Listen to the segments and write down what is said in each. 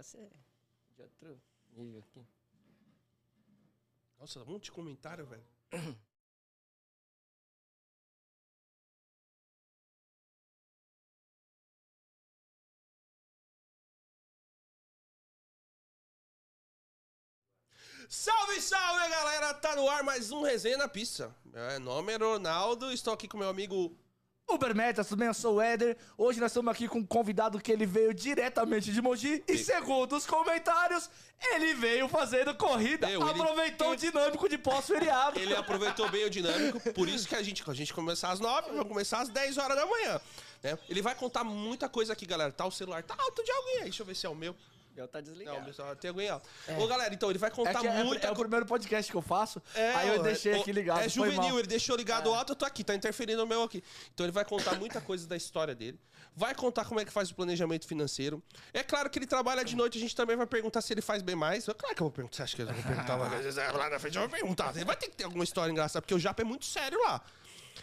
negócio é de outro nível aqui. Nossa, um monte de comentário, velho. Salve, salve, galera! Tá no ar mais um Resenha na Pista. Meu nome é Ronaldo, estou aqui com meu amigo... Uber Metas, tudo bem? Eu sou o Éder. Hoje nós estamos aqui com um convidado que ele veio diretamente de Mogi. E segundo os comentários, ele veio fazendo corrida. Eu, ele- aproveitou o dinâmico de pós-feriado. Ele aproveitou bem o dinâmico, por isso que a gente, a gente começar às 9, vai começar às 10 horas da manhã. Né? Ele vai contar muita coisa aqui, galera. Tá, o celular tá alto de alguém aí. Deixa eu ver se é o meu. Eu tá Não, desligado. pessoal, tem alguém alto. Ô, galera, então ele vai É, contar que é- muita é o coisa. primeiro podcast que eu faço. É, aí eu ó, deixei ó, aqui ligado. É juvenil, ele deixou ligado alto, eu tô aqui, tá interferindo o meu aqui. Então ele vai contar muita coisa da história dele. Vai contar como é que faz o planejamento financeiro. É claro que ele trabalha de noite, a gente também vai perguntar se ele faz bem mais. É claro que eu vou perguntar. Você acha que eu vou perguntar uma vez? Lá na frente eu vou perguntar. Ele vai ter que ter alguma história engraçada, porque o Japa é muito sério lá.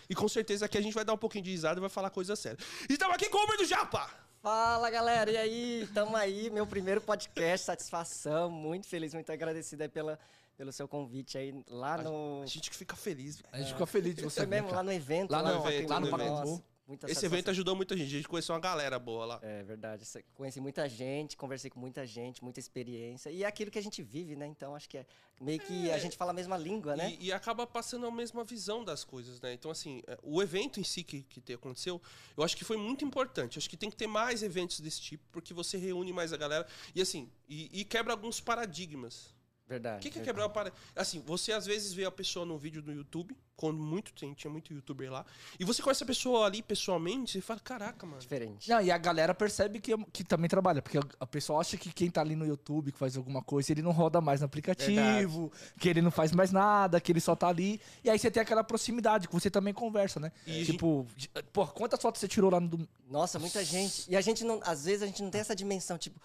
E com certeza aqui a gente vai dar um pouquinho de risada e vai falar coisa séria. E estamos aqui com o Uber do Japa! Fala, galera. E aí? Tamo aí, meu primeiro podcast. Satisfação. Muito feliz, muito agradecido aí pela, pelo seu convite aí lá no... A gente que fica feliz. velho. A gente fica feliz de você mesmo, cara. lá no evento. Lá no evento, lá no Nossa, Pacaembu. Muita Esse satisfação. evento ajudou muita gente. A gente conheceu uma galera boa lá. É verdade. Conheci muita gente, conversei com muita gente, muita experiência. E é aquilo que a gente vive, né? Então acho que é meio que a gente fala a mesma língua, né? E, e acaba passando a mesma visão das coisas, né? Então, assim, é, o evento em si que, que te- aconteceu, eu acho que foi muito importante. Acho que tem que ter mais eventos desse tipo, porque você reúne mais a galera. E, assim, e, e quebra alguns paradigmas. Verdade. O que, que é verdade. quebrar o paradigma? Assim, você às vezes vê a pessoa no vídeo no YouTube, quando muito tem, tinha muito youtuber lá, e você conhece a pessoa ali pessoalmente e fala: caraca, mano. Diferente. Não, e a galera percebe que, que também trabalha, porque a pessoa acha que quem tá ali no YouTube, que faz alguma coisa, ele não roda mais no aplicativo, que ele não faz mais nada, que ele só tá ali. E aí você tem aquela proximidade, que você também conversa, né? E- tipo, de- pô, quantas fotos você tirou lá no. Nossa, muita gente. E a gente não, às vezes a gente não tem essa dimensão, tipo,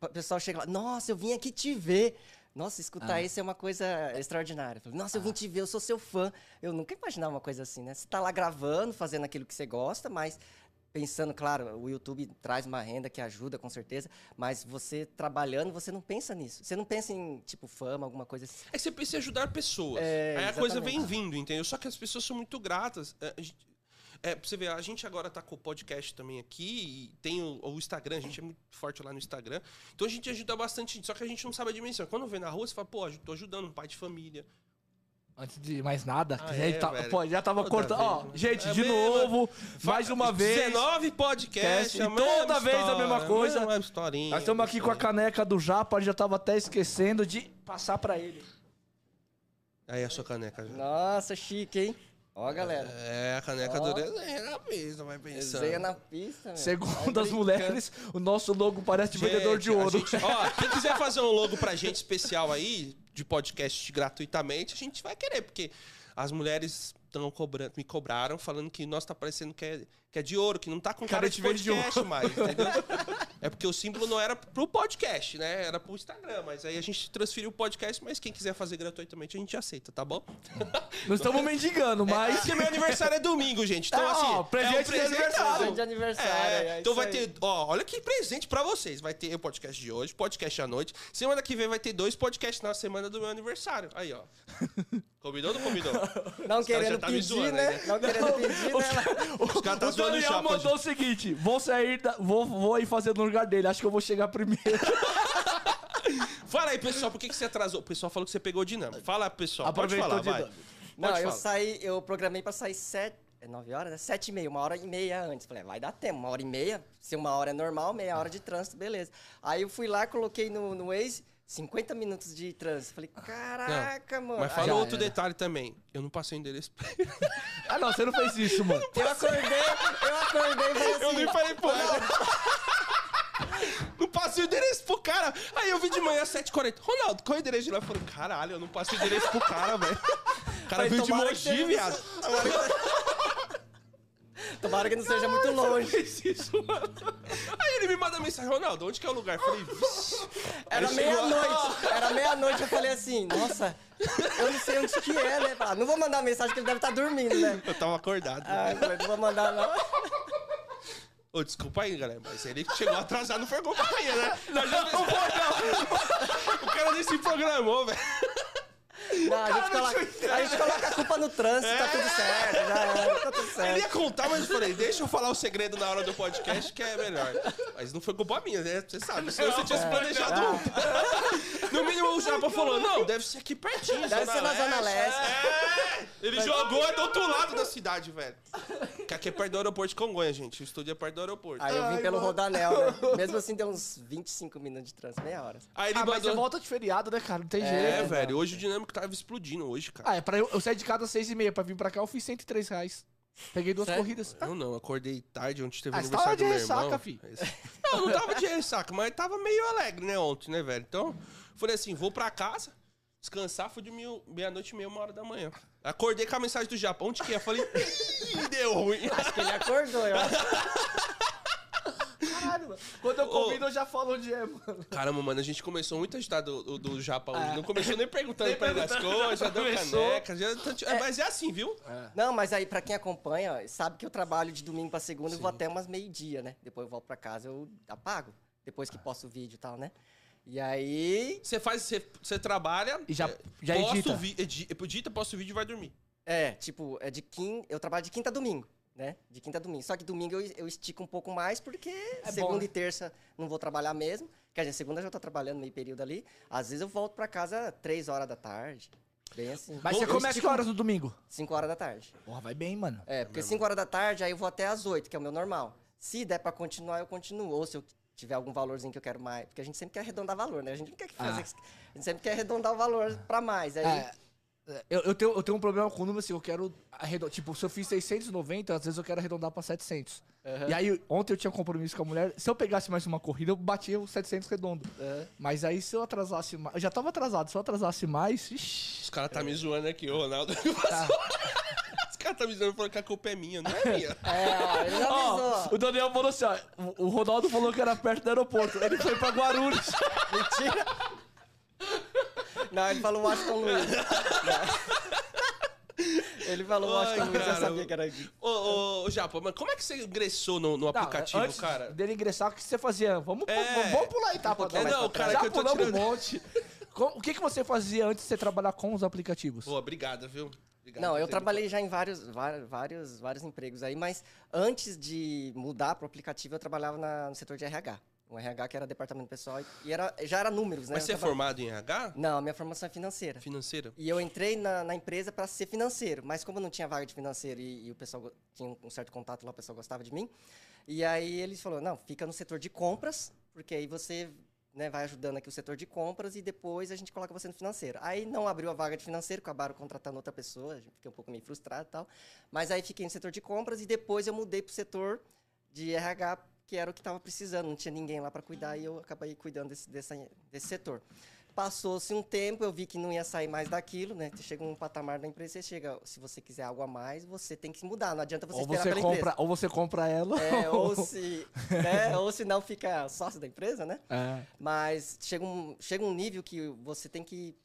o pessoal chega lá, nossa, eu vim aqui te ver. Nossa, escutar isso é uma coisa extraordinária. Nossa, eu vim te ver, eu sou seu fã. Eu nunca imaginava uma coisa assim, né? Você tá lá gravando, fazendo aquilo que você gosta, mas pensando, claro, o YouTube traz uma renda que ajuda, com certeza, mas você trabalhando, você não pensa nisso. Você não pensa em, tipo, fama, alguma coisa assim. É que você pensa em ajudar pessoas. É, Aí a coisa exatamente. vem vindo, entendeu? Só que as pessoas são muito gratas. É, a gente- é, pra você ver, a gente agora tá com o podcast também aqui, e tem o, o Instagram, a gente é muito forte lá no Instagram. Então a gente ajuda bastante, só que a gente não sabe a dimensão. Quando vê na rua, você fala, pô, tô ajudando um pai de família. Antes de mais nada, Ah, é, já tá- pô, já tava Toda cortando. Ó, vez, né? gente, É de novo, mais uma vez. 19 podcasts, E a mesma toda vez a mesma história, coisa. mesma historinha. Nós estamos aqui com a caneca do Japa, já tava até esquecendo de passar pra ele. Aí a sua caneca já. Nossa, chique, hein? Ó, galera. É, a caneca Ó. do desenho na mesa, vai pensando. Desenha na pista, meu. Segundo Vai as mulheres, o nosso logo parece de Gente, vendedor de ouro. gente- ó, quem quiser fazer um logo pra gente especial aí, de podcast gratuitamente, a gente vai querer, porque as mulheres estão cobrando, me cobraram, falando que nós tá parecendo que é, que é de ouro, que não tá com cara Cara, de vende de podcast mais, entendeu? É porque o símbolo não era pro podcast, né? Era pro Instagram, mas aí a gente transferiu o podcast, mas quem quiser fazer gratuitamente a gente aceita, tá bom? Não estamos mendigando, Mas mas. porque meu aniversário é domingo, gente. Então, Ah, assim. ó, presente é um de aniversário. Presente de aniversário, É, é então vai aí. ter. Ó, olha que presente pra vocês. Vai ter o podcast de hoje, podcast à noite. Semana que vem vai ter dois podcasts na semana do meu aniversário. Aí, ó. Combinou ou não combinou? Não Os querendo tá pedir, zoando né? né? Não querendo pedir, né? Os caras tá o Daniel chapa. mandou o seguinte: vou sair, da, vou, vou ir fazer no lugar dele. Acho que eu vou chegar primeiro. Fala aí, pessoal, por que, que você atrasou? O pessoal falou que você pegou dinâmica. Fala, pessoal. Aproveitou Pode falar, vai. Não, Pode eu falar. saí, eu programei pra sair sete. É nove horas? É sete e meia, uma hora e meia antes. Falei, vai dar tempo, uma hora e meia. Se uma hora é normal, meia hora de trânsito, beleza. Aí eu fui lá, coloquei no, no Waze 50 minutos de trânsito. Falei, caraca, mano. Mas fala outro era. detalhe também. Eu não passei o endereço. ah, não, você não fez isso, mano. eu acordei, eu acordei e falei assim. Eu nem falei, pô. Não passei o endereço pro cara. Aí eu vi de manhã 7h40. Ronaldo, qual é o endereço de lá? Eu falei, caralho, eu não passei o endereço pro cara, velho. O cara veio de Mogi, viado. Tomara que- Tomara que não seja muito longe. Isso, mano. Aí ele me manda mensagem, Ronaldo, onde que é o lugar? Eu falei, vixe. Era meia-noite. Era meia-noite. Eu falei assim, nossa, eu não sei onde que é, né? Ah, não vou mandar mensagem que ele deve estar dormindo, né? Eu tava acordado. Ah, falei, não vou mandar, não. Ô, desculpa aí, galera, mas ele que chegou atrasado não foi culpa minha, né? Nós já, se programou, velho. Não, a, gente coloca, a gente coloca a culpa no trânsito, tá tudo certo. Já tá tudo Ele certo. ia contar, mas eu falei, deixa eu falar o segredo na hora do podcast, que é melhor. Mas não foi culpa minha, né? Você sabe, senão você tinha se planejado ontem. No mínimo, o Japa falou, não, deve ser aqui pertinho. Deve ser na Zona Leste. É, ele jogou do outro lado da cidade, velho. Que aqui é perto do aeroporto de Congonha, gente. O estúdio é perto do aeroporto. Aí eu vim Ai, pelo mano. Rodanel, né? Mesmo assim deu uns 25 minutos de trânsito, meia hora. Aí ele Ah, mas você mandou... volta de feriado, né, cara? Não tem É, jeito. É, velho, hoje o dinâmico tava explodindo hoje, cara. Ah, é pra eu, eu sair de casa às seis e meia pra vir pra cá, eu fiz 103 reais. Peguei duas Sério? corridas. Eu não, acordei tarde, ontem teve Ah, aniversário tava do de meu irmão. ressaca, fi. Não, não tava de ressaca, mas tava meio alegre, né, ontem, né, velho? Então, falei assim, vou pra casa, descansar, fui de mil- meia-noite e meia, uma hora da manhã. Acordei com a mensagem do Japão, onde que é? Falei, deu ruim. Acho que ele acordou, eu acho. Caralho, mano. Quando eu convido, eu já falo onde é, mano. Caramba, mano, a gente começou muito a ajudar do, do, do Japa hoje. Ah. Não começou nem perguntando Nem pra ele as coisas, já deu começou. caneca. Já, é, Mas é assim, viu? Não, mas aí pra quem acompanha, sabe que eu trabalho de domingo pra segunda e vou até umas meio-dia, né? Depois eu volto pra casa, eu apago. Depois que posto o vídeo e tal, né? E aí. Você faz, você, você trabalha, E já- é, já posta edita. o vi- edi- edita, posta o vídeo e vai dormir. É, tipo, é de quinta. Eu trabalho de quinta a domingo, né? De quinta a domingo. Só que domingo eu, eu estico um pouco mais, porque bom, segunda né? e terça não vou trabalhar mesmo. Quer dizer, segunda já tô trabalhando meio período ali. Às vezes eu volto pra casa três horas da tarde. Bem assim. Mas você Eu começa que estico horas no domingo? cinco horas da tarde. Porra, vai bem, mano. É, porque 5 horas da tarde, aí eu vou até as 8, que é o meu normal. Se der pra continuar, eu continuo. Ou se eu tiver algum valorzinho que eu quero mais. Porque a gente sempre quer arredondar valor, né? A gente não quer que fazer. Ah. A gente sempre quer arredondar o valor pra mais. Aí, É, eu, eu, tenho, eu tenho um problema com o número assim, eu quero arredondar. Tipo, se eu fiz 690, às vezes eu quero arredondar pra 700. Aham. E aí, ontem eu tinha um compromisso com a mulher. Se eu pegasse mais uma corrida, eu batia os 700 redondo. Aham. Mas aí, se eu atrasasse mais. Eu já tava atrasado, se eu atrasasse mais. Ixi, Os caras tá me zoando aqui, ô Ronaldo. tá. Os caras tá me zoando falando que a culpa é minha, não é minha. É, ele não avisou. o Daniel falou assim: ó, o- o Ronaldo falou que era perto do aeroporto. Ele foi pra Guarulhos. Mentira. Não, ele falou Washington Luiz. Ele falou Ai, Washington Luiz, eu cara. sabia que era aqui. Ô, ô, ô, Japa, mas como é que você ingressou no, no aplicativo, antes cara? dele ingressar, o que você fazia? Vamos, É. vamos, vamos pular a etapa. Pouquinho não. mais não, pra cara, Já que eu tô pulamos tirando... um monte. O que, que você fazia antes de você trabalhar com os aplicativos? Pô, obrigado, viu? Obrigado Não, por eu ter trabalhei já em vários, vários, vários, vários empregos aí, mas antes de mudar para o aplicativo, eu trabalhava na- no setor de RH. O RH que era departamento pessoal e- era, já era números, né? Mas você é formado em RH? Não, minha formação é financeira. Financeira? E eu entrei na, na empresa para ser financeiro, mas como não tinha vaga de financeiro e, e o pessoal tinha um, certo contato lá, o pessoal gostava de mim. E aí eles falaram, não, fica no setor de compras, porque aí você né, vai ajudando aqui o setor de compras e depois a gente coloca você no financeiro. Aí não abriu a vaga de financeiro, acabaram contratando outra pessoa, fiquei um pouco meio frustrado e tal. Mas aí fiquei no setor de compras e depois eu mudei para o setor de RH, que era o que estava precisando, não tinha ninguém lá para cuidar e eu acabei cuidando desse, dessa, desse setor. Passou-se um tempo, eu vi que não ia sair mais daquilo, né? Chega um patamar da empresa, você chega, se você quiser algo a mais, você tem que se mudar, não adianta você ou, esperar você pela compra, empresa. ou você compra ela. É, ou se, né? ou se não fica sócio da empresa, né? É. Mas chega um, chega um nível que você tem que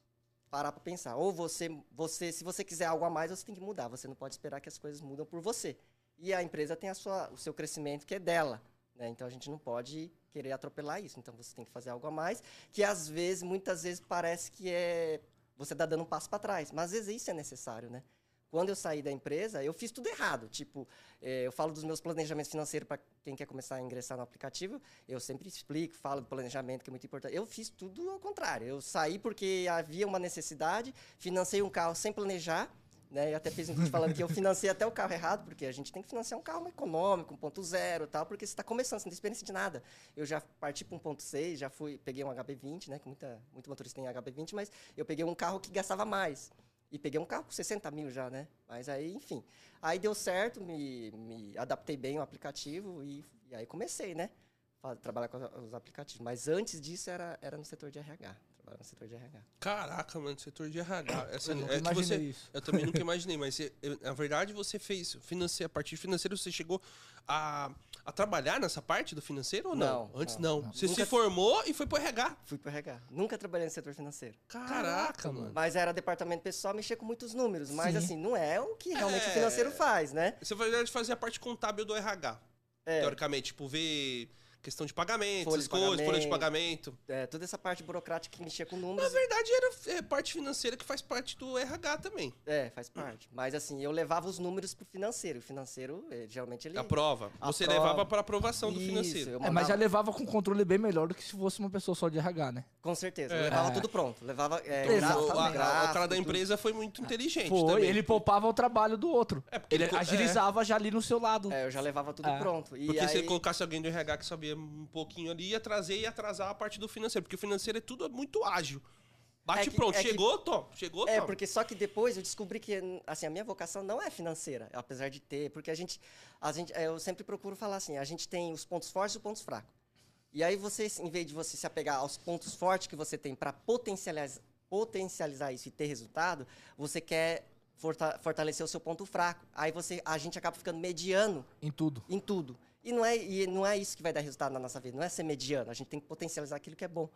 parar para pensar. Ou você, você, se você quiser algo a mais, você tem que mudar. Você não pode esperar que as coisas mudam por você. E a empresa tem a sua, o seu crescimento que é dela. Né? Então a gente não pode querer atropelar isso. Então você tem que fazer algo a mais, que às vezes, muitas vezes parece que é você está dando um passo para trás. Mas às vezes isso é necessário, né? Quando eu saí da empresa, eu fiz tudo errado. Tipo, eh, eu falo dos meus planejamentos financeiros para quem quer começar a ingressar no aplicativo. Eu sempre explico, falo do planejamento, que é muito importante. Eu fiz tudo ao contrário. Eu saí porque havia uma necessidade, financei um carro sem planejar. Né? Eu até fiz um vídeo falando que eu financei até o carro errado, porque a gente tem que financiar um carro econômico, um ponto zero tal, porque você está começando, você não tem experiência de nada. Eu já parti para um ponto 6, já fui, peguei um HB20, né? Que muita, muito motorista tem HB20, mas eu peguei um carro que gastava mais. E peguei um carro com 60 mil já, né? Mas aí, enfim. Aí deu certo, me, me adaptei bem ao aplicativo e, e aí comecei, né? Trabalhar com os aplicativos. Mas antes disso era, era no setor de RH. No setor de RH. Caraca, mano, setor de RH. Essa, Eu nunca é que imaginei você, isso. Eu também nunca imaginei, mas você- na verdade você fez financeiro, a partir financeiro você chegou a, a trabalhar nessa parte do financeiro ou não? Não, Antes não, não. Você Nunca- se formou e foi pro RH. Fui pro RH. Nunca trabalhei no setor financeiro. Caraca, mano. Mas era departamento pessoal, mexer com muitos números. Mas Sim. assim, não é o que realmente É. o financeiro faz, né? Você fazia a parte contábil do RH. É. Teoricamente, tipo, ver questão de pagamento, Folha essas de coisas, folha de pagamento. É, toda essa parte burocrática que mexia com Na números. verdade, era é, parte financeira que faz parte do RH também. É, faz parte. Mas assim, eu levava os números pro financeiro. O financeiro, eh, geralmente, ele. A prova. A Você prova. levava para aprovação do Isso, financeiro. eu É, mas mandava- já levava com controle bem melhor do que se fosse uma pessoa só de RH, né? Com certeza. É. Eu levava É. tudo pronto. Levava. É, gráfico, o, a- a- gráfico, o cara da tudo. empresa foi muito inteligente Foi, também. ele poupava o trabalho do outro. É, porque ele ele co- agilizava já ali no seu lado. É, eu já levava tudo É. pronto. E Porque aí, se ele colocasse alguém do RH que sabia um pouquinho ali, ia trazer e atrasar a parte do financeiro. Porque o financeiro é tudo muito ágil. Bate É que- pronto, é que- chegou, tom, chegou, É, tom. porque só que depois eu descobri que, assim, a minha vocação não é financeira, apesar de ter, porque a gente, a gente, é, eu sempre procuro falar assim, a gente tem os pontos fortes e os pontos fracos. E aí você, em vez de você se apegar aos pontos fortes que você tem para potencializar, potencializar isso e ter resultado, você quer forta- fortalecer o seu ponto fraco. Aí você, a gente acaba ficando mediano Em tudo. em tudo. E não, é, e não é isso que vai dar resultado na nossa vida, não é ser mediano, a gente tem que potencializar aquilo que é bom.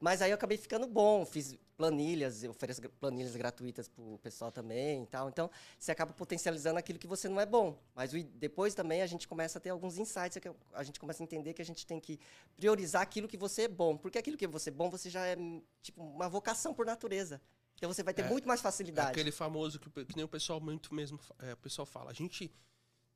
Mas aí eu acabei ficando bom, fiz planilhas, eu ofereço planilhas gratuitas pro pessoal também e tal. Então, você acaba potencializando aquilo que você não é bom. Mas o- depois também a gente começa a ter alguns insights, que a gente começa a entender que a gente tem que priorizar aquilo que você é bom. Porque aquilo que você é bom, você já é tipo uma vocação por natureza. Então você vai ter É, muito mais É facilidade. aquele famoso que, o que nem o pessoal muito mesmo, é, o pessoal fala, a gente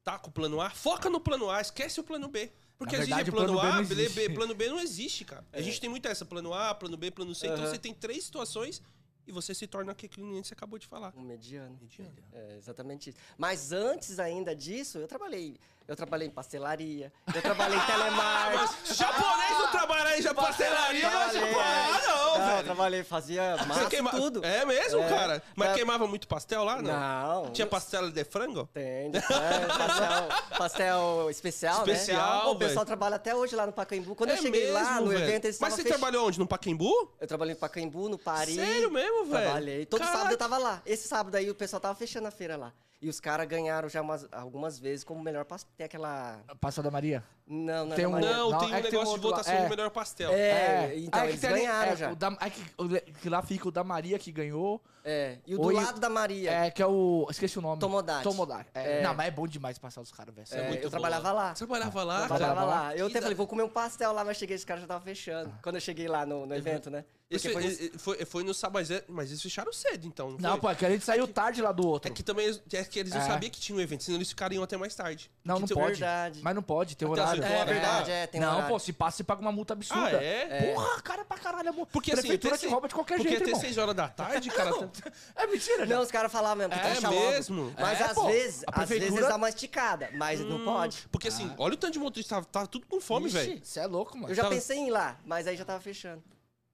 tá com o plano A, foca no plano A, esquece o plano B. Porque Na às vezes verdade, é o plano, plano A, B. B, plano B não existe, cara. A É. gente tem muito essa, plano A, plano B, plano C, então Aham. você tem três situações e você se torna aquele cliente que você acabou de falar. Um mediano. Mediano. É, exatamente isso. Mas antes ainda disso, eu trabalhei. Eu trabalhei em pastelaria, eu trabalhei em telemarketing. Japonês não trabalha em pastelaria, mas Ah, não, não, eu velho. trabalhei, fazia massa queima- tudo. É mesmo, É. cara? Mas É. queimava muito pastel lá, não? Não. Tinha pastel de frango? Tem, é, pastel, pastel especial, Especial, né? O pessoal trabalha até hoje lá no Pacaembu. Quando É eu cheguei lá mesmo, no velho? evento, eles Mas você fech- trabalhou onde? No Paquembu? Eu trabalhei no Pacaembu, no Paris. Sério mesmo, velho? Trabalhei. Todo Caraca. sábado eu tava lá. Esse sábado aí o pessoal tava fechando a feira lá. E os caras ganharam já umas- algumas vezes como melhor. Tem aquela... Passou da Maria? Não, não Tem é um- da Maria. Não, Não, tem um é que tem um negócio de votação É. do melhor pastel. É, então Ah, é que eles tem ganharam é, já. o da- é que, o que lá fica o da Maria que ganhou. É, e o do lado da Maria. É, que é o. Esqueci o nome. Tomodachi. Tomodachi. É. É. Não, mas é bom demais passar os caras, velho. É, é muito eu bom trabalhava lá. Você trabalhava lá, Eu cara? trabalhava Trabalhava lá. Eu até da- falei, vou comer um pastel lá, mas cheguei, os caras já estavam fechando. Quando eu cheguei lá no, no evento, né? Isso foi, foi foi, foi no sábado, mas é- eles fecharam cedo, então. Não, foi? pô, é que a gente saiu tarde lá do outro. É que também é que eles não É. sabiam que tinha um evento, senão eles ficariam até mais tarde. Não, não tem- pode. Verdade. Mas não pode, tem Até as horário. É verdade, é, tem não, horário. pô, se passa, você paga uma multa absurda. Ah, é? Porra, cara, pra caralho, amor. Porque assim, Prefeitura até te rouba de qualquer porque jeito, até irmão. 6 horas da tarde, cara. tá- É mentira, já. Não, os caras falavam mesmo, que É mesmo? Mas É, às pô. vezes, às vezes dá uma esticada, mas não pode. Porque assim, olha o tanto de motorista, tava tudo com fome, velho. Você é louco, mano. Eu já pensei em ir lá, mas aí já tava fechando.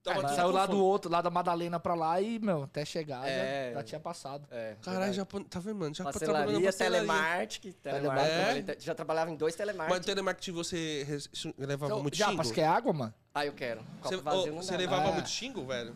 Tava É, saiu lá do outro, lá da Madalena pra lá e, meu, até chegar É. já, já tinha passado. É, Caralho, já, tá vendo, mano? Já tá Pastelaria, telemarketing, telemarketing. É? Já trabalhava em dois Mas telemarketing. telemarketing você levava Então, muito já, xingo? mas quer água, mano? Ah, eu quero. Você, vazio não você dá. levava É. muito xingo, velho?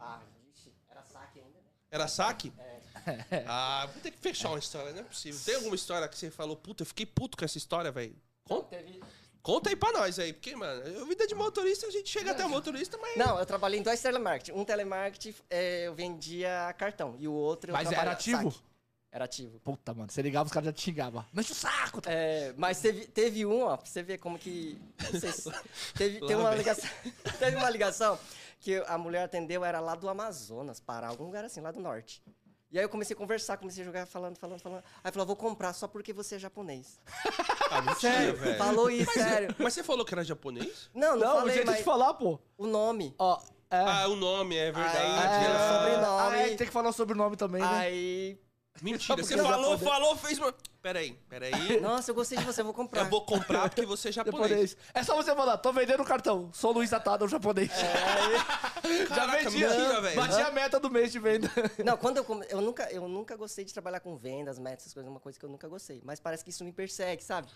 Ah, vixe, era saque ainda, né? Era saque? Ah, vou ter que fechar uma história, não é possível. Tem alguma história que você falou, puta, eu fiquei puto com essa história, velho? Não, Conta, teve... conta aí pra nós aí, porque, mano, vida de motorista, a gente chega até o motorista, mas. Não, eu trabalhei em dois telemarketing. Um telemarketing é, eu vendia cartão e o outro eu Mas era trabalhava- ativo? saque. Era ativo. Puta, mano, você ligava, os caras já te xingavam. Enche o saco! tá? É, mas teve, teve um, ó, pra você ver como que. Não sei se, teve, teve uma vem. ligação. teve uma ligação que a mulher atendeu, era lá do Amazonas, Pará, algum lugar assim, lá do norte. E aí eu comecei a conversar, comecei a jogar, falando, falando, falando. Aí falou, vou comprar só porque você é japonês. Ah, mentira, Sério, velho. falou isso, sério. Mas você falou que era japonês? Não, não, Não, o falei, jeito mas de falar, pô. o nome. Ó, é. Ah, o nome, é verdade. Aí, ah. é, sobrenome. Ah, é, tem que falar o sobrenome também, né? Aí, Mentira, você é falou, japonês. falou, fez uma. Peraí, peraí. nossa, eu gostei de você, vou comprar. Eu vou comprar porque você é japonês. Japonês. É só você falar, tô vendendo o cartão. Sou Luiz Atado, japonês. já Caraca, vendia. mentira, velho. Bati a meta do mês de venda. Não, quando eu, come- eu nunca eu nunca gostei de trabalhar com vendas, metas, essas coisas, é uma coisa que eu nunca gostei. Mas parece que isso me persegue, sabe?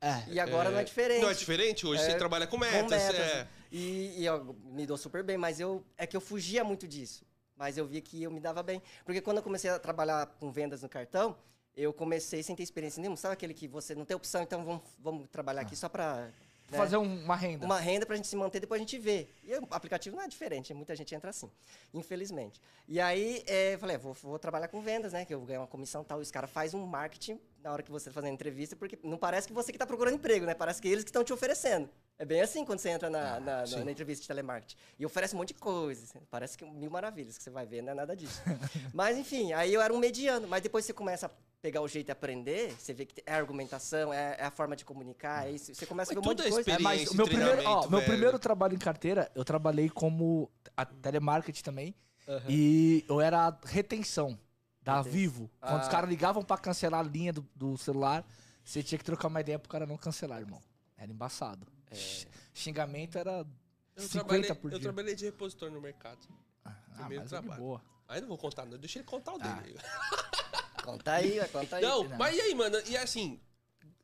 É. E agora não é diferente. Não é diferente? Hoje É, você trabalha com Com metas. metas. é. E, e eu me dou super bem, mas eu é que eu fugia muito disso. Mas eu via que eu me dava bem. Porque quando eu comecei a trabalhar com vendas no cartão, eu comecei sem ter experiência nenhuma. Sabe aquele que você não tem opção, então vamos, vamos trabalhar aqui só pra né? Fazer um- uma renda. uma renda pra gente se manter, depois a gente vê. E o aplicativo não é diferente, muita gente entra assim, infelizmente. E aí, é, eu falei, é, vou, vou trabalhar com vendas, né, que eu vou ganhar uma comissão e tal. E os caras fazem um marketing na hora que você tá fazendo entrevista, porque não parece que você que tá procurando emprego, né? Parece que eles que estão te oferecendo. É bem assim quando você entra na, na- na- sim. na entrevista de telemarketing. E oferece um monte de coisa. assim, Parece que mil maravilhas que você vai ver, não é nada disso. mas, enfim, aí eu era um mediano. Mas depois você começa a pegar o jeito de aprender, você vê que é a argumentação, é, é a forma de comunicar, é isso. Você começa a ver um monte de é coisa. É, mas o meu primeiro, ó, meu primeiro trabalho em carteira, eu trabalhei como a telemarketing também. Aham. E eu era a retenção da. Vivo. Quando os Ah. caras ligavam pra cancelar a linha do, do celular, você tinha que trocar uma ideia pro cara não cancelar, irmão. Era embaçado. X- Xingamento era Eu 50 trabalhei, por eu dia. trabalhei de repositor no mercado. Ah, primeiro mas é trabalho. boa. Aí não vou contar, não. Deixa ele contar o Ah. dele. Conta aí, conta aí. Não, não. mas e aí, mano? E assim,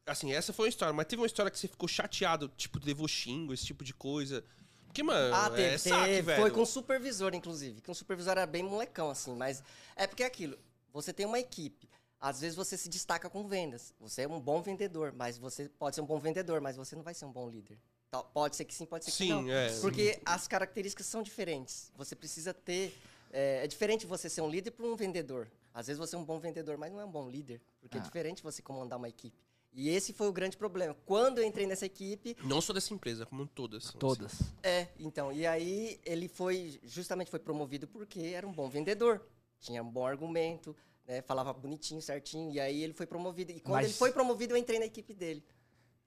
assim, essa foi uma história, mas teve uma história que você ficou chateado, tipo, levou xingo, esse tipo de coisa. Porque, mano, Ah, teve, é saque, teve. velho. Foi com o supervisor, inclusive. Que o supervisor era bem molecão, assim. Mas é porque é aquilo. Você tem uma equipe. Às vezes você se destaca com vendas. Você é um bom vendedor, mas você pode ser um bom vendedor, mas você não vai ser um bom líder. Tal- Pode ser que sim, pode ser que Sim, não. é. Porque as características são diferentes. Você precisa ter. É, é diferente você ser um líder para um vendedor. Às vezes você é um bom vendedor, mas não é um bom líder. Porque é Ah. diferente você comandar uma equipe. E esse foi o grande problema. Quando eu entrei nessa equipe, Não só dessa empresa, como todas. assim. Todas. é, então, e aí ele foi, justamente foi promovido porque era um bom vendedor, tinha um bom argumento, né, falava bonitinho, certinho, e aí ele foi promovido. E quando Mas- ele foi promovido, eu entrei na equipe dele.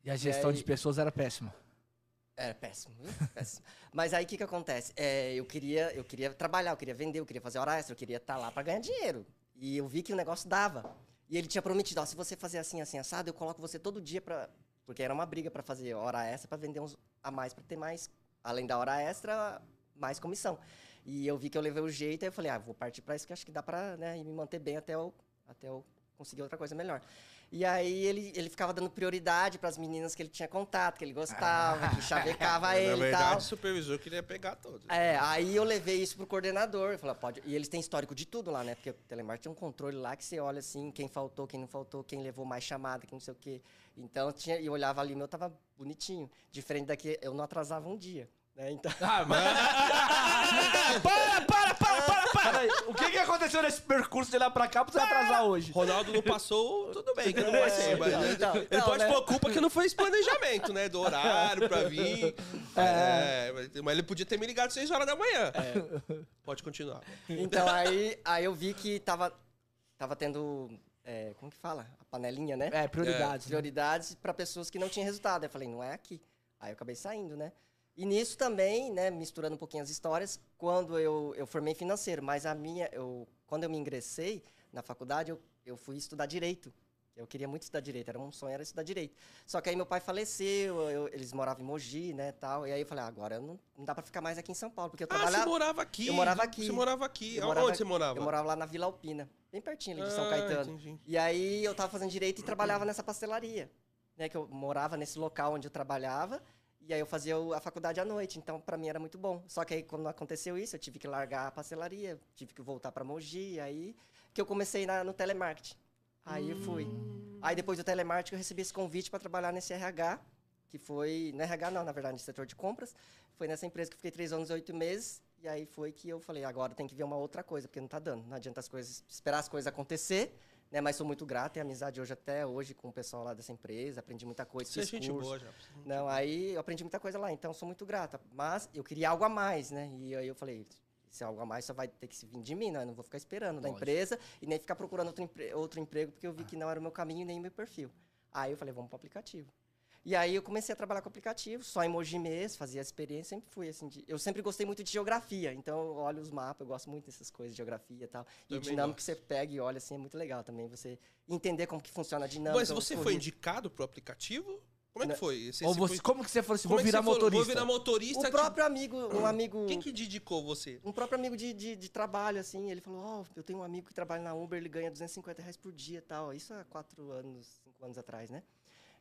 E a gestão aí- de pessoas era péssima. Era péssimo, péssimo. Mas aí o que que acontece? É, eu, queria, eu queria trabalhar, eu queria vender, eu queria fazer hora extra, eu queria estar lá para ganhar dinheiro. E eu vi que o negócio dava. E ele tinha prometido, ó, se você fazer assim, assim, assado, eu coloco você todo dia para Porque era uma briga para fazer hora extra, para vender uns a mais, para ter mais, além da hora extra, mais comissão. E eu vi que eu levei o jeito, aí eu falei, ah, vou partir para isso que acho que dá para né, me manter bem até eu, até eu conseguir outra coisa melhor. E aí ele, ele ficava dando prioridade para as meninas que ele tinha contato, que ele gostava, que chavecava Na ele e verdade, tal. o supervisor queria pegar todos. É, aí eu levei isso pro coordenador. Eu falei, pode. E eles têm histórico de tudo lá, né? Porque o telemarketing tem um controle lá que você olha assim, quem faltou, quem não faltou, quem levou mais chamada, quem não sei o quê. Então tinha, e eu olhava ali, meu tava bonitinho. Diferente daqui, eu não atrasava um dia. Né? Então, Ah, mas... para, para, para, para, para! Peraí, o que, que aconteceu nesse percurso de lá pra cá pra você atrasar hoje? Ronaldo não passou, tudo bem, que não vai ser. Mas, então, então, ele não, pode né? pôr culpa que não foi esse planejamento, né? Do horário pra vir. É, mas- mas ele podia ter me ligado às 6 horas da manhã. Pode continuar. então aí, aí eu vi que tava, tava tendo. é, como que fala? A panelinha, né? É, prioridades. né? prioridades para pessoas que não tinham resultado. Aí eu falei, não é aqui. Aí eu acabei saindo, né? E nisso também, né, misturando um pouquinho as histórias, quando eu, eu formei financeiro, mas a minha, eu, quando eu me ingressei na faculdade, eu, eu fui estudar direito. Eu queria muito estudar direito, era um sonho, era estudar direito. Só que aí meu pai faleceu, eu- eles moravam em Mogi, né, tal. E aí eu falei, ah, agora não, não dá para ficar mais aqui em São Paulo, porque eu Ah, você trabalhava... morava aqui. Eu morava aqui. Você morava aqui. Eu Onde morava- você morava? Eu morava lá na Vila Alpina, bem pertinho ali de São Ah, Caetano. entendi. E aí eu tava fazendo direito e trabalhava nessa pastelaria. Né, que eu morava nesse local onde eu trabalhava. E aí eu fazia a faculdade à noite. Então, pra mim era muito bom. Só que aí, quando aconteceu isso, eu tive que largar a pastelaria, tive que voltar pra Mogi. Aí que eu comecei na- no telemarketing. Aí eu fui. Aí depois do telemarketing eu recebi esse convite para trabalhar nesse RH, que foi. No RH não, na verdade, no setor de compras. Foi nessa empresa que eu fiquei três anos e oito meses. E aí foi que eu falei, agora tem que ver uma outra coisa, porque não tá dando. Não adianta as coisas, esperar as coisas acontecer, né? Mas sou muito grato, tenho amizade hoje até hoje com o pessoal lá dessa empresa, aprendi muita coisa, Você é gente curso. boa já. Não, aí eu aprendi muita coisa lá, então sou muito grata. Mas eu queria algo a mais, né? E aí eu falei, se é algo a mais só vai ter que se vir de mim, né? Eu não vou ficar esperando da empresa e nem ficar procurando outro, empre- outro emprego, porque eu vi que não era o meu caminho nem o meu perfil. Aí eu falei, vamos pro aplicativo. E aí eu comecei a trabalhar com aplicativo, só em Mogi mesmo, fazia a experiência, sempre fui assim. de- eu sempre gostei muito de geografia, então eu olho os mapas, eu gosto muito dessas coisas de geografia e tal. E o Também dinâmico gosto. que você pega e olha assim é muito legal também, você entender como que funciona a dinâmica. Mas você foi indicado pro aplicativo? Como é que Não. foi? Você, Ou você foi- como que você falou assim, como vou é virar falou? motorista? Vou virar motorista. O tipo, próprio amigo, um amigo. Quem que indicou você? Um próprio amigo de, de, de trabalho, assim, ele falou, ó, eu tenho um amigo que trabalha na Uber, ele ganha 250 reais por dia e tal. Isso há quatro anos, cinco anos atrás, né?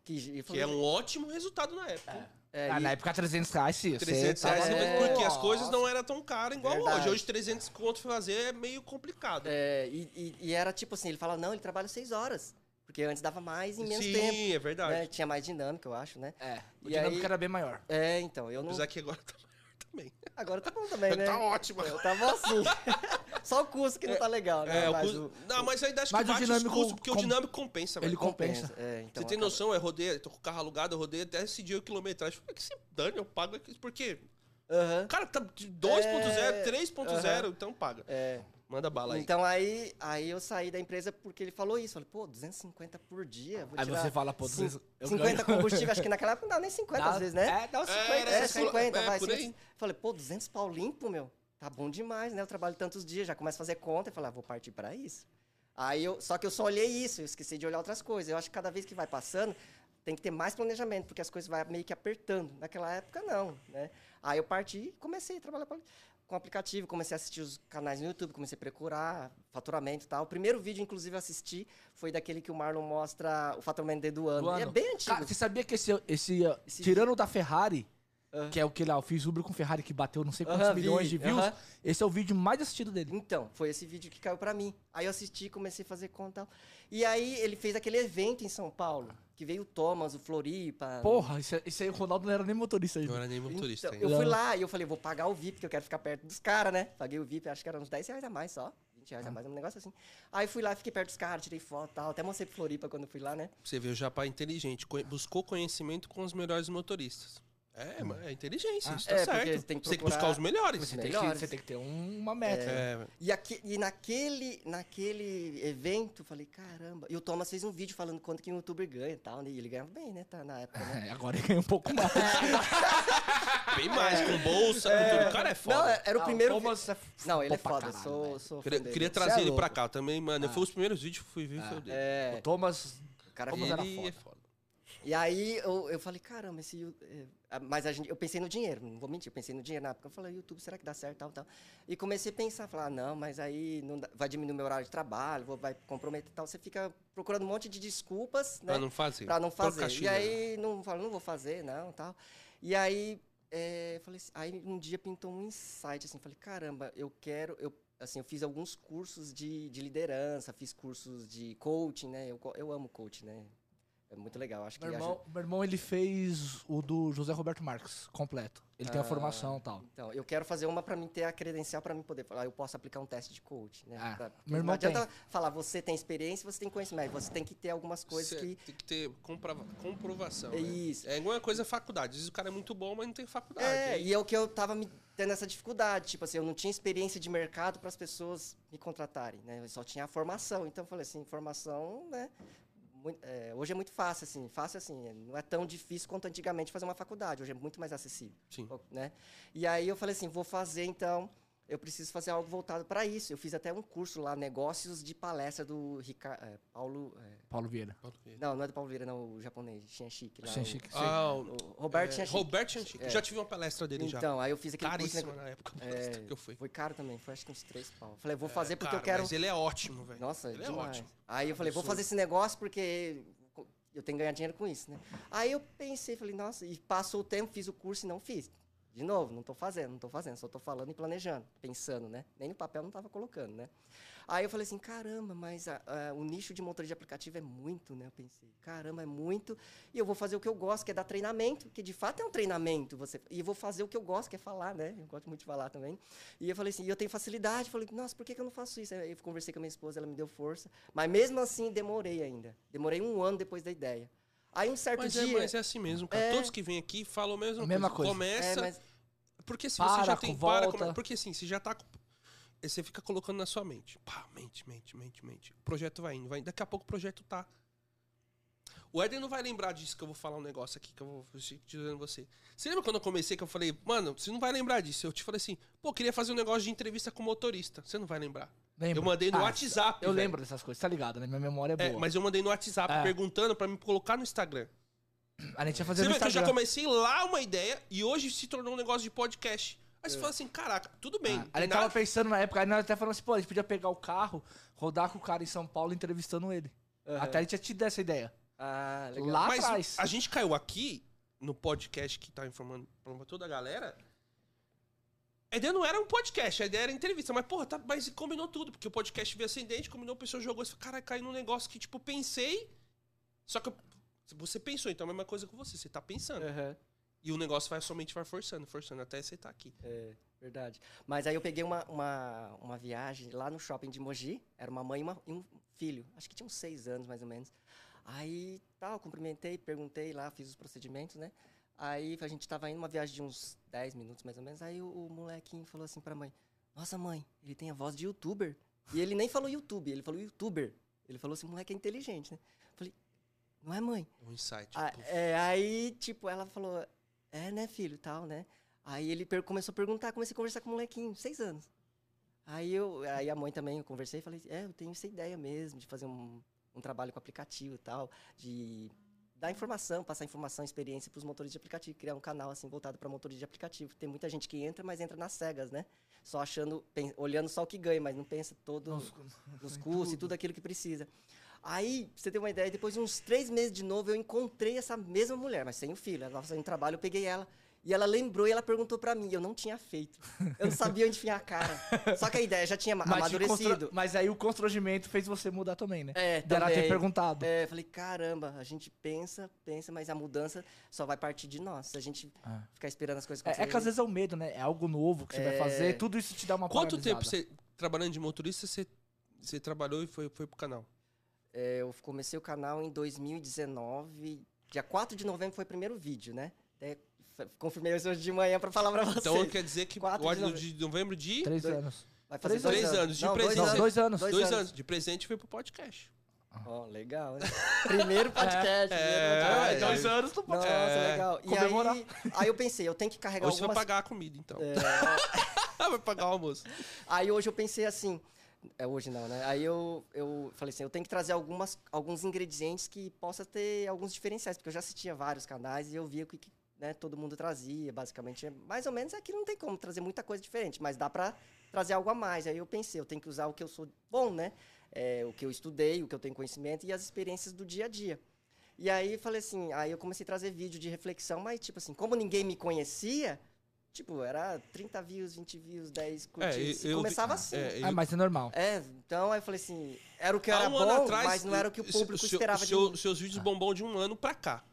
Que, Que é um ótimo resultado na época. é, Ah, e- na época 300 reais, sim. 300 você reais, É. porque as coisas não eram tão caras igual Verdade. hoje. Hoje 300 conto fazer é meio complicado. é, e, e- e era tipo assim, ele fala, não, ele trabalha seis horas. Porque antes dava mais em menos Sim, tempo. é verdade. né? Tinha mais dinâmica, eu acho, né? É, o E dinâmico aí- era bem maior. É, então, eu não. Apesar que agora tá também. Agora tá bom também, né? Tá ótimo. Eu tava assim. Só o custo que não tá legal, né? É, o Mas custo- Não, mas ainda acho Mas que o bate dinâmico os custos, porque o com- dinâmico compensa, ele velho. com- compensa. É, então, Você tem acaba- noção, eu rodei, tô com o carro alugado, eu rodei até esse dia o quilometragem. Falei, que se dane, eu pago aqui. Por quê? O cara tá de 2.0, É, 3.0, então paga. É. Manda bala aí. Então aí, aí eu saí da empresa porque ele falou isso. Falei, pô, 250 por dia. Vou Aí tirar você fala, pô, cin- 200 eu 50 ganho. combustível, acho que naquela época não dava nem 50 Dá- às vezes, né? É, dá uns É, 50. era É, 60, 50, é, vai. por 50. aí. Falei, pô, 200 pau limpo, meu. Tá bom demais, né? Eu trabalho tantos dias, já começo a fazer conta e falei, ah, vou partir pra isso. Aí eu, só que eu só olhei isso, eu esqueci de olhar outras coisas. Eu acho que cada vez que vai passando, tem que ter mais planejamento, porque as coisas vão meio que apertando. Naquela época, não, né? Aí eu parti e comecei a trabalhar com- com aplicativo, comecei a assistir os canais no YouTube, comecei a procurar faturamento e tal. O primeiro vídeo, inclusive, eu assisti foi daquele que o Marlon mostra o faturamento dele do ano. Do E é ano. bem antigo. Cara, você sabia que esse, esse, Esse- tirando o da Ferrari, Aham. que é o que lá, eu fiz Uber com Ferrari que bateu não sei quantos vi, milhões de views, aham. esse é o vídeo mais assistido dele. Então, foi esse vídeo que caiu pra mim. Aí eu assisti, comecei a fazer conta e tal. E aí ele fez aquele evento em São Paulo, que veio o Thomas, o Floripa. Porra, isso, é- isso aí o Ronaldo não era nem motorista ainda. Não era nem motorista Então, ainda. eu fui lá e eu falei, vou pagar o VIP, porque eu quero ficar perto dos caras, né? Paguei o VIP, acho que era uns 10 reais a mais só. 20 reais a mais, um negócio assim. Aí fui lá, fiquei perto dos caras, tirei foto e tal. Até mostrei pro Floripa quando fui lá, né? Você viu, o Japa é inteligente. co- Buscou conhecimento com os melhores motoristas. É, mas é inteligência, isso tá É, certo. porque você tem que Você tem que buscar os melhores. Você tem, que, Melhores. você tem que ter um- uma meta. É, E, aqui, e naquele, naquele evento, falei, caramba. E o Thomas fez um vídeo falando quanto que um youtuber ganha e tal, né? E ele ganhava bem, né? Tá, na época, né? É, agora ele ganha um pouco mais. bem mais, com bolsa, com tudo. O cara é foda. Não, era o Ah, primeiro. vi- Thomas é Não, ele é foda, eu caralho, sou, sou Queria, queria trazer é ele louco. pra cá também, mano. Foi os primeiros vídeos que fui ver. foi o dele. É, O Thomas. o cara Thomas foda. era Ele foda. é foda. E aí eu, eu falei, caramba, esse. É, ah, Mas a gente, eu pensei no dinheiro, não vou mentir, eu pensei no dinheiro na época. Eu falei, YouTube, será que dá certo, tal, tal. E comecei a pensar, falar, ah, não, mas aí não dá- vai diminuir meu horário de trabalho, vou, vai comprometer tal. Você fica procurando um monte de desculpas, né? Pra não fazer. Pra não fazer. E Procrastina. aí não falo, não vou fazer, não, tal. E aí, é, falei assim, aí um dia pintou um insight, assim, falei, caramba, eu quero, eu, assim, eu fiz alguns cursos de, de liderança, fiz cursos de coaching, né? Eu, eu amo coaching, né? É muito legal, acho que Meu ajuda- irmão, meu irmão, ele fez o do José Roberto Marques, completo. Ele tem a Ah, formação e tal. Então, eu quero fazer uma pra mim ter a credencial pra mim poder falar, eu posso aplicar um teste de coach, né? Ah, Pra- meu irmão não adianta falar, você tem experiência, você tem conhecimento, você tem que ter algumas coisas Você que Tem que ter comprova- comprovação. É né? isso. É igual coisa faculdade. Às vezes o cara é muito bom, mas não tem faculdade. É, Aí- e é o que eu tava me tendo essa dificuldade, tipo assim, eu não tinha experiência de mercado para as pessoas me contratarem, né? Eu só tinha a formação, então eu falei assim, formação, né? Mui- é, hoje é muito fácil, assim, fácil assim, é, não é tão difícil quanto antigamente fazer uma faculdade, hoje é muito mais acessível. Sim. né? E aí eu falei assim, vou fazer então, eu preciso fazer algo voltado para isso. Eu fiz até um curso lá, negócios de palestra do Ricardo, Paulo, é, Paulo Vieira. não, não é do Paulo Vieira, não, o japonês, Shinshiki. Ah, o, o Roberto é. Roberto Chanchique. É. Já tive uma palestra dele já. Então, aí eu fiz aquele curso. Caríssima né? na época É, que eu fui. Foi caro também, foi acho que uns três pau. Falei, vou fazer É, porque cara, eu quero. Mas ele é ótimo, velho. Nossa, ele é demais. ótimo. Aí eu falei, vou fazer esse negócio porque eu tenho que ganhar dinheiro com isso, né? Aí eu pensei, falei, nossa, e passou o tempo, fiz o curso e não fiz. De novo, não tô fazendo, não tô fazendo, só tô falando e planejando, pensando, né? Nem no papel não tava colocando, né? Aí eu falei assim, caramba, mas a- a- o nicho de motor de aplicativo é muito, né? Eu pensei, caramba, é muito. E eu vou fazer o que eu gosto, que é dar treinamento, que de fato é um treinamento. Você, e eu vou fazer o que eu gosto, que é falar, né? Eu gosto muito de falar também. E eu falei assim, e eu tenho facilidade. Falei, nossa, por que, que eu não faço isso? Aí eu conversei com a minha esposa, ela me deu força. Mas mesmo assim, demorei ainda. Demorei um ano depois da ideia. Aí um certo Mas é, dia. mas é assim mesmo, cara. É. Todos que vêm aqui falam a mesma, Mesma coisa. coisa. é, Começa. mas- Porque se Para, você já tem. com Para, volta. come- porque assim, você já tá. Você fica colocando na sua mente. Pá, mente, mente, mente, mente. O projeto vai indo, vai indo. Daqui a pouco o projeto tá. O Éder não vai lembrar disso que eu vou falar um negócio aqui que eu vou te dizendo você. Você lembra quando eu comecei que eu falei, mano, você não vai lembrar disso? Eu te falei assim, pô, queria fazer um negócio de entrevista com motorista. Você não vai lembrar. Lembra? Eu mandei no Ah, WhatsApp. Eu velho. lembro dessas coisas, tá ligado, né? Minha memória é É, boa. mas eu mandei no WhatsApp É. perguntando pra me colocar no Instagram. A gente ia fazer Você no vê que eu já Instagram. comecei lá uma ideia e hoje se tornou um negócio de podcast. Aí você fala assim, caraca, tudo bem. Ah, gente tava nada- pensando na época, aí nós até falamos assim, pô, a gente podia pegar o carro, rodar com o cara em São Paulo entrevistando ele. Aham. Até a gente tinha tido essa ideia. Ah, legal. Lá Mas atrás. a gente caiu aqui no podcast que tá informando pra toda a galera. A ideia não era um podcast, a ideia era entrevista. Mas, porra, tá, mas combinou tudo, porque o podcast veio ascendente, combinou, a pessoa jogou e falou, cara, caiu num negócio que, tipo, pensei Só que você pensou, então é a mesma coisa com você. Você tá pensando. Aham. E o negócio vai somente vai forçando, forçando até você tá aqui. É, verdade. Mas aí eu peguei uma, uma, uma viagem lá no shopping de Mogi. Era uma mãe e, uma- e um filho. Acho que tinha uns seis anos, mais ou menos. Aí, tal, cumprimentei, perguntei lá, fiz os procedimentos, né? Aí a gente tava indo uma viagem de uns 10 minutos, mais ou menos. Aí o, o molequinho falou assim pra mãe. Nossa, mãe, ele tem a voz de youtuber. E ele nem falou YouTube, ele falou youtuber. Ele falou assim, moleque é inteligente, né? Falei, não é mãe? Um insight. Ah, é, aí, tipo, ela falou, é, né, filho, tal, né? Aí ele começou a perguntar, comecei a conversar com o molequinho, seis anos. Aí, eu, aí a mãe também, eu conversei e falei, é, eu tenho essa ideia mesmo de fazer um, um trabalho com aplicativo e tal, de dar informação, passar informação, experiência para os motores de aplicativo, criar um canal assim voltado para motores de aplicativo. Tem muita gente que entra, mas entra nas cegas, né? Só achando, olhando só o que ganha, mas não pensa todo nos custos e tudo aquilo que precisa. Aí, pra você ter uma ideia, depois de uns três meses de novo, eu encontrei essa mesma mulher, mas sem o filho. Ela estava fazendo trabalho, eu peguei ela. E ela lembrou e ela perguntou pra mim. Eu não tinha feito. Eu não sabia onde enfiar a cara. Só que a ideia já tinha ma- Mas, amadurecido. constra- mas aí o constrangimento fez você mudar também, né? É, Dela ter também. perguntado. É, falei, caramba, a gente pensa, pensa, mas a mudança só vai partir de nós. Se a gente Ah. ficar esperando as coisas É, é que às acontecerem. vezes é o medo, né? É algo novo que você vai É. fazer, tudo isso te dá uma Quanto paralisada. tempo você, trabalhando de motorista, você, você trabalhou e foi, foi pro canal? É, eu comecei o canal em 2019. Dia 4 de novembro foi o primeiro vídeo, né? Até f- confirmei isso hoje de manhã pra falar pra vocês. Então quer dizer que Quatro o de ano de novembro de Três Dois- anos. Vai fazer três dois anos. anos. anos de Não, presente. Não, dois, dois anos. Dois dois anos. anos. De presente foi pro podcast. Ó, legal, né? Primeiro podcast. É, primeiro podcast. é, dois anos tu pode. Nossa, É, legal. E comemorar. aí, aí eu pensei, eu tenho que carregar Hoje você vai algumas... pagar a comida, então. É, vai pagar o almoço. aí hoje eu pensei assim... É hoje não, né? Aí eu, eu falei assim, eu tenho que trazer algumas, alguns ingredientes que possa ter alguns diferenciais, porque eu já assistia vários canais e eu via o que, que, né, todo mundo trazia, basicamente. é Mais ou menos aqui não tem como trazer muita coisa diferente, mas dá pra trazer algo a mais. Aí eu pensei, eu tenho que usar o que eu sou bom, né? É, o que eu estudei, o que eu tenho conhecimento e as experiências do dia a dia. E aí falei assim, aí eu comecei a trazer vídeo de reflexão, mas tipo assim, como ninguém me conhecia, tipo, era 30 views, 20 views, 10 curtidas. eu vi- começava assim. É, Ah, eu- mas é normal. É, então aí eu falei assim, era o que era um bom, atrás, mas não era o que o público seu- esperava seu- de mim. Seus vídeos bombom de um ano pra cá.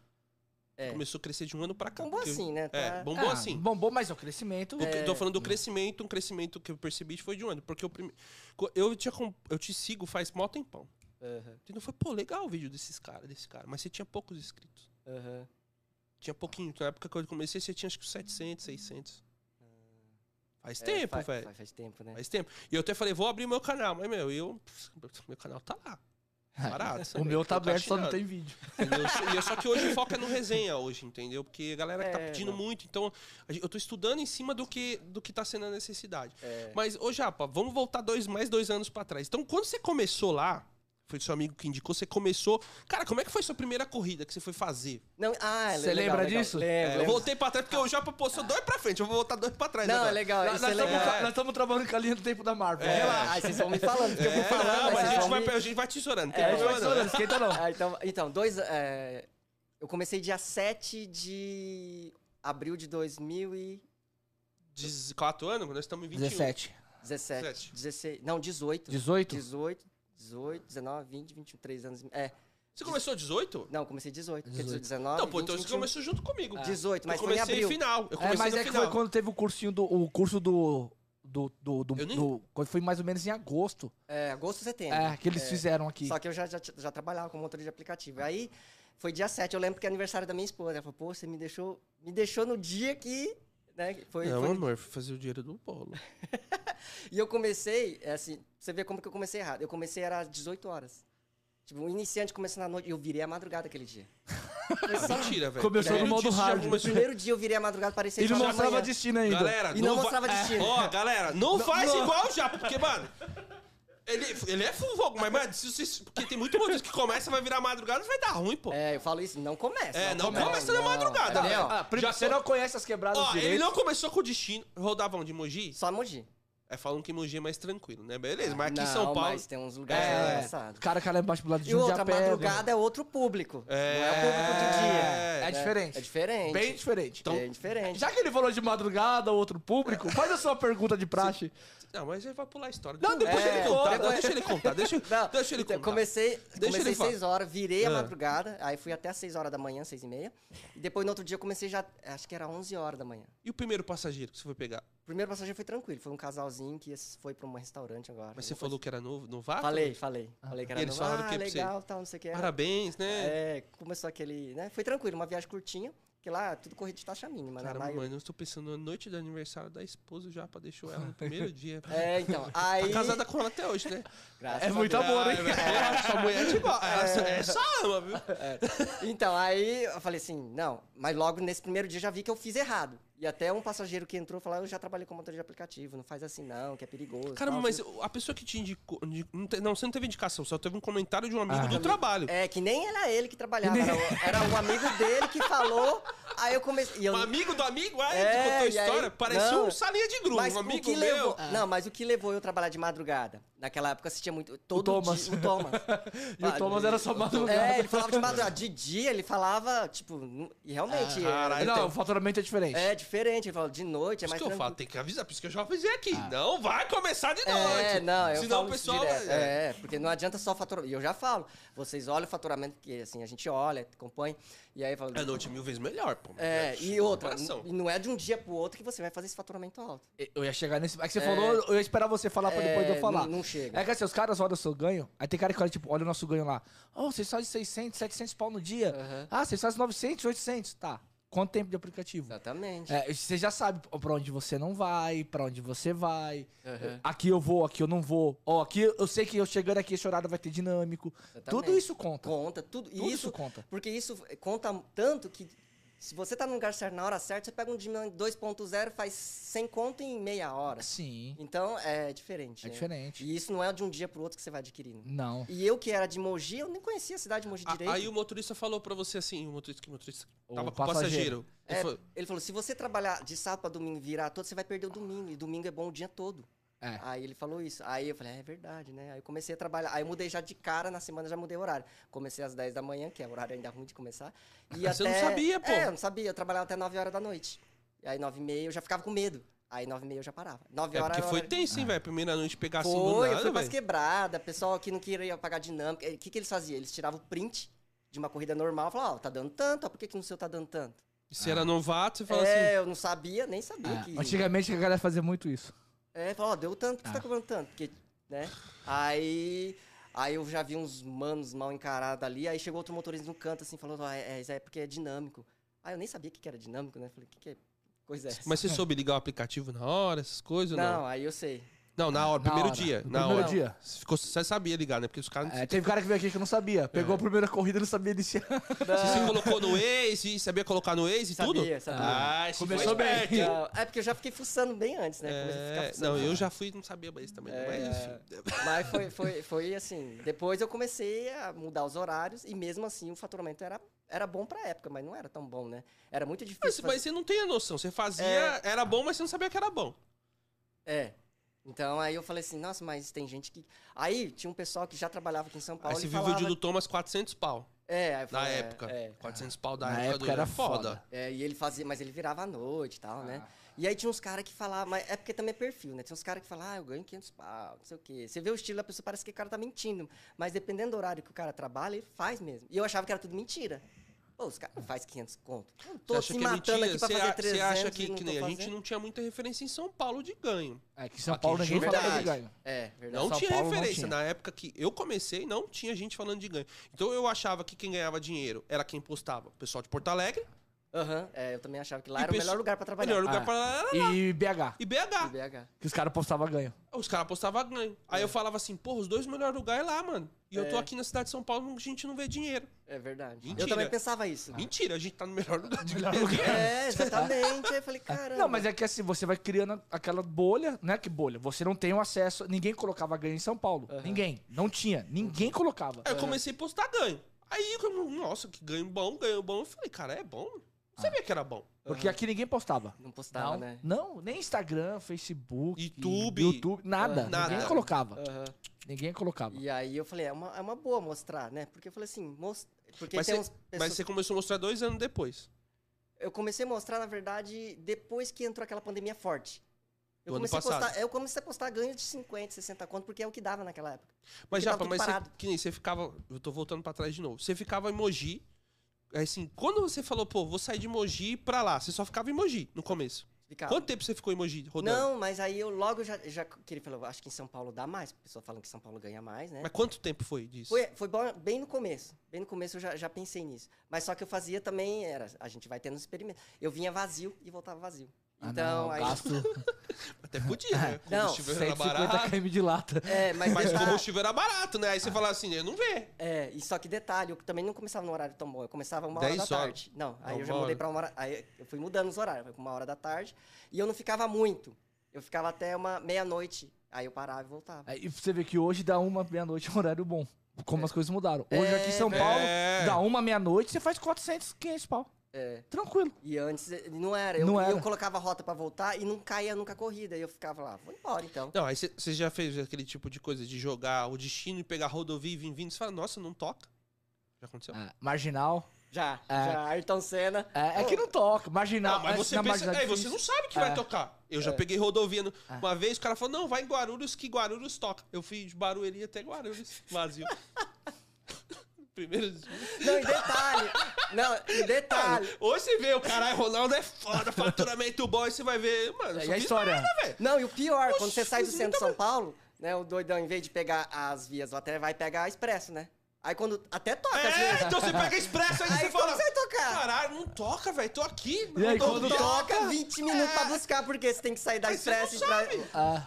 É. Começou a crescer de um ano pra cá. Bombou porque- assim, né? É, Tá- bombou Ah, assim. Bombou, mas é o crescimento. É. Tô falando do crescimento, um crescimento que eu percebi foi de um ano. Porque eu, prime... co- eu, te, eu te sigo faz mó tempão. Aham, Então foi, pô, legal o vídeo desses caras, desse cara. Mas você tinha poucos inscritos. aham. Tinha pouquinho. Na época que eu comecei, você tinha acho que 700, 600. Faz É, tempo, fa- velho. fa- Faz tempo, né? Faz tempo. E eu até falei, vou abrir meu canal. Mas, meu, eu. Meu canal tá lá. Parado. o meu tá aberto, só não tem vídeo. Entendeu? Só- só que hoje foca no resenha hoje, entendeu? Porque a galera tá É, pedindo não. muito. Então, eu tô estudando em cima do que, do que tá sendo a necessidade. É. Mas, ô Japa, vamos voltar dois, mais dois anos pra trás. Então, quando você começou lá, foi seu amigo que indicou, você começou. Cara, como é que foi sua primeira corrida que você foi fazer? Não, ah, é Você legal, lembra legal. disso? Lembro, É, eu voltei pra trás porque o Japa postou dois pra frente. Eu vou voltar dois pra trás. Não, agora. é legal, Nós isso é estamos legal. nós estamos trabalhando com a linha do tempo da Marvel. É, Relaxa. Aí vocês vão me falando, porque eu vou É, falando. não, mas a gente, vai, me- a gente vai tesourando. É, problema, Vai não. estourando, esquenta não. Ah, então, então, dois. é, eu comecei dia 7 de abril de 2017. 14 anos? Nós estamos em 21. 17. 17. 16. Não, 18. 18? 18, 18, 19, 20, 23 anos. É. Você começou 18? Não, comecei 18. Porque 18. 19. Não, pô, então 20, você começou junto comigo. 18, mas eu foi em comecei abril. final. Eu É, comecei mas no é que final. foi quando teve o cursinho do. O curso do. Do. Do. do, nem- do- quando foi mais ou menos em agosto. É, agosto, setembro. É, que eles fizeram aqui. Só que eu já, já, já trabalhava com motor de aplicativo. Aí foi dia 7, eu lembro que é aniversário da minha esposa. Ela falou, pô, você me deixou, me deixou no dia que. Né, que foi, Não, foi- amor, fui fazer o dinheiro do bolo. E eu comecei, é assim, você vê como que eu comecei errado. Eu comecei era às 18 horas. Tipo, um iniciante começando à noite. E eu virei a madrugada aquele dia. Só- Mentira, velho. Começou Primeiro no modo hard. No primeiro dia eu virei a madrugada, parecia E não mostrava destino ainda. Galera, E não va- mostrava destino. Ó, galera, não, Não- faz não. igual já, porque, mano. Ele, ele é fogo, mas, mano, se vocês, porque tem muito motorista que começa, vai virar madrugada, vai dar ruim, pô. É, eu falo isso, não começa. É, não começa na madrugada. Ah, Já você não conhece as quebradas Ó, ele direito. não começou com o destino. Rodavam de Mogi? Só Mogi. É, falam que Mogi é mais tranquilo, né? Beleza, mas aqui em São Paulo. mas tem uns lugares É, engraçados. o cara que lá embaixo do lado de E outra, Jundiapé. madrugada é outro público. É, Não é o público de dia. é É diferente. É diferente. Bem diferente. Então, é diferente. Já que ele falou de madrugada, outro público, faz a sua pergunta de praxe. Não, mas ele vai pular a história. Não, depois deixa ele contar. conta. não, deixa ele contar. Deixa, Não, deixa ele então, contar. comecei, Deixa comecei ele falar. 6 horas, virei a Ah. madrugada, aí fui até às 6 horas da manhã, 6 e meia. E depois no outro dia eu comecei já, acho que era 11 horas da manhã. E o primeiro passageiro que você foi pegar? O primeiro passageiro foi tranquilo, foi um casalzinho que foi pra um restaurante agora. Mas você Alguma falou que era novo, no coisa- vácuo? Falei, falei. Falei que era E eles novo. falaram ah, que você? legal, tal, não sei o que. Parabéns, né? É, começou aquele, né? Foi tranquilo, uma viagem curtinha, que lá tudo corrido de taxa mínima, né? Caramba, Mas- mano, eu estou pensando na noite do aniversário da esposa já pra deixou ela no primeiro dia. É, então, aí... Tá casada com ela até hoje, né? Graças É a muito Deus. amor, hein? Sua mulher te gosta. Ela só- é só ama, viu? Então, aí eu falei assim, não, mas logo nesse primeiro dia já vi que eu fiz errado. E até um passageiro que entrou falou, eu já trabalhei com motor de aplicativo, não faz assim não, que é perigoso. Caramba, tal, mas assim. a pessoa que te indicou. indi- Não, te- não, você não teve indicação, só teve um comentário de um amigo Ah. do trabalho. É, que nem era ele que trabalhava, era, o- era um amigo dele que falou, aí eu comecei... E eu, Um amigo do amigo, aí É, que contou a e aí- história. Parecia não. um salinha de grupo. Um o amigo que meu. levou, Não, mas o que levou eu a trabalhar de madrugada? Naquela época assistia muito, todo Thomas. dia, o Thomas. E o Thomas era só madrugada. É, ele falava de madrugada, de dia ele falava, tipo, e realmente... Ah, caralho. Não, então- o faturamento é diferente. é, é diferente, ele falava, de noite é Por isso mais que eu tranquilo. falo, tem que avisar, por isso que eu já avisei aqui. Não vai começar de noite. É, não, eu Senão falo o pessoal. direto. é. É, porque não adianta só faturamento. E eu já falo, vocês olham o faturamento, porque assim, a gente olha, acompanha, e aí fala. É noite mil vezes melhor, pô. É, e outra, comparação. e não é de um dia pro outro que você vai fazer esse faturamento alto. Eu ia chegar nesse. É que você É. falou, eu ia esperar você falar pra depois de eu É, falar. não- não chega. É que assim, os caras olham o seu ganho, aí tem cara que olha, tipo, olha o nosso ganho lá. Oh, vocês fazem 600, 700 pau no dia. Aham. Ah, vocês fazem 900, 800. Tá. Quanto tempo de aplicativo? Exatamente. É, você já sabe pra onde você não vai, pra onde você vai. Aham. Aqui eu vou, aqui eu não vou. Ó, aqui eu sei que eu chegando aqui, esse horário vai ter dinâmico. Exatamente. Tudo isso conta. Conta, tudo, Tudo isso, isso conta. Porque isso conta tanto que se você tá no lugar certo na hora certa, você pega um Digimon 2.0 faz 100 conto em meia hora. Sim. Então é diferente. É né? diferente. E isso não é de um dia pro outro que você vai adquirindo. Não. E eu que era de Mogi, eu nem conhecia a cidade de Mogi A- direito. Aí o motorista falou pra você assim, o motorista que o motorista O tava com o passageiro. passageiro. Ele É, falou, ele falou, se você trabalhar de sábado pra domingo e virar todo, você vai perder o domingo. E domingo é bom o dia todo. É. Aí ele falou isso. Aí eu falei, é, é verdade, né? Aí eu comecei a trabalhar. Aí eu mudei já de cara, na semana já mudei o horário. Comecei às 10 da manhã, que é o horário ainda ruim de começar. E Mas você não sabia, pô. É, eu não sabia. Eu trabalhava até 9 horas da noite. E aí 9 e meia eu já ficava com medo. Aí 9 e meia eu já parava. 9 é horas porque foi hora- tenso, hein, velho? Primeira noite pegar assim do Foi, eu nada, fui pras velho. quebradas, pessoal que não queria pagar dinâmica. O que, que eles faziam? Eles tiravam o print de uma corrida normal e falavam, ó, tá dando tanto, ó, por que, que no seu tá dando tanto? E se era novato, você fala é, assim... eu não sabia, nem sabia É, que. Antigamente a galera fazia muito isso. É, falou, ó, deu tanto, por que você Ah. tá cobrando tanto? Porque, né? Aí. Aí eu já vi uns manos mal encarados ali, aí chegou outro motorista no canto assim, falou, ó, é, é, é porque é dinâmico. Aí eu nem sabia o que, que era dinâmico, né? Falei, o que, que é coisa é essa? Mas você soube ligar o aplicativo na hora, essas coisas não? Não, aí eu sei. Não, na hora, Na primeiro hora. dia. No Na primeiro hora. dia. Você, ficou, você sabia ligar, né? Porque os caras... É, teve cara que veio aqui que não sabia. Pegou a primeira corrida e não sabia iniciar. Você se colocou no Waze, sabia colocar no Waze e tudo? Sabia, sabia. Ah, Começou bem. Não, é porque eu já fiquei fuçando bem antes, né? Comecei a ficar É, fuçando. não, eu já fui e não sabia mais também. É, Mas. Mas foi, foi, foi assim. Depois eu comecei a mudar os horários e mesmo assim o faturamento era, era bom pra época, mas não era tão bom, né? Era muito difícil. Mas, fazer- mas você não tem a noção. Você fazia, É. era bom, mas você não sabia que era bom. É. Então aí eu falei assim, nossa, mas tem gente que. Aí tinha um pessoal que já trabalhava aqui em São Paulo. Aí você viu o vídeo do Thomas 400 pau. É, aí eu Na falei, é, época. É, 400 pau da Na época, época era é foda. É, e ele fazia, mas ele virava à noite e tal, né? E aí tinha uns caras que falavam, mas é porque também é perfil, né? Tinha uns caras que falavam, ah, eu ganho 500 pau, não sei o quê. Você vê o estilo da pessoa, parece que o cara tá mentindo. Mas dependendo do horário que o cara trabalha, ele faz mesmo. E eu achava que era tudo mentira. Pô, os caras não fazem 500 conto. Eu não tô Você acha se que é matando mentira? aqui pra Você fazer a- 300 Você acha que, não que nem a gente não tinha muita referência em São Paulo de ganho. É que em São Aqui, Paulo ninguém falava de verdade. ganho. É, verdade. Não São tinha Paulo não referência. tinha. Na época que eu comecei, não tinha gente falando de ganho. Então eu achava que quem ganhava dinheiro era quem postava. O pessoal de Porto Alegre. Aham, é, eu também achava que lá E era o melhor lugar pra trabalhar. Melhor lugar Ah. pra... E BH, E BH. BH. que os caras postavam ganho. Os caras postavam ganho. Aí eu falava assim, porra, os dois melhores lugares é lá, mano. E eu tô É. aqui na cidade de São Paulo, a gente não vê dinheiro. É verdade. Mentira. Eu também pensava isso. Mentira, a gente tá no melhor lugar de lugar. É, exatamente. Aí eu falei, caramba. Não, mas é que assim, você vai criando aquela bolha, né? Que bolha? Você não tem o acesso. Ninguém colocava ganho em São Paulo. Ninguém. Não tinha. Ninguém colocava. Aí eu comecei a postar ganho. Aí, eu, nossa, que ganho bom, ganho bom. Eu falei, cara, é bom? Você vê que era bom. Porque aqui ninguém postava. Não postava, não, né? não, nem Instagram, Facebook, YouTube. YouTube, nada. Nada. Ninguém colocava. Aham. Ninguém colocava. E aí eu falei, é uma, é uma boa mostrar, né? Porque eu falei assim, most... porque Mas tem você, uns mas pessoas... você começou a mostrar dois anos depois. Eu comecei a mostrar, na verdade, depois que entrou aquela pandemia forte. Eu comecei, a postar, eu comecei a postar ganho de 50, 60 conto, porque é o que dava naquela época. Mas Porque tudo mas você, que nem você ficava. Eu tô voltando pra trás de novo. Você ficava em Mogi. Aí assim, quando você falou, pô, vou sair de Mogi pra lá, você só ficava em Mogi no começo. Ficava. Quanto tempo você ficou em Mogi rodando? Não, mas aí eu logo já, já que ele falou, acho que em São Paulo dá mais. A pessoa falando que São Paulo ganha mais, né? Mas quanto tempo foi disso? Foi, foi bem no começo. Bem no começo eu já, já pensei nisso. Mas só que eu fazia também, era, a gente vai tendo um experimento. Eu vinha vazio e voltava vazio. Ah, Então, não, aí. gasto Até podia, né? Não, Combustível era 150 barato. km de lata. É, mas, Mas o detalhe- combustível era barato, né? Aí você fala assim, eu não vê. É, e só que detalhe, eu também não começava no horário tão bom. Eu começava uma hora 10 da horas. tarde. Não, aí Não, eu já mudei hora. pra uma hora. Aí eu fui mudando os horários, foi pra uma hora da tarde. E eu não ficava muito. Eu ficava até uma meia-noite. Aí eu parava e voltava. Aí É, você vê que hoje dá uma meia-noite é um horário bom. Como as coisas mudaram. Hoje aqui em São É, Paulo, é. dá uma meia-noite, você faz 400, 500 pau. É. Tranquilo. E antes não era. Eu, Não era. eu colocava a rota pra voltar e não caía nunca a corrida. E eu ficava lá, vou embora então. Não, aí você você já fez aquele tipo de coisa de jogar o destino e pegar a rodovia e vir vindo. Você fala, nossa, não toca. Já aconteceu? É, marginal. Já, É. já, Ayrton Senna. É, é que não toca. Marginal. Não, mas você na pensa, marginal é, você não sabe que É. vai tocar. Eu já É. peguei rodovia no- É. uma vez, o cara falou, não, vai em Guarulhos, que Guarulhos toca. Eu fui de Barueri até Guarulhos, vazio. Primeiro... Não, e detalhe. não, e detalhe. Hoje você vê, o caralho, Ronaldo é foda, faturamento bom, aí você vai ver, mano, E só a história? nada, velho. Não, e o pior, quando Oxe, você sai do centro de São Paulo, né, o doidão, em vez de pegar as vias laterais, vai pegar a expresso, né? Aí quando. Até toca, É, então você pega expresso, aí, Aí você fala, você vai tocar? caralho, não toca, velho, tô aqui. E aí, quando Toca 20 minutos pra buscar, porque você tem que sair da expresso pra. Ah,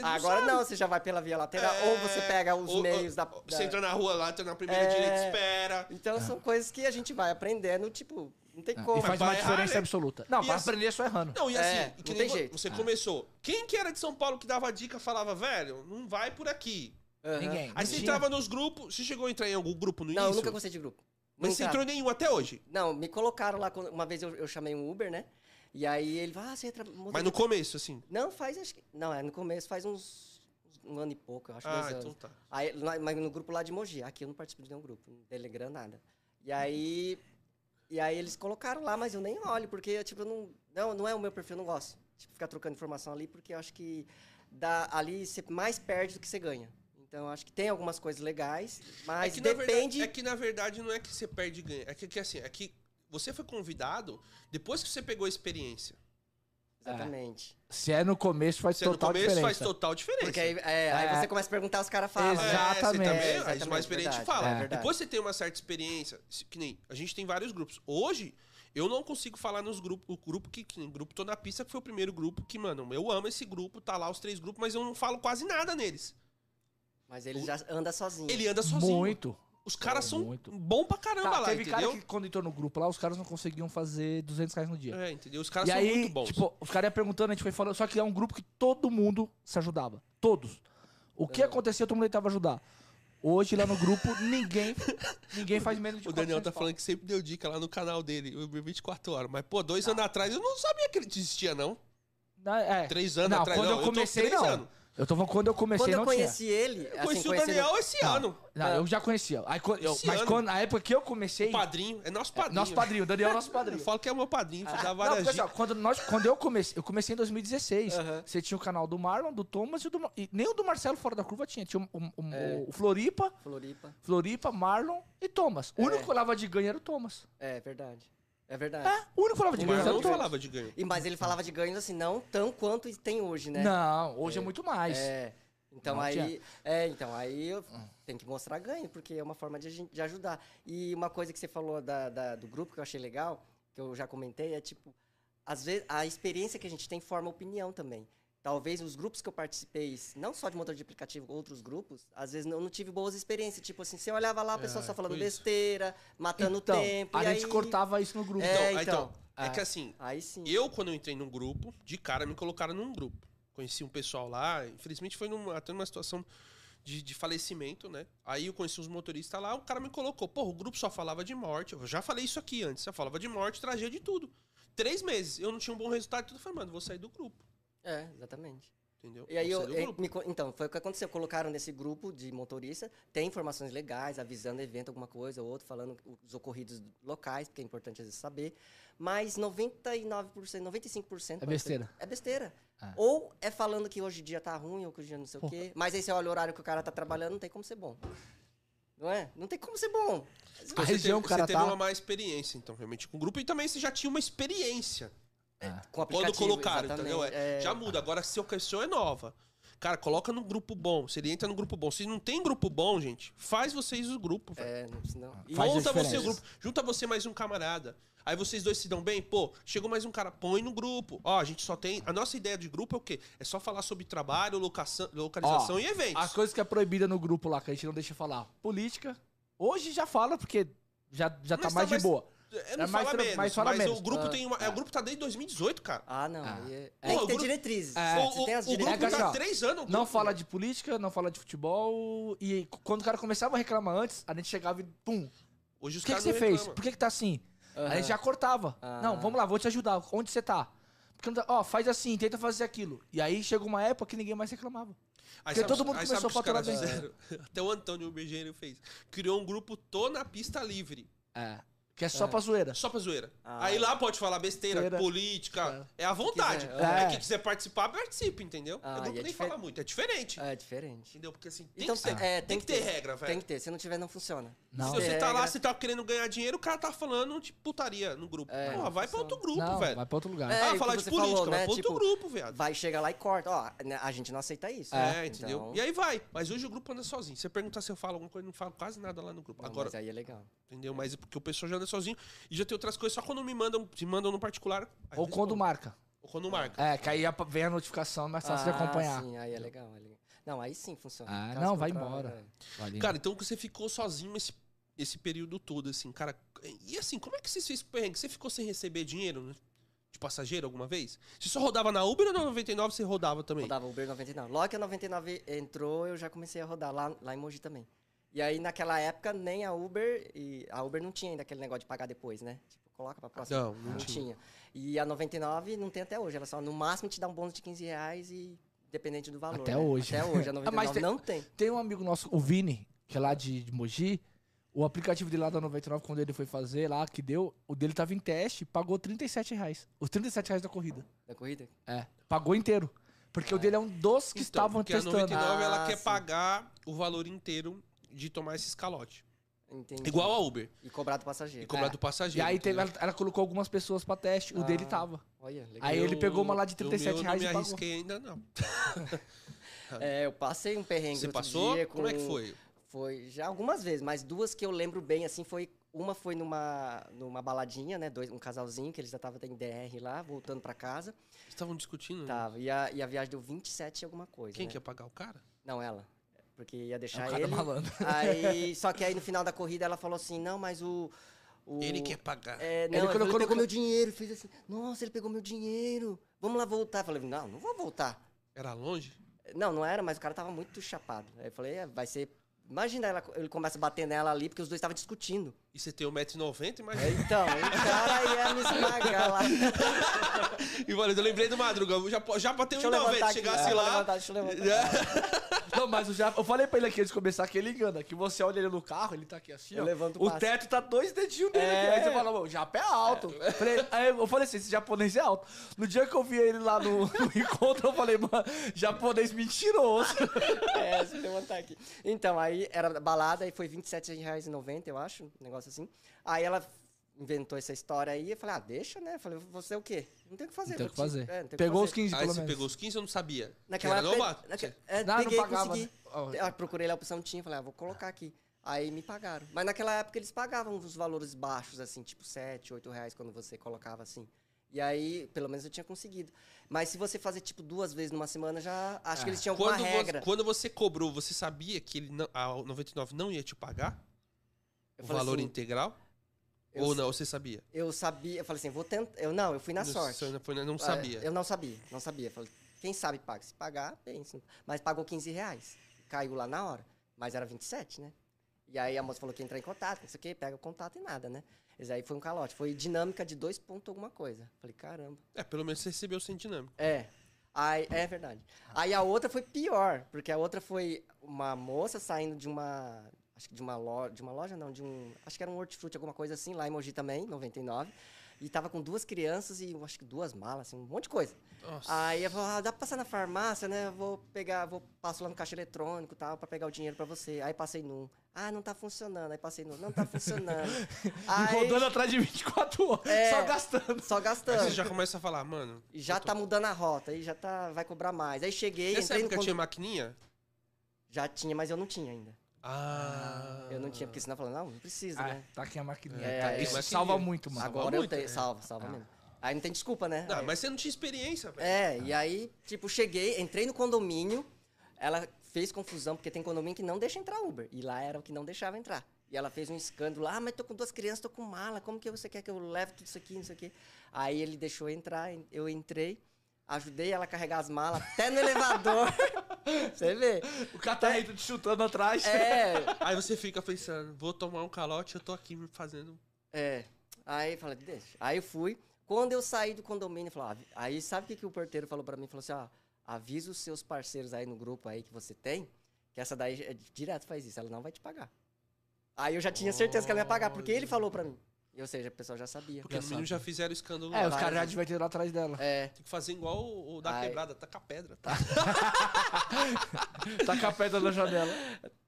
não Agora sabe. não, você já vai pela via lateral, É, ou você pega os ou- meios da. ou- da- Você entra na rua lá, entra na primeira É. direita, espera. Então são coisas que a gente vai aprendendo, tipo, não tem como. e faz vai uma errar, diferença né? absoluta. Não, pra assim- aprender só errando. Não, e É, assim, não que nem tem jeito. você Ah. começou. Quem que era de São Paulo que dava dica falava, velho, não vai por aqui. Aham. Ninguém. Aí não você entrava nos grupos, você chegou a entrar em algum grupo no Não, eu início? nunca gostei de grupo. Mas Nunca. você entrou em nenhum até hoje. Não, me colocaram lá, uma vez eu, eu chamei um Uber, né? E aí ele falou, ah, você entra... Mas no começo, assim. Não, faz, acho que... Não, é no começo, faz uns... Um ano e pouco, eu acho, Ah, então tá. Aí, mas no grupo lá de Mogi. Aqui eu não participo de nenhum grupo, no Telegram, nada. E aí... E aí eles colocaram lá, mas eu nem olho, porque, tipo, eu não... Não, não é o meu perfil, eu não gosto. Tipo, ficar trocando informação ali, porque eu acho que dá, ali você mais perde do que você ganha. Então, acho que tem algumas coisas legais, mas é que, depende... verdade, é que na verdade não é que você perde e ganha. É que, que assim, é que você foi convidado depois que você pegou a experiência. Exatamente. Se é no começo, faz no total começo diferença. faz total diferença. Porque aí, é, aí É. você começa a perguntar, os caras falam. né? É, Exatamente. você também, É, aí exatamente, mais experientes verdade, falam. é. Depois você tem uma certa experiência, se- que nem a gente tem vários grupos. Hoje, eu não consigo falar nos grupos, o grupo que, que grupo Tô na Pista, que foi o primeiro grupo que, mano, eu amo esse grupo, tá lá os três grupos, mas eu não falo quase nada neles. Mas ele já anda sozinho. Ele anda sozinho. Muito. Os caras são Muito. bom pra caramba Tá, lá, teve entendeu? cara que quando entrou no grupo lá, os caras não conseguiam fazer 200 reais no dia. É, entendeu? Os caras e são aí, muito bons. tipo, os caras iam perguntando, a gente foi falando, só que é um grupo que todo mundo se ajudava. Todos. O que É. acontecia, todo mundo tentava ajudar. Hoje, lá no grupo, ninguém ninguém faz menos de o Daniel tá 400 pau. falando que sempre deu dica lá no canal dele, o 24 horas. Mas, pô, dois anos atrás eu não sabia que ele existia, não. Não, é. Três anos não, atrás, quando não. eu eu comecei, três não. anos. Eu tô falando quando eu comecei, Quando eu não conheci ele. Eu assim, conheci o Daniel ele- esse tinha. ano. Não, eu já conhecia. Aí, quando- eu- mas ano. quando, na época que eu comecei... O padrinho. É nosso é, padrinho. nosso padrinho, o Daniel é nosso Eu padrinho. falo que é o meu padrinho, dá Não, várias porque, assim, quando, nós, quando eu comecei, eu comecei em 2016. Aham. Você tinha o canal do Marlon, do Thomas e, do, e nem o do Marcelo fora da curva tinha. Tinha o, o- o- É. o Floripa, Floripa. Floripa, Marlon e Thomas. O É. único que falava de ganho era o Thomas. É verdade. É verdade. É, o único falava de O ganho era Marlon falava de ganho. E, mas ele falava de ganhos assim, não tão quanto tem hoje, né? Não, hoje é, muito mais. É. Então Não aí. tinha. É, então aí eu tenho que mostrar ganho, porque é uma forma de, a gente- de ajudar. E uma coisa que você falou da, da- do grupo que eu achei legal, que eu já comentei, é tipo, às vezes a experiência que a gente tem forma opinião também. Talvez os grupos que eu participei, não só de motor de aplicativo, outros grupos, às vezes não, não tive boas experiências. Tipo assim, você olhava lá, a pessoa É, só falando besteira, matando então, tempo. a e gente aí... cortava isso no grupo. É, Então, então. então, é Ah. que assim, Aí sim. eu quando eu entrei num grupo, de cara me colocaram num grupo. Conheci um pessoal lá, infelizmente foi numa, até numa situação de, de falecimento, né? Aí eu conheci uns motoristas lá, o cara me colocou, pô, o grupo só falava de morte. Eu já falei isso aqui antes, eu falava de morte, tragédia de tudo. Três meses, eu não tinha um bom resultado, tudo. Eu falei, mano, vou sair do grupo, É, exatamente. entendeu? E aí eu, do eh, grupo. me então, foi o que aconteceu. Colocaram nesse grupo de motorista, tem informações legais, avisando evento, alguma coisa ou outro, falando os ocorridos locais, porque é importante às vezes saber. Mas 99%, 95% É besteira. ser- É besteira. Ah. Ou é falando que hoje o dia tá ruim, ou que hoje o dia não sei o Porra. quê. Mas aí você olha o horário que o cara tá trabalhando, não tem como ser bom. Não é? Não tem como ser bom. Então A você região, teve, cara, você teve tá- uma má experiência, então, realmente, com o grupo. E também você já tinha uma experiência Com o quando colocaram, entendeu? É, É, Já muda. Agora, se a questão é nova. Cara, coloca no grupo bom. Se ele entra no grupo bom. Se não tem grupo bom, gente, faz vocês o grupo. velho. É, não, senão... E- Faz a Monta você o grupo. Junta você mais um camarada. Aí vocês dois se dão bem, pô, chegou mais um cara, põe no grupo. Ó, a gente só tem. A nossa ideia de grupo é o quê? É só falar sobre trabalho, locação, localização Ó, e eventos. As coisas que é proibida no grupo lá, que a gente não deixa falar. Política. Hoje já fala, porque já, já tá Mas tá mais de mais- boa. É, não é mais fala menos, mas fala menos. o grupo Ah, tem uma. é, o grupo tá desde 2018, cara. Ah, não. Ah. aí É, Pô, tem o que ter grupo- diretrizes. É. o, tem as o- o grupo diretrizes. É tá há assim, três anos. Não fala de política, não fala de futebol. E quando o cara começava a reclamar antes, a gente chegava e pum. Hoje os O que, que você fez? Por que, que tá assim? Aí a gente já cortava. Ah. Não, vamos lá, vou te ajudar. Onde você tá? Porque, tá- ó, faz assim, tenta fazer aquilo. E aí chegou uma época que ninguém mais reclamava. Aí Porque sabe- todo mundo aí começou a faturar fizeram? Até o Antônio o Bergeiro fez. Criou um grupo Tô na Pista Livre. É. Que é só É. pra zoeira. Só pra zoeira. Ah. Aí lá pode falar besteira, política. É à vontade. quiser. Aí É. quem quiser participar, participe, entendeu? Ah, Eu não é nem difer- falar muito. É diferente. É diferente. Entendeu? Porque assim, tem Então, que ter, é, tem que ter regra, velho. Tem que ter. Se não tiver, não funciona. Não. Se Tem você tá lá, você tá querendo ganhar dinheiro, o cara tá falando de putaria no grupo. É, não vai pra outro grupo, não, velho. vai pra outro lugar. É, ah, falar que de política, falou, vai né? pra outro Tipo, grupo, viado. Vai, chega lá e corta. Ó, né, a gente não aceita isso. É, né? entendeu? Então- E aí vai. Mas hoje o grupo anda sozinho. Você pergunta se eu falo alguma coisa, eu não falo quase nada lá no grupo. Agora, Mas aí é legal. entendeu? Mas é porque o pessoal já anda sozinho. E já tem outras coisas, só quando me mandam, se mandam no particular. Ou quando marca. Ou quando marca. É, que aí a- vem a notificação, é mais fácil de Ah, acompanhar. Sim, aí é legal, é legal. Não, aí sim funciona. Ah, não, vai embora. é. Vai ali. Cara, então você ficou sozinho esse, esse período todo, assim, cara. E assim, como é que você fez perrengue? Você ficou sem receber dinheiro né, de passageiro alguma vez? Você só rodava na Uber ou na 99 você rodava também? Rodava Uber 99. Logo que a 99 entrou, eu já comecei a rodar lá, lá em Mogi também. E aí, naquela época, nem a Uber. E a Uber não tinha ainda aquele negócio de pagar depois, né? Tipo, coloca pra próxima. Não, não Não tinha. tinha. E a 99 não tem até hoje. Ela só no máximo te dá um bônus de 15 reais e dependente do valor. Até né? hoje. Até hoje. A Ah, mas 99 tem- não tem. Tem um amigo nosso, o Vini, que é lá de, de Mogi. O aplicativo dele lá da 99, quando ele foi fazer lá, que deu, o dele tava em teste, pagou 37 reais. Os 37 reais da corrida. Da corrida? É. Pagou inteiro. Porque o dele é um dos que Então, estavam testando. a 99 ela Ah, quer sim. pagar o valor inteiro de tomar esse escalote. Entendi. Igual a Uber. E cobrar do passageiro. E cobrar É. do E passageiro. aí teve, ela, ela colocou algumas pessoas pra teste, o dele Ah. tava. Olha, legal. Aí ele Eu- pegou uma lá de eu 37 meu reais não e me pagou. arrisquei ainda, não. É, eu passei um perrengue Você passou? dia Como é que com- foi? Foi já algumas vezes, mas duas que eu lembro bem, assim, foi... Uma foi numa, numa baladinha, né? Dois, um casalzinho, que eles já estavam em DR lá, voltando pra casa. Vocês estavam discutindo? né? Tava. E a, e a viagem deu 27 e alguma coisa, Quem né? que ia pagar o cara? Não, ela. Porque ia É deixar o cara ele. malandro. Aí, só que aí no final da corrida ela falou assim, não, mas o... o Ele quer pagar. É, não, Ele ele, colocou no pegou meu dinheiro fez assim, nossa, ele pegou meu dinheiro, vamos lá voltar. Eu falei, não, não vou voltar. Era longe? Não, não era, mas o cara tava muito chapado. Aí eu falei, é, vai ser... Imagina ela, ele começa a bater nela ali, porque os dois estavam discutindo. E você tem 1,90m, É, imagina. Então, o cara ia me esmagar lá. E, mano, eu lembrei do Madruga. Já, já pra ter Deixa eu levantar 1,90m, aqui. chegasse deixa eu lá... levantar, deixa eu levantar. Não, mas eu já. Eu falei pra ele aqui antes de começar que ele engana. Que você olha ele no carro, ele tá aqui assim, Eu ó. o teto tá dois dedinhos nele É. aqui. Aí você fala, "Ô, o Japé é alto. Falei- aí eu falei assim, esse japonês é alto. No dia que eu vi ele lá no, no encontro, eu falei, mano, japonês mentiroso. É, deixa eu levantar aqui. Então, aí era balada, aí foi R$27,90, eu acho, um negócio assim. Aí ela inventou essa história aí, eu falei, ah, deixa, né? Eu falei, você o quê? Não tem o que fazer. Não tem o que fazer. te- é, não tem o que Pegou os fazer. 15, Aí pelo você menos. pegou os 15, eu não sabia. Naquela Era época, novato. naque- é, Não, não peguei, pagava, consegui. né? Eu procurei lá a opção tinha, falei, ah, vou colocar aqui. Aí me pagaram. Mas naquela época eles pagavam os valores baixos, assim, tipo 7, 8 reais quando você colocava assim. E aí, pelo menos eu tinha conseguido. Mas se você fazer, tipo, duas vezes numa semana, já acho que eles tinham alguma Quando regra. você, quando você cobrou, você sabia que ele não, a 99 não ia te pagar Eu o valor assim, integral? Eu Ou não, você sabia? Eu sabia, eu falei assim, vou tentar. Eu não, eu fui na Você sorte. não, foi- não É, sabia. Eu não sabia, não sabia. Falei, quem sabe paga. Se pagar, bem. Mas pagou 15 reais. caiu lá na hora. Mas era 27, né? E aí a moça falou que ia entrar em contato, não sei o quê, pega o contato e nada, né? Mas aí foi um calote. Foi dinâmica de dois pontos alguma coisa. Falei, caramba. É, pelo menos você recebeu sem dinâmica. É. Aí, é verdade. Aí a outra foi pior, porque a outra foi uma moça saindo de uma. Acho que de uma loja. De uma loja, não, de um. Acho que era um hortifruti, alguma coisa assim, lá em Mogi também, 99. E tava com duas crianças e acho que duas malas, assim, um monte de coisa. Nossa. Aí eu falei, ah, dá pra passar na farmácia, né? Eu vou pegar, vou passo lá no caixa eletrônico e tal, pra pegar o dinheiro pra você. Aí passei num. Ah, não tá funcionando. Aí passei num. Não tá funcionando. E Aí, rodando atrás de 24 horas, É. só gastando. só Aí gastando. você já começa a falar, mano. E já tá mudando a rota, aí já tá, vai cobrar mais. Aí cheguei, Nessa entrei no época condo- tinha maquininha? Já tinha, mas eu não tinha ainda. Ah. Eu não tinha, porque senão eu falava, não, não precisa, Ah, né? tá aqui a maquininha. É, tá. é, Isso salva muito, mano. Salva Agora eu muito, tenho, é. salva, salva Ah. mesmo. Aí não tem desculpa, né? Não, Aí- mas você não tinha experiência, velho. É, e aí, tipo, cheguei, entrei no condomínio, ela fez confusão, porque tem condomínio que não deixa entrar Uber. E lá era o que não deixava entrar. E ela fez um escândalo, ah, mas tô com duas crianças, tô com mala, como que você quer que eu leve tudo isso aqui, não sei o quê. Aí ele deixou entrar, eu entrei, ajudei ela a carregar as malas até no elevador. você vê? O catarrito te chutando atrás. É, Aí você fica pensando, vou tomar um calote, eu tô aqui me fazendo. É. Aí falei, deixa. Aí eu fui. Quando eu saí do condomínio, falei, ah, aí sabe o que, que o porteiro falou pra mim? Falou assim, ó, avisa os seus parceiros aí no grupo aí que você tem, que essa daí é, direto faz isso, ela não vai te pagar. Aí eu já tinha certeza que ela ia pagar, porque ele falou pra mim. E, ou seja, o pessoal já sabia. Porque no mínimo já fizeram escândalo É, lá. os caras já devem ter ido atrás dela. É. Tem que fazer igual o, o da Ai. quebrada, taca pedra. Tá? Taca a pedra na janela.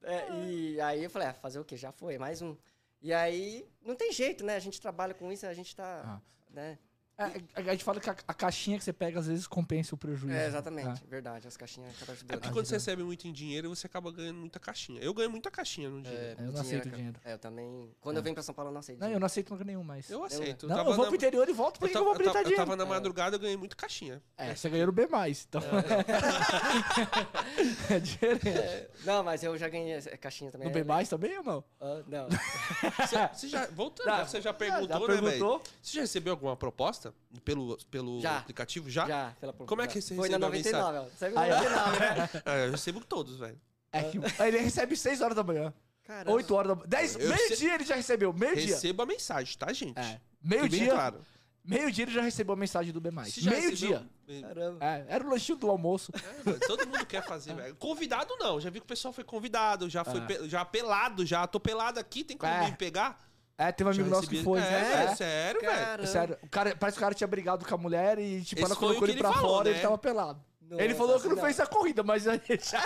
É, e aí eu falei, ah, fazer o quê? Já foi, mais um. E aí, não tem jeito, né? A gente trabalha com isso, a gente tá, Ah. né? É, a gente fala que a, a caixinha que você pega às vezes compensa o prejuízo. É, exatamente, verdade. As caixinhas acabam É porque quando você recebe muito em dinheiro, você acaba ganhando muita caixinha. Eu ganho muita caixinha no dinheiro. É, Eu não dinheiro aceito dinheiro. É, eu também. Quando eu venho pra São Paulo, eu não aceito. Não, eu não aceito nunca nenhum mais. Eu aceito. Não, tava eu vou na- pro interior e volto, por eu eu vou eu ta- habilitar eu dinheiro? tava na madrugada, eu ganhei muita caixinha. É, você ganhou no B+, então é diferente. É, não, mas eu já ganhei caixinha também. No B+, também ou não? Ah, não. Você, você já, voltando, Ah, você já já perguntou, né, velho? perguntou? Você já recebeu alguma proposta pelo, pelo Já. aplicativo? Já? Já, pela Como é que você Foi na recebeu a 99, ó. Você viu Ah, é? 99, né? É, eu recebo todos, velho. É que ele recebe 6 horas da manhã, Caramba. 8 horas da manhã, 10, Eu meio-dia ele já recebeu, meio-dia. Recebo a mensagem, tá, gente? É, meio-dia, claro. meio-dia ele já recebeu a mensagem do B+. Meio-dia. recebeu-. É, era o lanchinho do almoço. É, todo mundo quer fazer, velho. Convidado não, já vi que o pessoal foi convidado, já foi É. pe- já pelado, já tô pelado aqui, tem como É. me pegar? É, teve um amigo nosso que foi. É, né? velho, sério, velho. Sério, o cara, parece que o cara tinha brigado com a mulher e, tipo, Esse ela o colocou ele ele pra falou, fora e né? ele tava pelado. Nossa, ele falou que não não. fez a corrida, mas aí já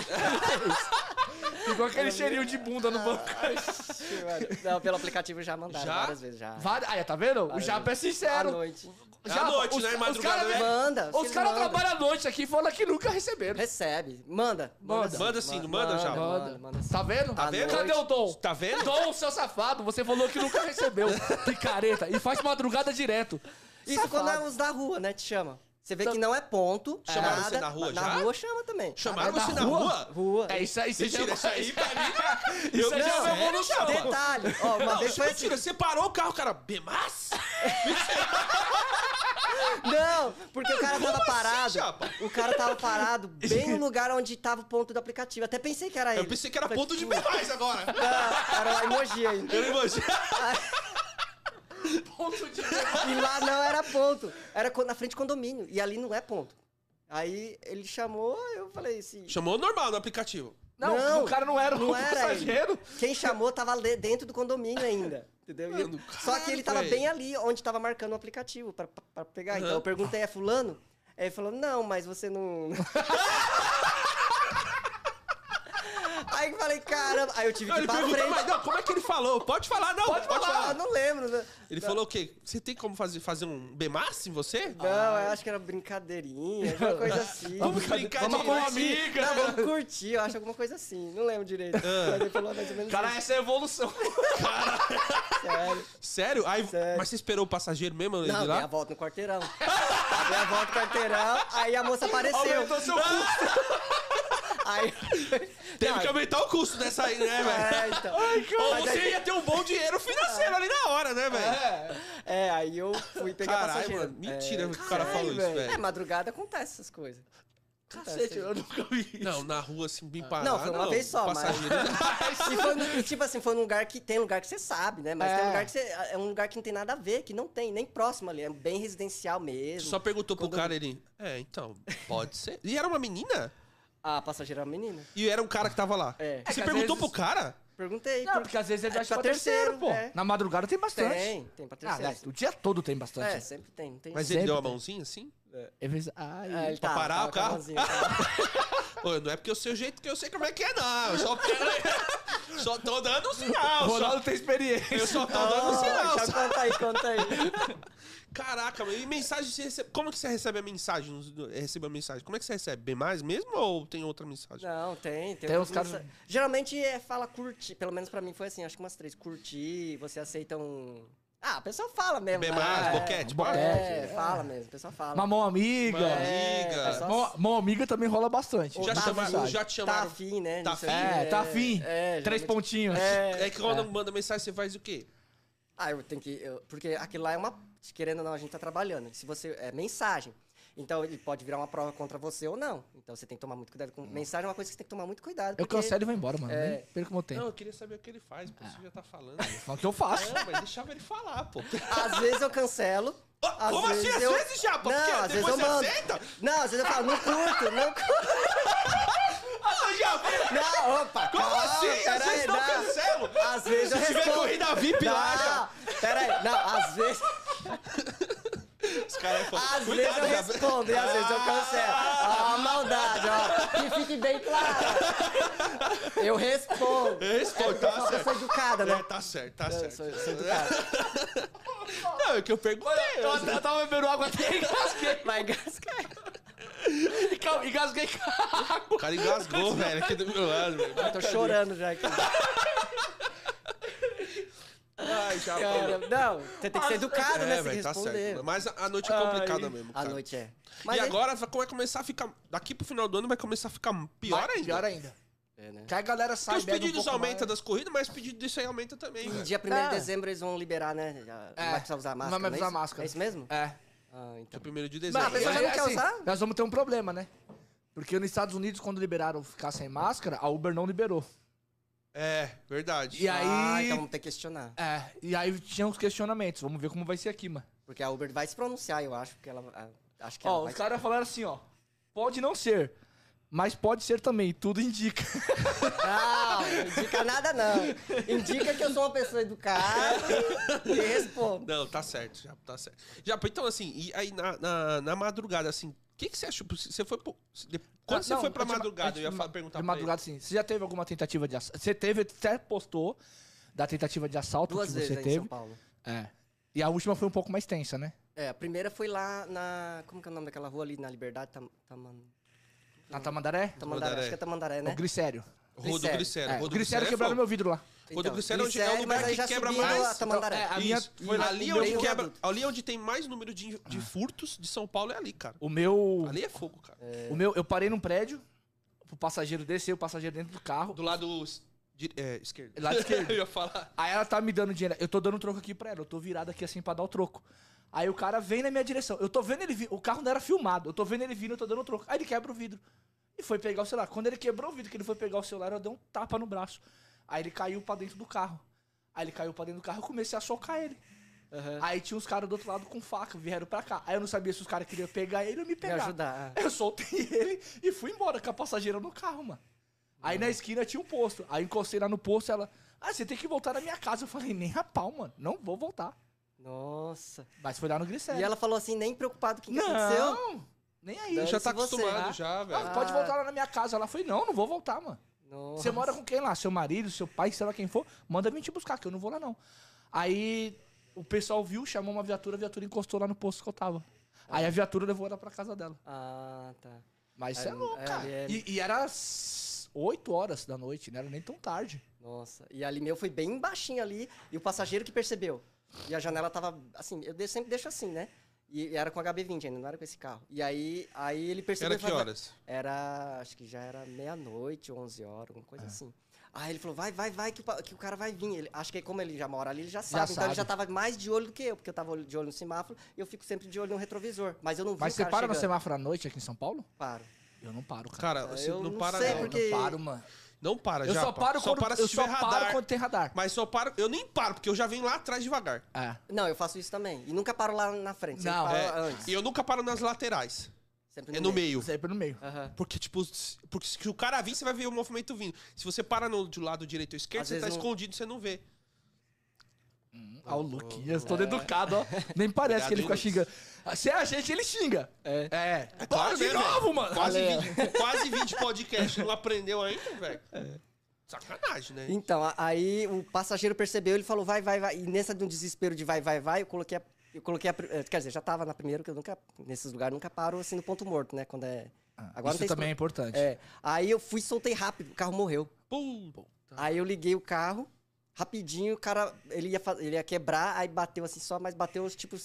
Ficou aquele cheirinho de bunda no banco. Não, pelo aplicativo já mandaram Já? várias vezes, já. Várias- Aí, tá vendo? O Várias Japa é vezes. À sincero. noite. Já, À noite, os, né? Os Madrugada, caras né? Manda. os cara mandam. trabalham à noite aqui e falam que nunca receberam. Recebe. Manda. Manda. Manda sim, não manda já? Manda, manda sim. Tá vendo? Tá vendo? Cadê o Dom? Tá vendo? Dom, seu safado, você falou que nunca recebeu. Que careta. E faz madrugada direto. Isso Safado. quando é os da rua, né? Te chama. Você vê Então- que não é ponto. Chamaram nada, você na rua Na já? rua chama também. Chamaram na você na rua? rua? Rua. É isso aí, isso Mentira, já- isso aí pra mim. Isso aí já é evolução. Japa? Detalhe. Ó, uma Não, vez foi mentira. assim. Você parou o carro, cara. Bemas? Não, porque o cara tava assim, parado. chapa? o cara tava parado bem no lugar onde tava o ponto do aplicativo. Até pensei que era ele. Eu pensei que era ponto de. Bemas agora. Não, era lá em Mogi ainda. Eu não imagino. Ponto de... E lá não era ponto. Era na frente do condomínio. E ali não é ponto. Aí ele chamou, eu falei assim. Chamou normal no aplicativo. Não, Não, o cara não era não o era passageiro. Quem chamou tava dentro do condomínio ainda. Entendeu? Eu- Mano, Só que ele tava velho. bem ali, onde tava marcando o aplicativo pra pegar. Então Aham. eu perguntei, é fulano? Aí ele falou, não, mas você não. Aí eu falei, caramba. Aí eu tive Não, que ir ele pra perguntou, frente. mas não, como é que ele falou? Pode falar, não. Pode falar. Ah, não lembro. né? Ele falou o quê? Você tem como fazer, fazer um Bemas em você? Não, eu acho que era brincadeirinha, alguma coisa assim. Vamos brincar de uma amiga. Não, vamos curtir, eu acho alguma coisa assim. Não lembro direito. Ah. Mas ele falou mais ou menos Cara, isso. essa é a evolução. Sério. Sério? Aí, Sério. Mas você esperou o passageiro mesmo Não, dei a lá? volta no quarteirão. dei a volta no quarteirão, aí a moça apareceu. Aumentou seu custo. Aí... Teve Não, que aumentar o custo dessa aí, né, velho? É, então. Ou você aí- ia ter um bom dinheiro financeiro ali na hora, né, velho? É. É, aí eu fui pegar Caralho, passageiro. mano. Mentira é, que o cara falou isso, É, velho. madrugada acontece essas coisas. Cacete, eu nunca vi isso. Não, na rua, assim, bem parado. Não, foi uma vez só, mas- E foi e, tipo assim, foi num lugar que tem lugar que você sabe, né? Mas tem É. um lugar que você. É um lugar que não tem nada a ver, que não tem, nem próximo ali. É bem residencial mesmo. Só perguntou pro Quando- cara, ele... É, então, pode ser. E era uma menina? A passageira uma menina. E era um cara que tava lá. É. Você às perguntou vezes- pro cara? Perguntei. Não, por- porque às vezes ele É acha pra pra terceiro, terceiro, pô. é. Na madrugada tem bastante. Tem, tem pra Ah, terceiro. né, o dia todo tem bastante. é, sempre tem. tem Mas Sempre ele deu a mãozinha, assim? É vezes- Ai, É, ele pra tava- parar tava o carro? Ô, não é porque eu sei o jeito que eu sei como é que é, não. Eu só, só tô dando um sinal. o Só, Ronaldo tem experiência. eu só tô dando um Oh, sinal. só. conta aí, conta aí. Caraca, mano. E mensagem você recebe. Como que você recebe a mensagem? Recebe a mensagem? Como é que você recebe? Bem mais mesmo ou tem outra mensagem? Não, tem. Tem, Tem uns caras- mensa- Geralmente é fala curtir. Pelo menos pra mim foi assim, acho que umas três. Curtir, você aceita um. Ah, a pessoa fala mesmo. Bem ah, mais, é, boquete, boquete. É, fala mesmo, a pessoa fala. Uma mão amiga. Mão É, amiga. é só- Mão, mão amiga também rola bastante. Já, tá te chamaram, afim. já te Tá chamaram. afim, né? Tá afim. É, tá afim. É, Três geralmente- pontinhos. É, É que quando manda mensagem, você faz o quê? Ah, eu tenho que. eu- porque aquilo lá é uma. Querendo ou não, a gente tá trabalhando. Se você. É mensagem. Então ele pode virar uma prova contra você ou não. Então você tem que tomar muito cuidado com. Mensagem é uma coisa que você tem que tomar muito cuidado. Eu porque- cancelo e vou embora, mano. É. Nem perco meu tempo. Não, eu queria saber o que ele faz, pô. Você já tá falando. Fala o que eu faço. Não, mas deixava ele falar, pô. Às vezes eu cancelo. Ah, às Como assim? Às eu- vezes, Japa? Não, Porque às vezes depois eu você mando. aceita? Não, às vezes eu falo, não curto, não curto. Ah, Japa! Não, opa, Como calma, assim? Às vezes não cancelo. Às vezes eu Se tiver respondo. corrida VIP lá, já. Não, peraí, não, às vezes, Os caras falam, às vezes eu Japa. respondo e às vezes eu cancelo. Ó, a maldade, ó, que fique bem claro. Eu respondo. Eu respondo, É, tá eu sou- Eu certo. sou educada, né? É, tá certo, tá Eu certo. sou, sou educada. Não, é que eu perguntei. Eu, eu tava bebendo água até engasguei. Mas gasca- Calma, Engasguei com a água. O cara engasgou, velho, aqui do meu lado, velho. eu tô chorando já aqui. Ai, já Cara, não, você tem que ser educado, né? É, tá certo. Mas a a noite é complicada Ai. mesmo, A cara. noite é. e é- agora vai vai começar a ficar. Daqui pro final do ano vai começar a ficar pior ainda. Pior ainda. É, né? Que a galera sai, Porque os bebe um pedidos pouco aumentam mais. das corridas, mas o pedido disso aí aumenta também, E velho. dia 1 É. de dezembro eles vão liberar, né? Já Não É, vai precisar usar não máscara. vai é usar isso? máscara. É isso mesmo? É. Ah, então. Dia 1 de Mas dezembro. a pessoa já não quer assim, usar? Nós vamos ter um problema, né? Porque nos Estados Unidos, quando liberaram ficar sem máscara, a Uber não liberou. É, verdade. E aí. Ah, então vamos ter que questionar. É, e aí tinha uns questionamentos. Vamos ver como vai ser aqui, mano. Porque a Uber vai se pronunciar, eu acho, porque ela. a- Acho que Ó, ela os vai... caras falaram assim, ó. Pode não ser, mas pode ser também. Tudo indica. Não, não indica nada, não. Indica que eu sou uma pessoa educada e respondo. Não, tá certo, já tá certo. Já, então assim, e aí na, na, na madrugada, assim, que, que você achou? Você foi pro- Quando Ah, você não, foi pra ma- madrugada, antes eu ia de fa- ma- perguntar De pra madrugada, sim. Você já teve alguma tentativa de assalto? Você teve, até postou da tentativa de assalto Duas que vezes você aí em teve. São Paulo. É. E a última foi um pouco mais tensa, né? É, a primeira foi lá na. Como que é o nome daquela rua ali na Liberdade? Tam, Taman, Na Tamandaré? Tamandaré. Tamandaré. Acho que é Tamandaré, né? O Glicério. Rodo Glicério. É, Rodo Glicério quebraram é meu vidro lá. Rodo Então, Glicério é é o lugar que quebra mais. Tamandaré. É, a minha- foi lá- ali, onde quebra, ali onde tem mais número de, de furtos de São Paulo é ali, cara. O meu. Ali é fogo, cara. O meu, eu parei num prédio, o passageiro desceu, o passageiro dentro do carro. Do lado de- é, esquerdo. Lado esquerdo. eu ia falar. Aí ela tá me dando dinheiro. Eu tô dando troco aqui pra ela. Eu tô virado aqui assim pra dar o troco. Aí o cara vem na minha direção. Eu tô vendo ele vir. O carro não era filmado. Eu tô vendo ele vindo, eu tô dando troco. Aí ele quebra o vidro. E foi pegar o celular. Quando ele quebrou o vidro, que ele foi pegar o celular, eu dei um tapa no braço. Aí ele caiu pra dentro do carro. Aí ele caiu pra dentro do carro, eu comecei a socar ele. Aham. Aí tinha uns caras do outro lado com faca, vieram pra cá. Aí eu não sabia se os caras queriam pegar ele ou me Me pegar. ajudar. Eu soltei ele e fui embora com a passageira no carro, mano. Aí na esquina tinha um posto. Aí encostei lá no posto ela. Ah, você tem que voltar na minha casa. Eu falei, nem a pau, mano. Não vou voltar. Nossa. Mas foi lá no Glicério. E ela falou assim, nem preocupado com o que aconteceu. Não, nem aí. Dane-se Já tá você, acostumado né? já, velho. Não, pode voltar lá na minha casa. Ela foi, não, não vou voltar, mano. Nossa. Você mora com quem lá? Seu marido, seu pai, sei lá quem for, manda vir te buscar, que eu não vou lá, não. Aí o pessoal viu, chamou uma viatura, a viatura encostou lá no posto que eu tava. Aí a viatura levou ela pra casa dela. Ah, tá. Mas isso é louco, cara. é- E, e era às 8 horas da noite, não era nem tão tarde. Nossa. E ali meu foi bem baixinho ali. E o passageiro que percebeu. E a janela tava assim, eu sempre deixo assim, né? E era com HB20 ainda, não era com esse carro. E aí, aí ele percebeu. Era que horas? Era, acho que já era meia-noite, 11 horas, alguma É. coisa assim. Aí ele falou, vai, vai, vai, que o, que o cara vai vir. Ele, acho que como ele já mora ali, ele já sabe. então sabe. ele já tava mais de olho do que eu, porque eu tava de olho no semáforo e eu fico sempre de olho no retrovisor. Mas eu não vi Mas o você para no chegando. semáforo à noite aqui em São Paulo? Paro. Eu não paro, cara. Cara, você eu não não para sei, não. porque- Eu não paro, mano. Não para, Eu já. só paro quando, para se eu só tiver paro radar. quando tem radar. Mas só paro. Eu nem paro, porque eu já venho lá atrás devagar. É. Não, eu faço isso também. E nunca paro lá na frente. Não, paro É, antes. e eu nunca paro nas laterais. Sempre É no meio. Sempre no meio. Aham. Porque, tipo, se- porque se o cara vir, você vai ver o movimento vindo. Se você para no do lado direito ou esquerdo, Às você tá não- escondido, você não vê. Ah, o Luquinhas, todo educado, ó. Nem parece que ele fica Obrigado, xingando. Se é a gente, ele xinga. É. É. Claro, Para de novo, velho? mano. Quase Valeu. 20, quase 20 podcasts, não aprendeu ainda, velho. Sacanagem, né? Então, a- aí o passageiro percebeu, ele falou, vai, vai, vai. E nessa do desespero de vai, vai, vai, eu coloquei a. Eu coloquei a. pri- eh, Quer dizer, já tava na primeira, que eu nunca. Nesses lugares nunca paro assim no ponto morto, né? Quando é. Agora não Isso tem também é importante. É. Aí eu fui e soltei rápido, o carro morreu. Pum. Aí eu liguei o carro, rapidinho, o cara. Ele ia, ele ia quebrar, aí bateu assim só, mas bateu tipo.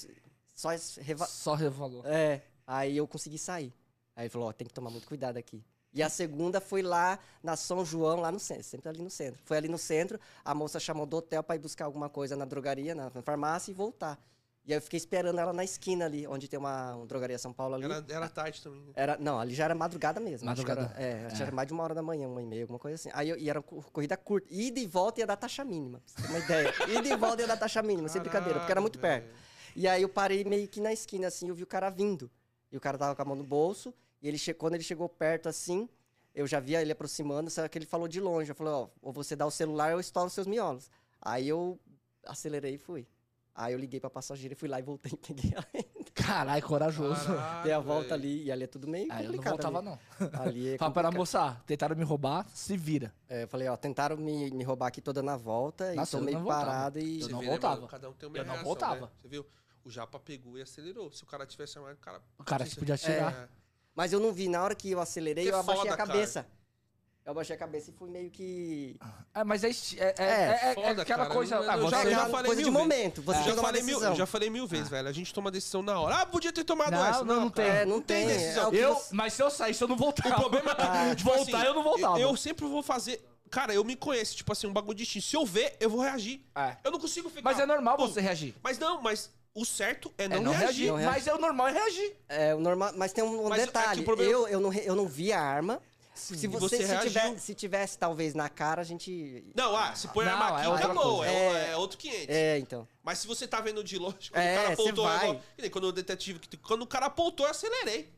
Só. Reva... Só revalou. É. Aí eu consegui sair. Aí ele falou, ó, tem que tomar muito cuidado aqui. E a segunda foi lá na São João, lá no centro, sempre ali no centro. Foi ali no centro, a moça chamou do hotel pra ir buscar alguma coisa na drogaria, na farmácia e voltar. E aí eu fiquei esperando ela na esquina ali, onde tem uma, uma drogaria São Paulo ali. Era, era tarde também. né? Era, não, ali já era madrugada mesmo. acho que Madrugada. Era, é, acho que era mais de uma hora da manhã, uma e meia, alguma coisa assim. Aí eu, e era co- corrida curta. Ida e volta ia dar taxa mínima, pra você ter uma ideia. Ida e volta ia dar taxa mínima, sem brincadeira, porque era muito Caralho, perto. E aí eu parei meio que na esquina, assim, eu vi o cara vindo. E o cara tava com a mão no bolso, e ele che... quando ele chegou perto, assim, eu já via ele aproximando, só que ele falou de longe. Eu falei, ó, ou você dá o celular ou eu estouro os seus miolos. Aí eu acelerei e fui. Aí eu liguei pra passageira e fui lá e voltei e peguei ela. Caralho, corajoso. Caralho, Dei a volta velho. ali, e ali é tudo meio Ah, eu não complicado. voltava, ali. não. Ali é Fala para complicado. moça, tentaram me roubar, se vira. É, eu falei, ó, tentaram me, me roubar aqui toda na volta Nossa, e eu tô meio parado e. Eu não vê, né, voltava. Cada um tem uma Eu não reação, voltava. né? Você viu? O Japa pegou e acelerou. Se o cara tivesse armado, o cara. O cara se podia É. atirar. Mas eu não vi, na hora que eu acelerei, Que eu abaixei foda, a cabeça. Eu abaixei a cabeça e fui meio que. É, mas é, é, é, É, é- é foda, aquela cara. coisa. Eu- ah, eu já- eu já falei coisa de mil vezes. momento. Você já tem que tomar falei, mil, decisão. eu já falei mil vezes, velho. A gente toma decisão na hora. Ah, podia ter tomado Não, essa. não, não tem. É, não tem, decisão. é o que Eu, mas se eu saísse, eu não voltava. O problema é que, Ah, tipo voltar, assim, eu não voltava. Eu, sempre vou fazer. Cara, eu me conheço, tipo assim, um bagulho de instinto. Se eu ver, eu vou reagir. É. Eu não consigo ficar. Mas é normal você reagir. Mas não, mas o certo é não, é não reagir. reagir. Não reagir. Mas é o normal é reagir. É, o normal, mas tem um, um é detalhe. o problema- eu, eu, não, eu não vi a arma. Se E você, você se, tiver- se tivesse, talvez, na cara, a gente. Não, ah, se põe Não, arma é aqui, outra acabou. coisa. É, é outro 500. É, então. Mas se você tá vendo de longe, quando É, o cara apontou, vai. nem quando o detetive. Quando o cara apontou, eu acelerei.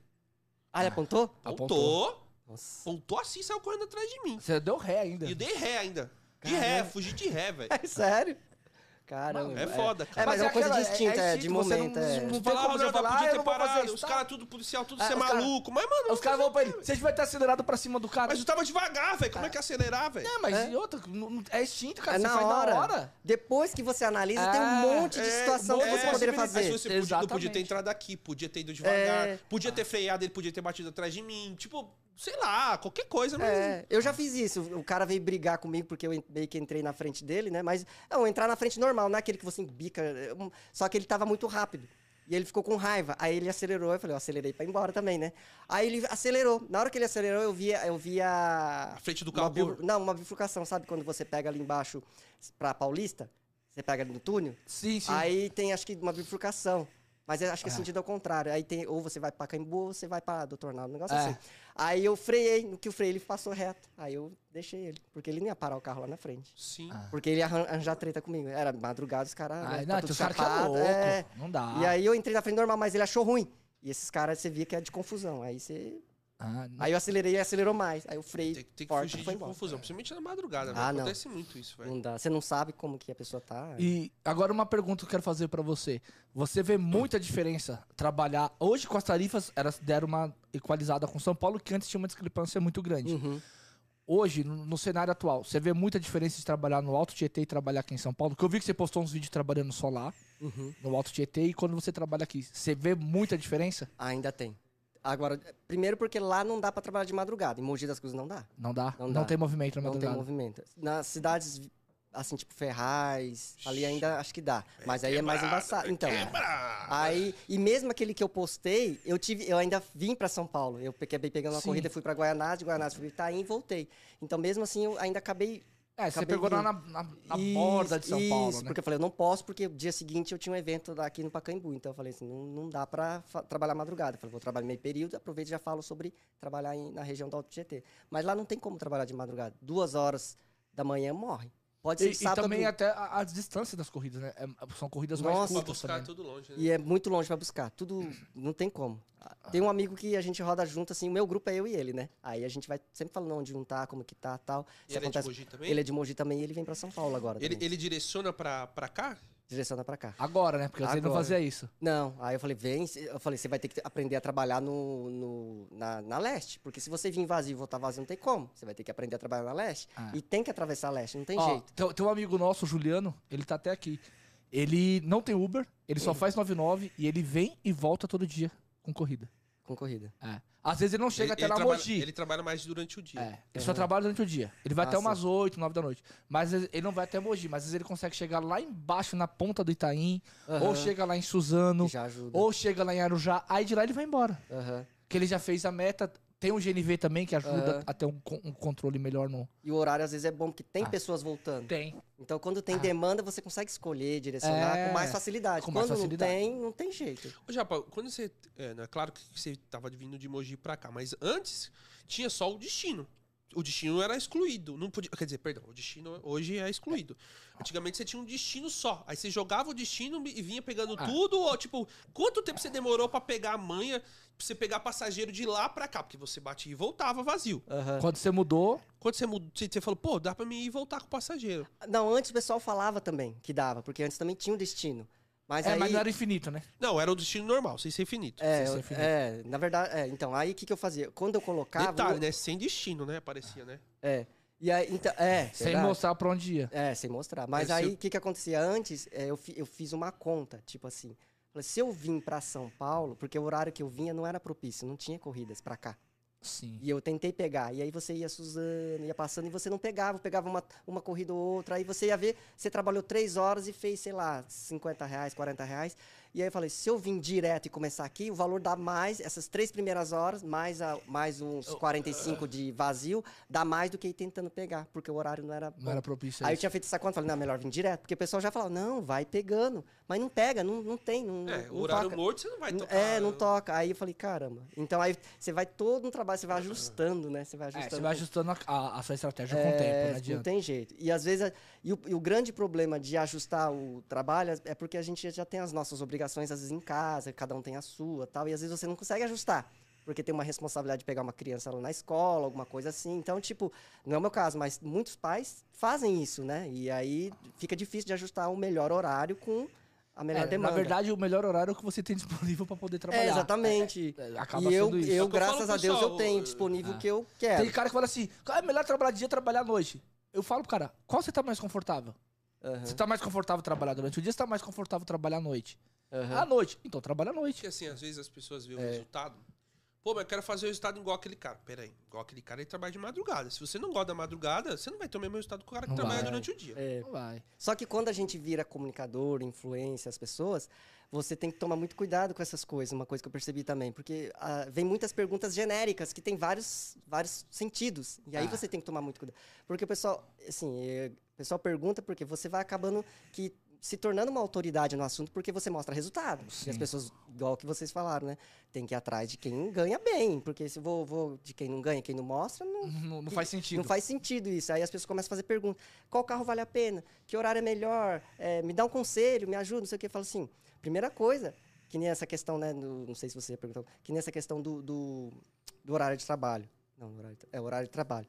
Ah, ele apontou? Apontou. Apontou. Nossa. Apontou assim e saiu correndo atrás de mim. Você deu ré ainda. E eu dei ré ainda. De Caramba. ré, fugi de ré, velho. É sério? Caramba. É foda, cara. É, mas, é uma coisa de aquela- instinto, é, de instinto, você momento. não- é. não- Você tem fala, como ah, você não, falar, podia ah, ter não parado. Os tá? caras tudo policial, tudo Ah, ser os cara- maluco. Mas, mano, Os caras vão pra ele. Você devia ter acelerado pra cima do cara. mas eu tava devagar, velho. Como é que é acelerar, velho? É, mas É. e outra, não- não- é instinto, cara. É você na faz hora. na hora. Depois que você analisa, tem um É, monte de É, situação que é, você poderia Mas fazer. você podia, não podia ter entrado aqui, podia ter ido devagar, É. podia ter freado, ele podia ter batido atrás de mim. Tipo, sei lá, qualquer coisa. Mas... É, eu já fiz isso. O cara veio brigar comigo porque eu meio que entrei na frente dele, né? Mas, não, entrar na frente normal, não é aquele que você bica. é Só que ele tava muito rápido. E ele ficou com raiva. Aí ele acelerou, eu falei, eu acelerei pra ir embora também, né? Aí ele acelerou. Na hora que ele acelerou, eu via, eu via A frente do carro. bifur- Não, uma bifurcação, sabe quando você pega ali embaixo pra Paulista? Você pega ali no túnel? Sim, sim. Aí tem, acho que, uma bifurcação. Mas acho que é Ah. sentido ao contrário. Aí tem, ou você vai pra Caimbu, ou você vai pra Doutor Naldo, um negócio É. assim. Aí eu freiei, no que eu freiei, ele passou reto. Aí eu deixei ele, porque ele não ia parar o carro lá na frente. Sim. Ah. Porque ele ia arran- arranjar treta comigo. Era madrugada, os caras. Ah, né, não, tá os caras que é chapado, louco. é. Não dá. E aí eu entrei na frente normal, mas ele achou ruim. E esses caras, você via que é de confusão. Aí você. Ah. Aí eu acelerei e acelerou mais. Aí eu freiei Tem, tem que forte fugir e foi de embora. confusão, principalmente na madrugada. Ah, velho. não. Acontece muito isso, velho. Não dá. Você não sabe como que a pessoa tá. E agora uma pergunta que eu quero fazer pra você. Você vê muita diferença trabalhar hoje com as tarifas, elas deram uma equalizada com São Paulo que antes tinha uma discrepância muito grande. Uhum. Hoje, no, no cenário atual, você vê muita diferença de trabalhar no Alto Tietê e trabalhar aqui em São Paulo? Porque eu vi que você postou uns vídeos trabalhando só lá, Uhum. no Alto Tietê, e quando você trabalha aqui, você vê muita diferença? Ainda tem. Agora, primeiro porque lá não dá pra trabalhar de madrugada. Em Mogi das Cruzes não dá. Não dá? Não, Não dá. tem movimento na Não tem madrugada. movimento. Nas cidades, assim, tipo Ferraz, ali ainda acho que dá. Mas aí é mais embaçado. Então, Quebra! aí... E mesmo aquele que eu postei, eu tive... Eu ainda vim pra São Paulo. Eu acabei pegando uma Sim. corrida, fui pra Guaianazes, de fui pra Itaim e voltei. Então, mesmo assim, eu ainda acabei É, você pegou lá na, na, na Isso, borda de São Paulo, isso, né? porque eu falei, eu não posso, porque dia seguinte eu tinha um evento aqui no Pacaembu. Então eu falei assim, não, não dá pra fa- trabalhar madrugada. Eu falei, vou trabalhar meio período, aproveito e já falo sobre trabalhar em- na região do Alto GT. Mas lá não tem como trabalhar de madrugada. Duas horas da manhã morre. Pode ser E, e sábado. também até a, as distâncias das corridas, né? É- são corridas mais Nossa. Pra curtas buscar também. tudo longe, né? E é muito longe pra buscar. Tudo não tem como. Tem um amigo que a gente roda junto, assim, o meu grupo é eu e ele, né? Aí a gente vai sempre falando onde um tá, como que tá tal. E Se ele é de acontece- Mogi também? Ele é de Mogi também e ele vem pra São Paulo agora. Ele, ele direciona pra cá? Direciona pra cá. Agora, né? Porque vezes não fazia isso. Não, aí eu falei, vem, eu falei, você vai ter que aprender a trabalhar no, no- na, na leste, porque se você vir vazio e voltar vazio, não tem como. Você vai ter que aprender a trabalhar na leste Ah. e tem que atravessar a leste, não tem Ó, jeito. Tem, tem um amigo nosso, o Juliano, ele tá até aqui. Ele não tem Uber, ele Hum. só faz 99 e ele vem e volta todo dia com corrida. Com corrida. É. Às vezes ele não chega ele, até ele lá trabalha, Mogi. ele trabalha mais durante o dia. É, ele só Uhum. trabalha durante o dia. Ele vai Ah, até sim. umas 8, 9 da noite. Mas ele não vai até Mogi, mas às vezes ele consegue chegar lá embaixo, na ponta do Itaim, ou Aham, chega lá em Suzano, que já ajuda. ou chega lá em Arujá, aí de lá ele vai embora. Aham. Que ele já fez a meta. Tem um GNV também que ajuda Aham. a ter um, um controle melhor no. E o horário às vezes é bom, porque tem Ah. pessoas voltando. Tem. Então quando tem Ah. demanda, você consegue escolher, direcionar É, com mais facilidade. com mais quando facilidade. não tem, não tem jeito. Ô, Japa, quando você. É, né, claro que você tava vindo de Mogi pra cá, mas antes tinha só o destino. O destino era excluído. Não podia, quer dizer, perdão, o destino hoje é excluído. Antigamente você tinha um destino só. Aí você jogava o destino e vinha pegando Ah. tudo. Ou, tipo, quanto tempo você demorou pra pegar a manha, pra você pegar passageiro de lá pra cá? Porque você batia e voltava vazio. Aham. Quando você mudou, Quando você mudou, você você falou, pô, dá pra mim ir e voltar com o passageiro. Não, antes o pessoal falava também que dava, porque antes também tinha um destino. Mas é, aí. mas não era infinito, né? Não, era o destino normal, sem ser infinito. É, Sem ser eu- infinito. é, na verdade, é, então, aí o que, que eu fazia? Quando eu colocava. Detalhe, né? Sem destino, né? Parecia, né? É. E aí, então, é. Sem verdade. mostrar pra onde ia. É, sem mostrar. Mas É, aí, eu- o que, que acontecia antes? é, eu, fi- eu fiz uma conta, tipo assim. Se eu vim pra São Paulo, porque o horário que eu vinha não era propício, não tinha corridas pra cá. Sim. E eu tentei pegar. E aí você ia Suzano, ia passando e você não pegava, pegava uma, uma corrida ou outra. Aí você ia ver, você trabalhou três horas e fez, sei lá, 50 reais, 40 reais. E aí eu falei, se eu vim direto e começar aqui, o valor dá mais, essas três primeiras horas, mais, a, mais uns 45 de vazio, dá mais do que ir tentando pegar, porque o horário não era bom. Não era propício Aí eu tinha feito essa conta, falei, não, melhor vir direto. Porque o pessoal já falava, não, vai pegando. Mas não pega, não, não tem, não, É, não o horário toca. morto você não vai tocar. É, não toca. Aí eu falei, caramba. Então aí você vai todo no trabalho, você vai ajustando, né? Você vai É, ajustando. você vai ajustando a, a- a sua estratégia com o É, tempo, não adianta. Não tem jeito. E às vezes, e o, e o grande problema de ajustar o trabalho é porque a gente já tem as nossas obrigações, às vezes, em casa, cada um tem a sua tal, e às vezes você não consegue ajustar. Porque tem uma responsabilidade de pegar uma criança lá na escola, alguma coisa assim. Então, tipo, não é o meu caso, mas muitos pais fazem isso, né? E aí fica difícil de ajustar o melhor horário com a melhor É, demanda. na verdade, o melhor horário é o que você tem disponível pra poder trabalhar. É, exatamente. É, é, acaba e eu, sendo isso. eu É eu graças falo, a Deus, pessoal, eu tenho eu- disponível o que eu quero. Tem cara que fala assim, "Ah, é melhor trabalhar de dia trabalhar à noite. Eu falo pro cara, qual você tá mais confortável? Aham, Você tá mais confortável trabalhar durante o dia, você tá mais confortável trabalhar à noite? Aham. À noite. Então trabalha à noite. Porque assim, às vezes as pessoas veem o É. resultado. Pô, mas eu quero fazer o resultado igual aquele cara. Pera aí, igual aquele cara, ele trabalha de madrugada. Se você não gosta da madrugada, você não vai ter o mesmo resultado que o cara que Não trabalha vai. durante o dia. É. Não vai. Só que quando a gente vira comunicador, influência as pessoas, você tem que tomar muito cuidado com essas coisas, uma coisa que eu percebi também, porque ah, vem muitas perguntas genéricas que tem vários, vários sentidos. E aí Ah. você tem que tomar muito cuidado. Porque o pessoal, assim, eh, o pessoal pergunta porque você vai acabando que se tornando uma autoridade no assunto porque você mostra resultado. E as Sim. pessoas, igual que vocês falaram, né? Tem que ir atrás de quem ganha bem, porque se vou, vou de quem não ganha, quem não mostra, não, Não, não faz sentido. não faz sentido isso. Aí as pessoas começam a fazer perguntas. Qual carro vale a pena? Que horário é melhor? É, me dá um conselho, me ajuda, não sei o que. Eu falo assim, primeira coisa, que nem essa questão, né? do- não sei se você perguntou, que nem essa questão do, do, do horário de trabalho. Não, horário, é horário de trabalho.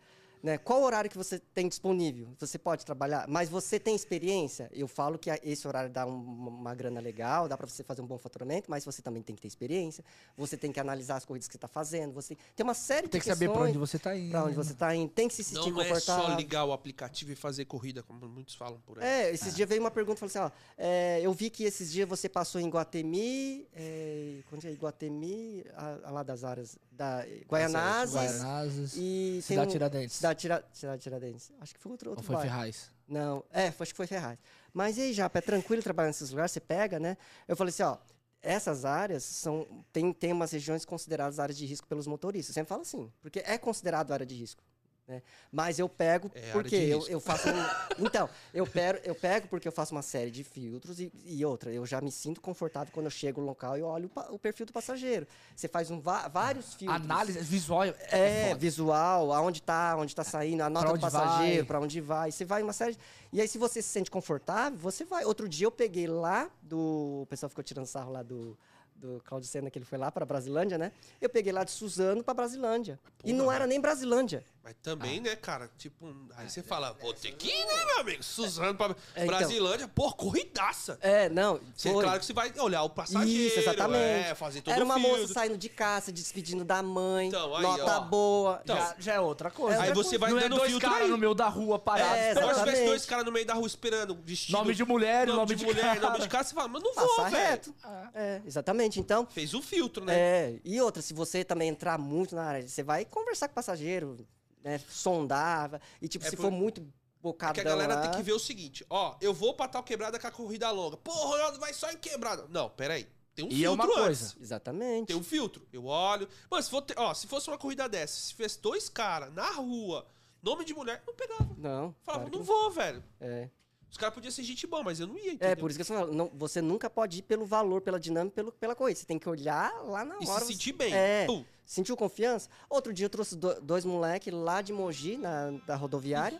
Né? Qual horário que você tem disponível? Você pode trabalhar, mas você tem experiência? Eu falo que a- esse horário dá um- uma grana legal, dá para você fazer um bom faturamento, mas você também tem que ter experiência. Você tem que analisar as corridas que você está fazendo. Você tem uma série Tem de que saber pra onde questões você tá indo. pra onde você tá indo. Tem que se sentir Não é confortável. só ligar o aplicativo e fazer corrida, como muitos falam por aí. É, esses dias veio uma pergunta, falou assim, ó, é, eu vi que esses dias você passou em Guatemi, é, onde é Guatemi, a, a lá das áreas da Guaianazes, Guaianazes. e tem Cidade um- Tiradentes. Cidade, Tira, Cidade Tiradentes. Acho que foi outro, Ou outro foi bairro. Ferraz? Não, é, foi- acho que foi Ferraz. Mas e aí, Japa, é tranquilo trabalhar nesses lugares? Você pega, né? Eu falei assim, ó, essas áreas são tem, tem umas regiões consideradas áreas de risco pelos motoristas. Eu sempre falo assim, porque é considerado área de risco. Né? Mas eu pego É porque de eu, eu faço. um- então, eu pego, eu pego porque eu faço uma série de filtros e, e outra. Eu já me sinto confortável quando eu chego no local e olho o, o perfil do passageiro. Você faz um, vários filtros. Análise visual é, É, foda. visual, aonde tá, onde tá saindo, a nota do passageiro, vai. pra onde vai. Você vai uma série. E aí, se você se sente confortável, você vai. Outro dia eu peguei lá do. O pessoal ficou tirando sarro lá do. Do Claudio Senna, que ele foi lá pra Brasilândia, né? Eu peguei lá de Suzano pra Brasilândia. e não era nem Brasilândia. Mas também, né, cara? Tipo, aí você fala, vou ter que ir, né, meu amigo? Suzano pra É, então. Brasilândia, pô, corridaça. É, não. Você, foi. claro que você vai olhar o passageiro, Isso, exatamente. é, fazer todo Era uma moça saindo de casa, despedindo da mãe, Então, aí, nota ó. boa. Então, já, já é outra coisa. É Aí outra você coisa. vai não é dando dois filtro caras aí. no meio da rua parados. É, esperando. Agora se Exatamente. dois caras no meio da rua esperando, vestido... Nome de mulher, nome, nome, de, de mulher, cara. nome de casa, você fala, mas não vou, Passar velho. reto. É, exatamente. Então, Fez o filtro, né? É, e outra, se você também entrar muito na área, você vai conversar com o passageiro, né, sondar, e tipo, É se por- for muito É bocadão que a galera lá, tem que ver o seguinte, ó, eu vou pra tal quebrada com a corrida longa. Pô, Ronaldo vai só em quebrada. Não, peraí. Tem um E é filtro uma antes. coisa. Exatamente. Tem um filtro. Eu olho. Mano, se, for ó, se fosse uma corrida dessa, se tivesse dois caras na rua, nome de mulher, não pegava. Não, Falava, claro que não vou, velho. É. Os caras podiam ser gente boa, mas eu não ia, entendeu? É, por isso que eu falo, não, você nunca pode ir pelo valor, pela dinâmica, pelo, pela corrida. Você tem que olhar lá na E hora. se você- sentir bem. É. Pum. Sentiu confiança? Outro dia eu trouxe do- dois moleques lá de Mogi, na, da rodoviária.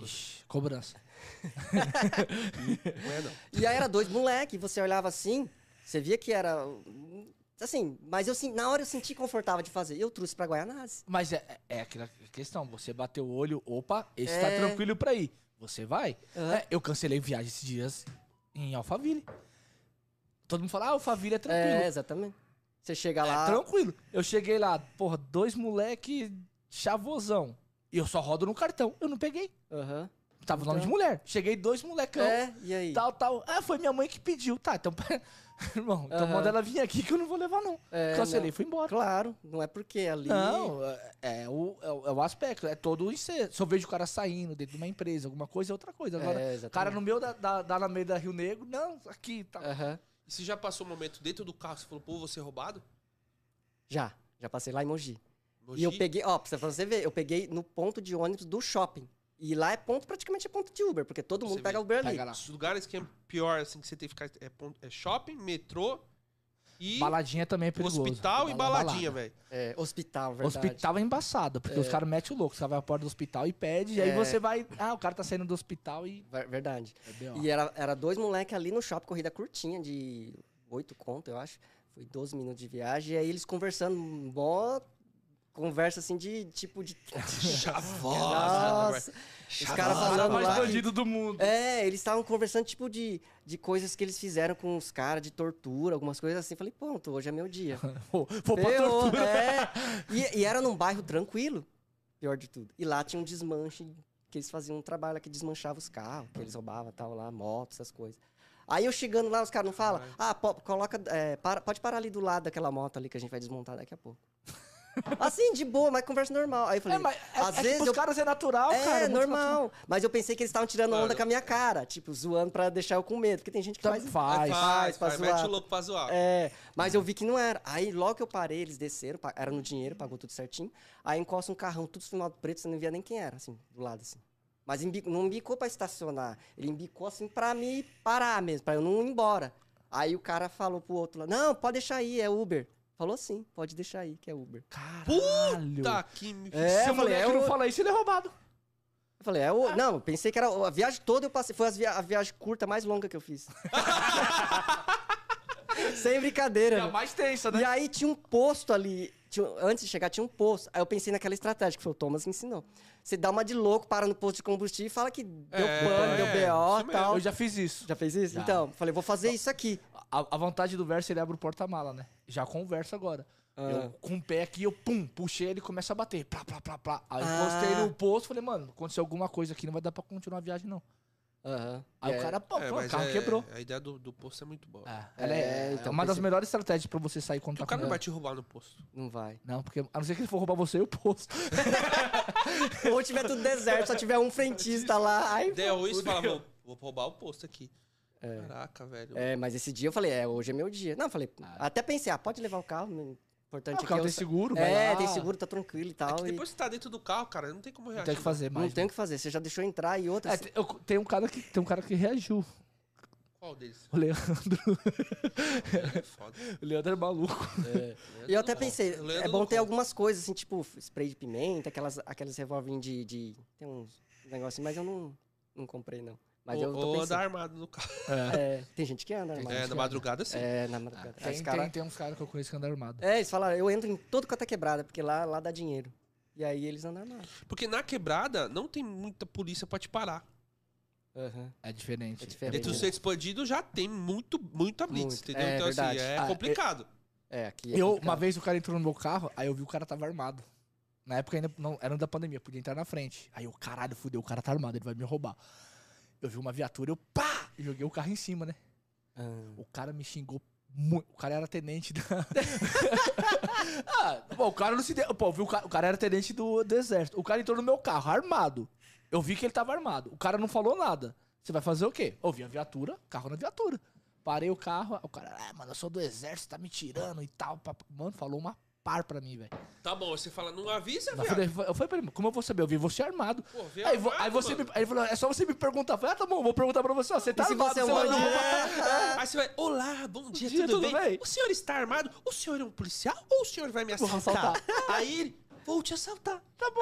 Ixi, cobrança. É. E aí era dois moleques, você olhava assim, você via que era. Assim, mas eu na hora eu senti confortável de fazer. Eu trouxe pra Guaianazes. Mas é, é aquela questão, você bateu o olho, opa, esse É. tá tranquilo pra ir. Você vai. Aham. É, eu cancelei viagem esses dias em Alphaville. Todo mundo fala, ah, Alphaville é tranquilo. É, exatamente. Você chega É lá. tranquilo. Eu cheguei lá, porra, dois moleque chavosão. E eu só rodo no cartão. Eu não peguei. Aham. Tava o nome de Então. mulher. Cheguei dois molecão. É, e aí? Tal, tal. Ah, foi minha mãe que pediu. Tá, então. Irmão, então Aham. manda ela vir aqui que eu não vou levar, não. É, Cancelei, não. fui embora. Claro, não é porque ali. Não, é, é o, é, o, é o aspecto, é todo o ensejo. Se eu vejo o cara saindo dentro de uma empresa, alguma coisa, é outra coisa. Agora, É, o cara no meio da, da, da na meio da Rio Negro, não, aqui, tá. Aham. E você já passou um momento dentro do carro, você falou, pô, vou ser roubado? Já, já passei lá em Mogi. Mogi? E eu peguei, ó, pra você ver, eu peguei no ponto de ônibus do shopping. E lá é ponto, praticamente é ponto de Uber, porque todo mundo Você pega vê, Uber ali. pega lá. Os lugares que é pior, assim, que você tem que ficar, é, ponto- é shopping, metrô e Baladinha também é perigoso. hospital e Bala- baladinha, balada. velho. É, hospital, verdade. Hospital é embaçado, porque os caras metem o louco. Você vai à porta do hospital e pede, e aí É. você vai. Ah, o cara tá saindo do hospital e. Ver- Verdade. É. E era, era dois moleques ali no shopping, corrida curtinha, de oito conto, eu acho. Foi 12 minutos de viagem. E aí eles conversando, mó conversa assim de tipo de. Chavosa. Nossa! Os caras O cara falando mais lá. que- bandido do mundo. É, eles estavam conversando, tipo, de, de coisas que eles fizeram com os caras, de tortura, algumas coisas assim. Falei, pronto, hoje é meu dia. Vou, vou pra Ferrou, tortura. é. E, e era num bairro tranquilo, pior de tudo. E lá tinha um desmanche, que eles faziam um trabalho lá que desmanchava os carros, que eles roubavam tal lá, motos, essas coisas. Aí eu chegando lá, os caras não falam, ah, po- coloca, é, para- pode parar ali do lado daquela moto ali que a gente vai desmontar daqui a pouco. Assim, de boa, mas conversa normal. Aí eu falei, É, mas é, às é que vezes pros eu caras é natural, é, cara. muito normal. Mas eu pensei que eles estavam tirando onda Mano. com a minha cara. Tipo, zoando pra deixar eu com medo. Porque tem gente que natural. faz. Faz. faz, pra faz, zoar. mete o louco pra zoar. É, mas eu vi que não era. Aí logo que eu parei, eles desceram, era no dinheiro, pagou tudo certinho. Aí encosta um carrão, tudo filmado preto, você não via nem quem era, assim, do lado, assim. Mas embi- não embicou pra estacionar. Ele embicou assim pra me parar mesmo, pra eu não ir embora. Aí o cara falou pro outro lá, não, pode deixar aí, é Uber. Falou assim, pode deixar aí, que é Uber. Caralho. Tá que me... É, Se eu falei, moleque é não o- fala isso, ele é roubado. Eu falei, é o. Não, eu pensei que era. A viagem toda eu passei. Foi via- a viagem curta mais longa que eu fiz. Sem brincadeira. É a mais tensa, né? E aí tinha um posto ali. tinha- antes de chegar, tinha um posto. Aí eu pensei naquela estratégia que foi o Thomas que ensinou. Você dá uma de louco, para no posto de combustível e fala que deu É, pano, é, deu BO e tal. Eu já fiz isso. Já fez isso? Já. Então, falei, vou fazer isso aqui. A, a vontade do verso, ele abre o porta-mala, né? Já conversa agora. Ah. Eu, com o pé aqui, eu pum, puxei ele e começa a bater. Plá, plá, plá, plá. Aí Ah. encostei no posto, falei, mano, aconteceu alguma coisa aqui, não vai dar pra continuar a viagem, não. Aham. Aí É, o cara, pô, É, pô, o carro é- quebrou. A ideia do, do posto é muito boa. É, ela é, É, é então, uma das melhores estratégias pra você sair tá o cara não vai te roubar no posto. Não vai. Não, porque a não ser que ele for roubar você e o posto. Ou tiver tudo deserto, só tiver um frentista lá. Aí, Deu isso e fala, vou, vou roubar o posto aqui. Caraca, velho. É, mas esse dia eu falei, é, hoje é meu dia. Não, eu falei, Ah. até pensei, ah, pode levar o carro, Importante Ah, o é carro que tem seguro, vai É, lá. tem seguro, tá tranquilo e É tal. e depois que tá dentro do carro, cara, não tem como Não reagir. tem o que fazer mais. Não tem o que fazer, você já deixou entrar e outra... É, tem, eu- tem um cara que tem um cara que reagiu. Qual deles? O Leandro. É foda. O Leandro é maluco. E eu até pensei, Leandro é não bom ter algumas coisas, assim, tipo spray de pimenta, aquelas, aqueles revólver de, de... Tem uns negócios, mas eu não, não comprei, não. Mas eu ou, ou andar armado no carro. É. É, tem gente que anda armado. É, na madrugada sim. É, na madrugada. Aí Tem, cara- tem, tem uns caras que eu conheço que andam armado. É, eles falaram, eu entro em todo cota quebrada, porque lá, lá dá dinheiro. E aí eles andam armados. Porque na quebrada não tem muita polícia pra te parar. Aham. É diferente. É diferente. Entre os ser expandido já tem muito, muita blitz, Muito. entendeu? É, então verdade. assim, é Ah, complicado. É, aqui é Eu, complicado. uma vez o cara entrou no meu carro, aí eu vi o cara tava armado. Na época ainda não era da pandemia, podia entrar na frente. Aí eu, caralho, fudeu, o cara tá armado, ele vai me roubar. Eu vi uma viatura, eu pá! Joguei o carro em cima, né? Ah. O cara me xingou muito. O cara era tenente da. ah, pô, o cara não se deu. Pô, viu, o, cara, o cara era tenente do, do exército. O cara entrou no meu carro, armado. Eu vi que ele tava armado. O cara não falou nada. Você vai fazer o quê? Eu vi a viatura, carro na viatura. Parei o carro, o cara, ah, mano, eu sou do exército, tá me tirando e tal. pá, pá." Mano, falou uma par pra mim, velho. Tá bom, você fala, não avisa, Eu falei, eu falei pra ele, como eu vou saber? Eu vi você armado. Pô, vê Aí, armado, aí você me, aí ele falou, é só você me perguntar. Eu falei, ah, tá bom, vou perguntar pra você. ó, Você tá se armado, você é um vai bandido? roubar- Aí você vai, olá, bom dia, dia, tudo, tudo bem? bem? O senhor está armado? O senhor é um policial ou o senhor vai me Vou assaltar? Aí ele, vou te assaltar. Tá bom.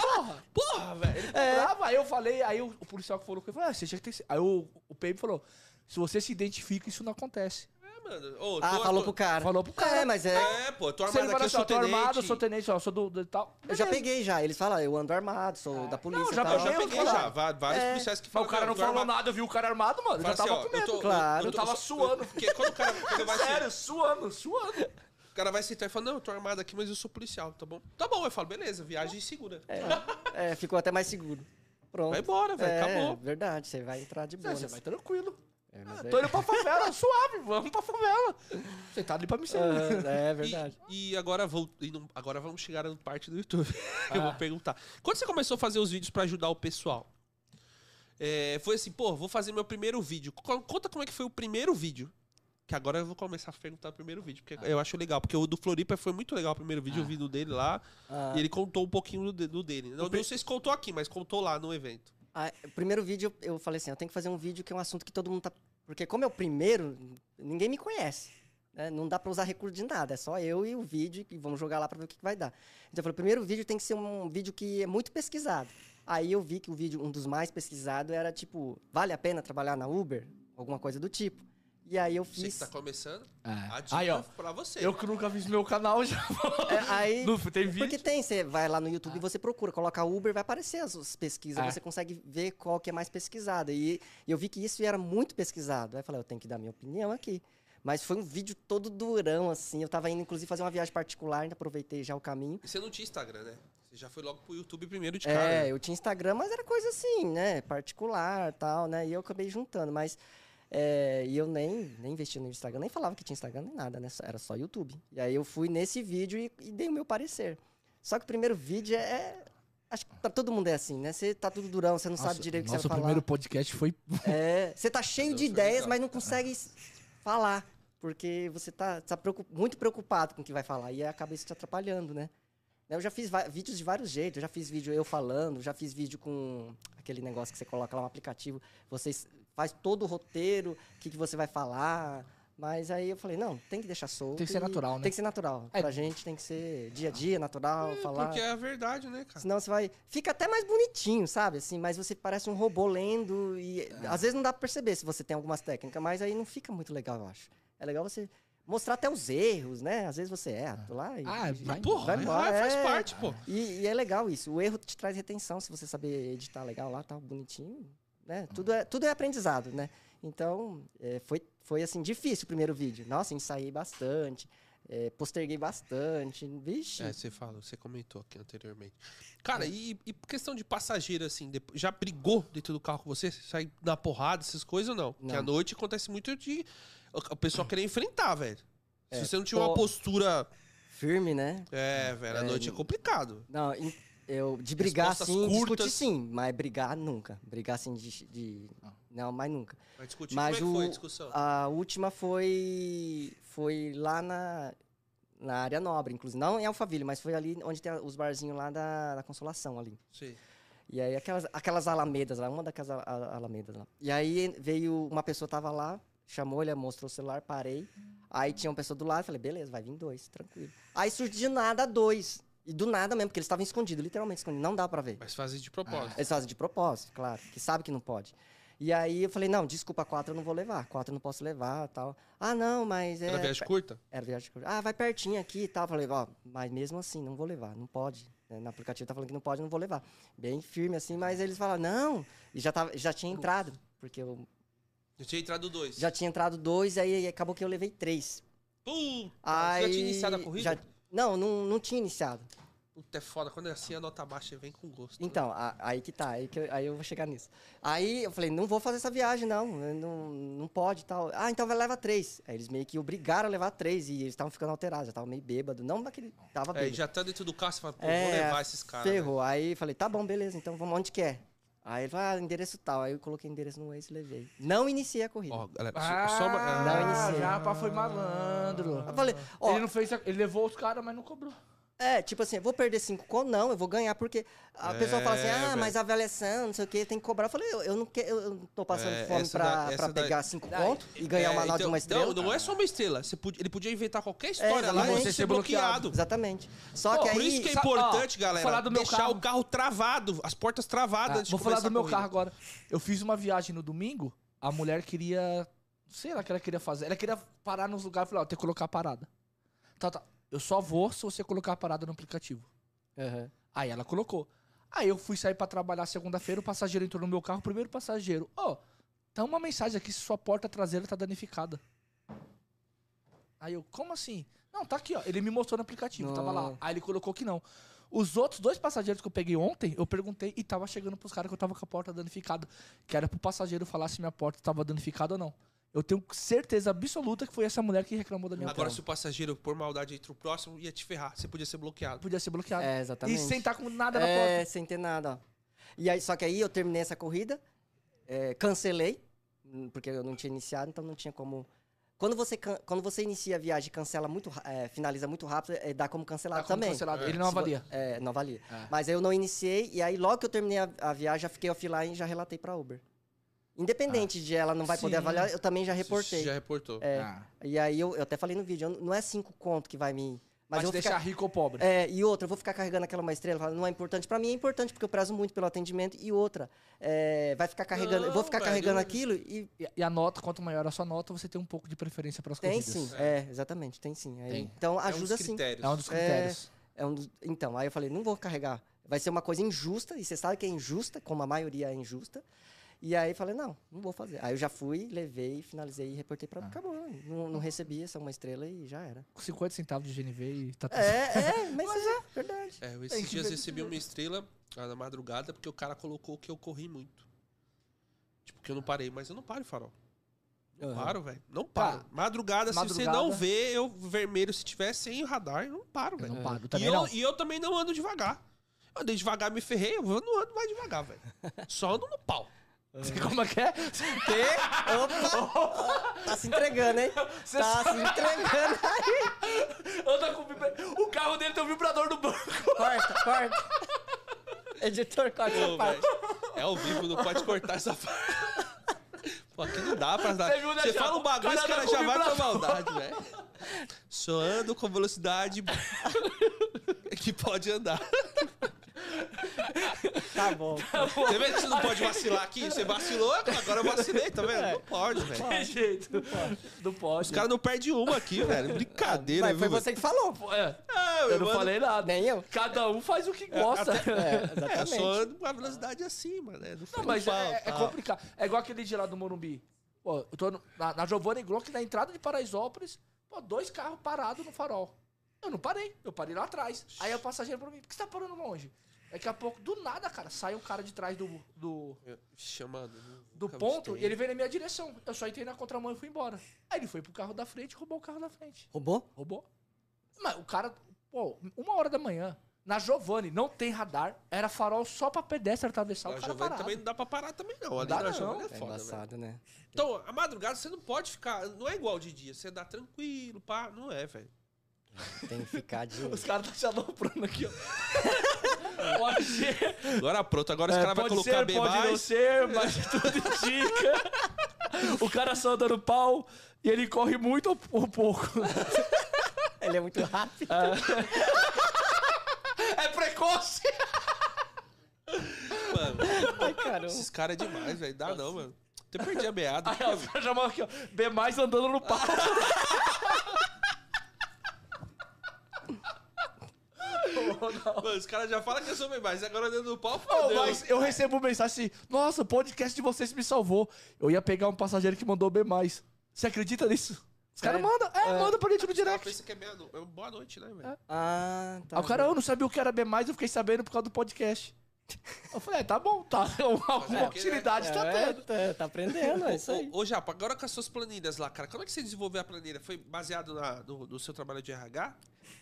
Porra. Porra, velho. É. Bravo, aí eu falei, aí o, o policial que falou com ele falou, ah, você tinha que ter. Aí o, o PM falou: se você se identifica, isso não acontece. É, mano. Ô, Ah, tô- falou tô- pro cara. Falou pro cara. É, mas é. É, pô, tô Se ele armado aqui, eu assim, ó, sou tô tenente. armado, eu sou tenente, ó, sou do, do tal. Eu já Beleza. peguei já. Eles falam, eu ando armado, sou da polícia. Não, já e tal. Eu já peguei, eu já, va- vários É. policiais que Mas falam o cara não tô falou armado. nada, eu vi o cara armado, mano. Eu Fala já assim, tava ó, com eu medo. tô- Claro. eu Eu tava eu- suando. Porque quando o cara, quando vai Sério, suando, suando. o cara vai sentar e fala, não, eu tô armado aqui, mas eu sou policial, tá bom? Tá bom, eu falo, beleza, viagem segura. É, ficou até mais seguro. Pronto. Vai embora, velho, é, acabou. verdade, você vai entrar de boa. Você vai tranquilo. É, Ah, é- Tô indo pra favela, suave, vamos pra favela. Você tá ali pra me servir. Aham, é verdade. E, e agora, vou, e não- agora vamos chegar na parte do YouTube. que eu Ah. vou perguntar. Quando você começou a fazer os vídeos pra ajudar o pessoal? é, foi assim, pô, vou fazer meu primeiro vídeo. Co- Conta como é que foi o primeiro vídeo. Que agora eu vou começar a perguntar o primeiro vídeo, porque eu acho legal. Porque o do Floripa foi muito legal o primeiro vídeo, Ah. eu vi do dele lá. Ah, E ele contou um pouquinho do, do dele. Não, não sei se contou aqui, mas contou lá no evento. Ah, primeiro vídeo eu falei assim, eu tenho que fazer um vídeo que é um assunto que todo mundo tá... Porque como é o primeiro, ninguém me conhece. né? Não dá pra usar recurso de nada, é só eu e o vídeo e vamos jogar lá pra ver o que que vai dar. Então eu falei, o primeiro vídeo tem que ser um vídeo que é muito pesquisado. Aí eu vi que o vídeo, um dos mais pesquisados, era tipo, vale a pena trabalhar na Uber? Alguma coisa do tipo. E aí eu Você fiz... que tá começando, É. a dica Aí, ó. pra você. Eu que nunca fiz meu canal já. É, aí... Tem vídeo. Porque tem, você vai lá no YouTube e você procura, coloca Uber, vai aparecer as, as pesquisas, É. você consegue ver qual que é mais pesquisada. E eu vi que isso era muito pesquisado. Aí eu falei, eu tenho que dar minha opinião aqui. Mas foi um vídeo todo durão, assim. Eu tava indo, inclusive, fazer uma viagem particular, ainda aproveitei já o caminho. E você não tinha Instagram, né? Você já foi logo pro YouTube primeiro de cara. É, né? eu tinha Instagram, mas era coisa assim, né? Particular tal, né? E eu acabei juntando, mas. É, e eu nem, nem investi no Instagram, nem falava que tinha Instagram nem nada, né? Era só YouTube. E aí eu fui nesse vídeo e, e dei o meu parecer. Só que o primeiro vídeo é. é- acho que pra todo mundo é assim, né? Você tá tudo durão, você não sabe direito o que Nosso você vai falar. primeiro podcast foi. É, você tá cheio de ideias, mas não consegue falar. Porque você tá, tá preocup- muito preocupado com o que vai falar. E acaba isso te atrapalhando, né? Eu já fiz vídeos de vários jeitos. Eu já fiz vídeo eu falando, já fiz vídeo com aquele negócio que você coloca lá no aplicativo. Você s- faz todo o roteiro, o que, que você vai falar. Mas aí eu falei, não, tem que deixar solto. Tem que ser natural, né? Tem que ser natural. É. Pra gente tem que ser dia a dia, natural, falar. Porque é a verdade, né, cara? Senão você vai. Fica até mais bonitinho, sabe? Assim, mas você parece um robô lendo. E É. às vezes não dá pra perceber se você tem algumas técnicas, mas aí não fica muito legal, eu acho. É legal você mostrar até os erros, né? Às vezes você erra tô lá e. Ah, e- vai- Porra, vai embora, faz é. parte, pô. E, e é legal isso. O erro te traz retenção, se você saber editar legal lá, tal, bonitinho. Né? Tudo, é, tudo é aprendizado, né? Então, é, foi, foi assim, difícil o primeiro vídeo. Nossa, ensaiei bastante, é, posterguei bastante. Vixe. É, você fala, você comentou aqui anteriormente. Cara, e, e questão de passageiro, assim, já brigou dentro do carro com você? Sai na porrada, essas coisas ou não? Porque Não. à noite acontece muito de o- pessoal querer enfrentar, velho. É, Se você não tiver uma tô- postura. Firme, né? É, velho, à É, noite é complicado. Não, em- eu de brigar Respostas assim, curtas. discutir sim, mas brigar nunca. Brigar assim de. de- não, mais nunca. Vai discutir Mas como é que foi a o- discussão? A última foi. Foi lá na. na área nobre, inclusive. Não em Alphaville, mas foi ali onde tem os barzinhos lá da, da Consolação ali. Sim. E aí aquelas, aquelas alamedas lá, uma daquelas alamedas lá. E aí veio, uma pessoa tava lá, chamou, ele mostrou o celular, parei. Aí tinha uma pessoa do lado, falei, beleza, vai vir dois, tranquilo. Aí surgiu de nada dois. E do nada mesmo, porque eles estavam escondidos, literalmente escondidos, não dá pra ver. Mas fazem de propósito. Eles fazem de propósito, claro, que sabe que não pode. E aí eu falei, não, desculpa, quatro eu não vou levar, quatro eu não posso levar tal. Ah, não, mas é... Era viagem curta? Era viagem curta. Ah, vai pertinho aqui e tal. Falei, ó, mas mesmo assim, não vou levar, não pode. né? No aplicativo tá falando que não pode, não vou levar. Bem firme assim, mas eles falaram, não. E já, tava, já tinha entrado, porque eu Eu tinha entrado dois. já tinha entrado dois, aí acabou que eu levei três. Puta, Aí, você já tinha iniciado a corrida? já- não, não, não tinha iniciado. Puta, é foda. Quando é assim, a nota baixa vem com gosto. né? Então, a- aí que tá, aí, que eu, aí eu vou chegar nisso. Aí eu falei, não vou fazer essa viagem, não, não, não pode e tal. Ah, então vai levar três. Aí eles meio que obrigaram a levar três, e eles estavam ficando alterados, já estavam meio bêbado. Não daquele, tava É, bêbado. e já tá dentro do carro, você fala, pô, É, vou levar esses caras. né? Ferrou. Aí falei, tá bom, beleza, então vamos onde quer. Aí ele falou, ah, endereço tal. Aí eu coloquei endereço no Waze e levei. Não iniciei a corrida. Ó, galera, Ah, só, uma... Não, ah, iniciei. já rapaz, foi malandro. Eu falei, ó, Ele não fez. a- Ele levou os caras, mas não cobrou. É, tipo assim, eu vou perder cinco conto? Não, eu vou ganhar, porque a pessoa fala assim, É, ah, mas a avaliação, não sei o que, tem que cobrar. Eu falei, eu, eu não, que, eu não tô passando É, fome pra, da- pra da- pegar cinco Daí- conto e ganhar é, uma nota de então, uma estrela. Não, não é só uma estrela. Você podia- ele podia inventar qualquer história lá e você ser bloqueado. Exatamente. Só Pô, que Por aí... isso que é ó, importante, vou galera, falar do meu deixar carro. o carro travado, as portas travadas Ah, de vou falar do meu carro agora. Eu fiz uma viagem no domingo, a mulher queria. Sei lá o que ela queria fazer. Ela queria parar nos lugares e falou: ó, tem que colocar a parada. Tá, tá. Eu só vou se você colocar a parada no aplicativo. Aham. Aí ela colocou. Aí eu fui sair pra trabalhar segunda-feira, o passageiro entrou no meu carro, o primeiro passageiro. Ó, tá uma mensagem aqui se sua porta traseira tá danificada. Aí eu, como assim? Não, tá aqui, ó. Ele me mostrou no aplicativo, tava lá. Não. Aí ele colocou que não. Os outros dois passageiros que eu peguei ontem, eu perguntei e tava chegando pros caras que eu tava com a porta danificada. Que era pro passageiro falar se minha porta tava danificada ou não. Eu tenho certeza absoluta que foi essa mulher que reclamou da minha Agora, porta. se o passageiro, por maldade, entra o próximo, ia te ferrar. Você podia ser bloqueado. Podia ser bloqueado. É, e exatamente. sem estar com nada na É, porta. sem ter nada, ó. E aí, só que aí eu terminei essa corrida, é, cancelei, hum, porque eu não tinha iniciado, então não tinha como. Quando você, quando você inicia a viagem e cancela muito, é, finaliza muito rápido, é, dá como cancelado Tá como também. cancelado. É. Ele não avalia. É, não avalia. É. Mas aí eu não iniciei, e aí logo que eu terminei a, a viagem, já fiquei offline e já relatei pra Uber. Independente de ela não vai poder Sim. avaliar, eu também já reportei. Já reportou. É, Ah. E aí eu, eu até falei no vídeo, não é cinco conto que vai me. Mas Mas eu te vou deixar ficar, rico ou pobre. é, e outra, eu vou ficar carregando aquela uma estrela, não é importante. Pra mim é importante, porque eu prezo muito pelo atendimento. E outra, é, vai ficar carregando, eu vou Não, ficar velho, carregando eu- aquilo e. E, e a nota, quanto maior a sua nota, você tem um pouco de preferência para as Tem corridas. sim, é, exatamente, tem sim. Aí, Tem. Então É um ajuda dos sim. critérios. É um dos É. critérios. É um dos- então, aí eu falei, não vou carregar. Vai ser uma coisa injusta, e você sabe que é injusta, como a maioria é injusta. E aí eu falei, não, não vou fazer. Aí eu já fui, levei, finalizei e reportei pra. Acabou. Não, não recebi essa uma estrela e já era. Com 50 centavos de GNV e tá tudo É, é, mas é verdade. É, eu Tem esses que dias recebi uma estrela ah, na madrugada porque o cara colocou que eu corri muito. Tipo, que eu não parei, mas eu não paro, farol. Não Aham. paro, velho. Não paro. madrugada, se você madrugada- não vê, eu vermelho, se tiver sem radar, eu não paro, Eu velho. não paro. E Também eu, não. e eu também não ando devagar. Eu andei devagar, me ferrei, eu não ando mais devagar, velho. Só ando no pau. Como é que é? Opa! tá se entregando, hein? Você tá se entregando aí. Anda com vibra- O carro dele tem um vibrador no banco. Corta, corta. Editor, corta essa parte. é ao vivo, não pode cortar essa parte. Pô, aqui não dá pra dar. Você viu, né, fala um bagulho, O os cara caras já vai pra maldade, velho. Só ando com velocidade que pode andar. Tá bom. Você vê que você não pode vacilar aqui? Você vacilou, agora eu vacilei, tá vendo? Não pode, velho. Tem jeito. Não pode. Não pode. Os caras não perdem uma aqui, velho. Brincadeira, Mas foi você que falou. É, Ah, eu meu não mano, falei nada. Nem eu. Cada um faz o que gosta. É, É, eu exatamente. só ando com a velocidade acima, né? Não, Não, mas falo, é, é tal. complicado. É igual aquele dia lá do Morumbi. Pô, eu tô no- na, na Giovanni Glock, na entrada de Paraisópolis, pô, dois carros parados no farol. Eu não parei, eu parei lá atrás. Aí o passageiro falou pra mim, por que você tá parando longe? Daqui a pouco, do nada, cara, sai um cara de trás do, do, Eu- Chamando. do ponto e ele veio na minha direção. Eu só entrei na contramão e fui embora. Aí ele foi pro carro da frente e roubou o carro da frente. Roubou? Roubou. Mas o cara, pô, uma hora da manhã, na Giovanni, não tem radar, era farol só pra pedestre atravessar A o cara Giovanni parado. também não dá pra parar também, não. Ali dá na não. Giovanni é É foda, velho. embaçado, né? Então, a madrugada você não pode ficar. Não é igual de dia. Você dá tranquilo, pá. Não é, velho. Tem que ficar de. Os caras estão te aloprando aqui, ó. pode ser. Agora pronto, agora os é, caras vão pode colocar ser, B pode não mais. ser, mas tudo indica. o cara só dando pau e ele corre muito ou, ou pouco. Ele é muito rápido. é precoce. Mano, Ai, caramba. esses caras é demais, velho. Dá não, mano. Até perdi a meada. Aí ó, já aqui, ó. B mais andando no pau. Mano, os caras já falam que eu sou bem mais. Agora dentro do pau, fodeu. mas eu recebo mensagem assim: Nossa, o podcast de vocês me salvou. Eu ia pegar um passageiro que mandou B. Você acredita nisso? Os caras Sério? mandam, é, É. manda pra gente no direct. pensa que é meia no... é boa noite, né, velho? Ah, tá. Aí o cara, eu não sabia o que era B, eu fiquei sabendo por causa do podcast. Eu falei, é, tá bom, tá. Alguma é utilidade tá É, tendo. tá, tá aprendendo, é isso aí. Ô, ô, Japa, agora com as suas planilhas lá, cara, como é que você desenvolveu a planilha? Foi baseado na, no, no seu trabalho de RH?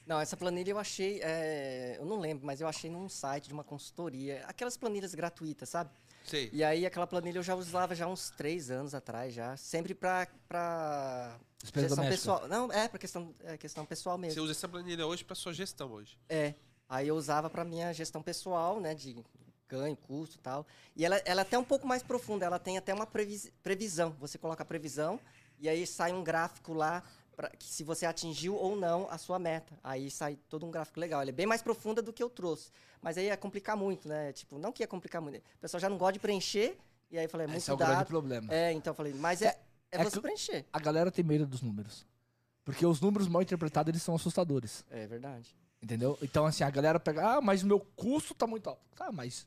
Não, essa planilha eu achei, é, eu não lembro, mas eu achei num site de uma consultoria, aquelas planilhas gratuitas, sabe? Sei. E aí aquela planilha eu já usava já uns três anos atrás já, sempre pra, pra gestão doméstica. pessoal. Não, é pra questão, é questão pessoal Você mesmo. usa essa planilha hoje pra sua gestão hoje. É. Aí eu usava pra minha gestão pessoal, né, de ganho, custo e tal. E ela, ela é até um pouco mais profunda, ela tem até uma previs- previsão. Você coloca a previsão e aí sai um gráfico lá pra, que se você atingiu ou não a sua meta. Aí sai todo um gráfico legal. Ela é bem mais profunda do que eu trouxe. Mas aí ia complicar muito, né? Tipo, não que ia complicar muito. O pessoal já não gosta de preencher. E aí eu falei, é muito Esse é o grande problema. É, então eu falei, mas é, é, é você que- preencher. A galera tem medo dos números. Porque os números mal interpretados, eles são assustadores. É verdade. Entendeu? Então, assim, a galera pega, ah, mas o meu custo tá muito alto. Tá, mas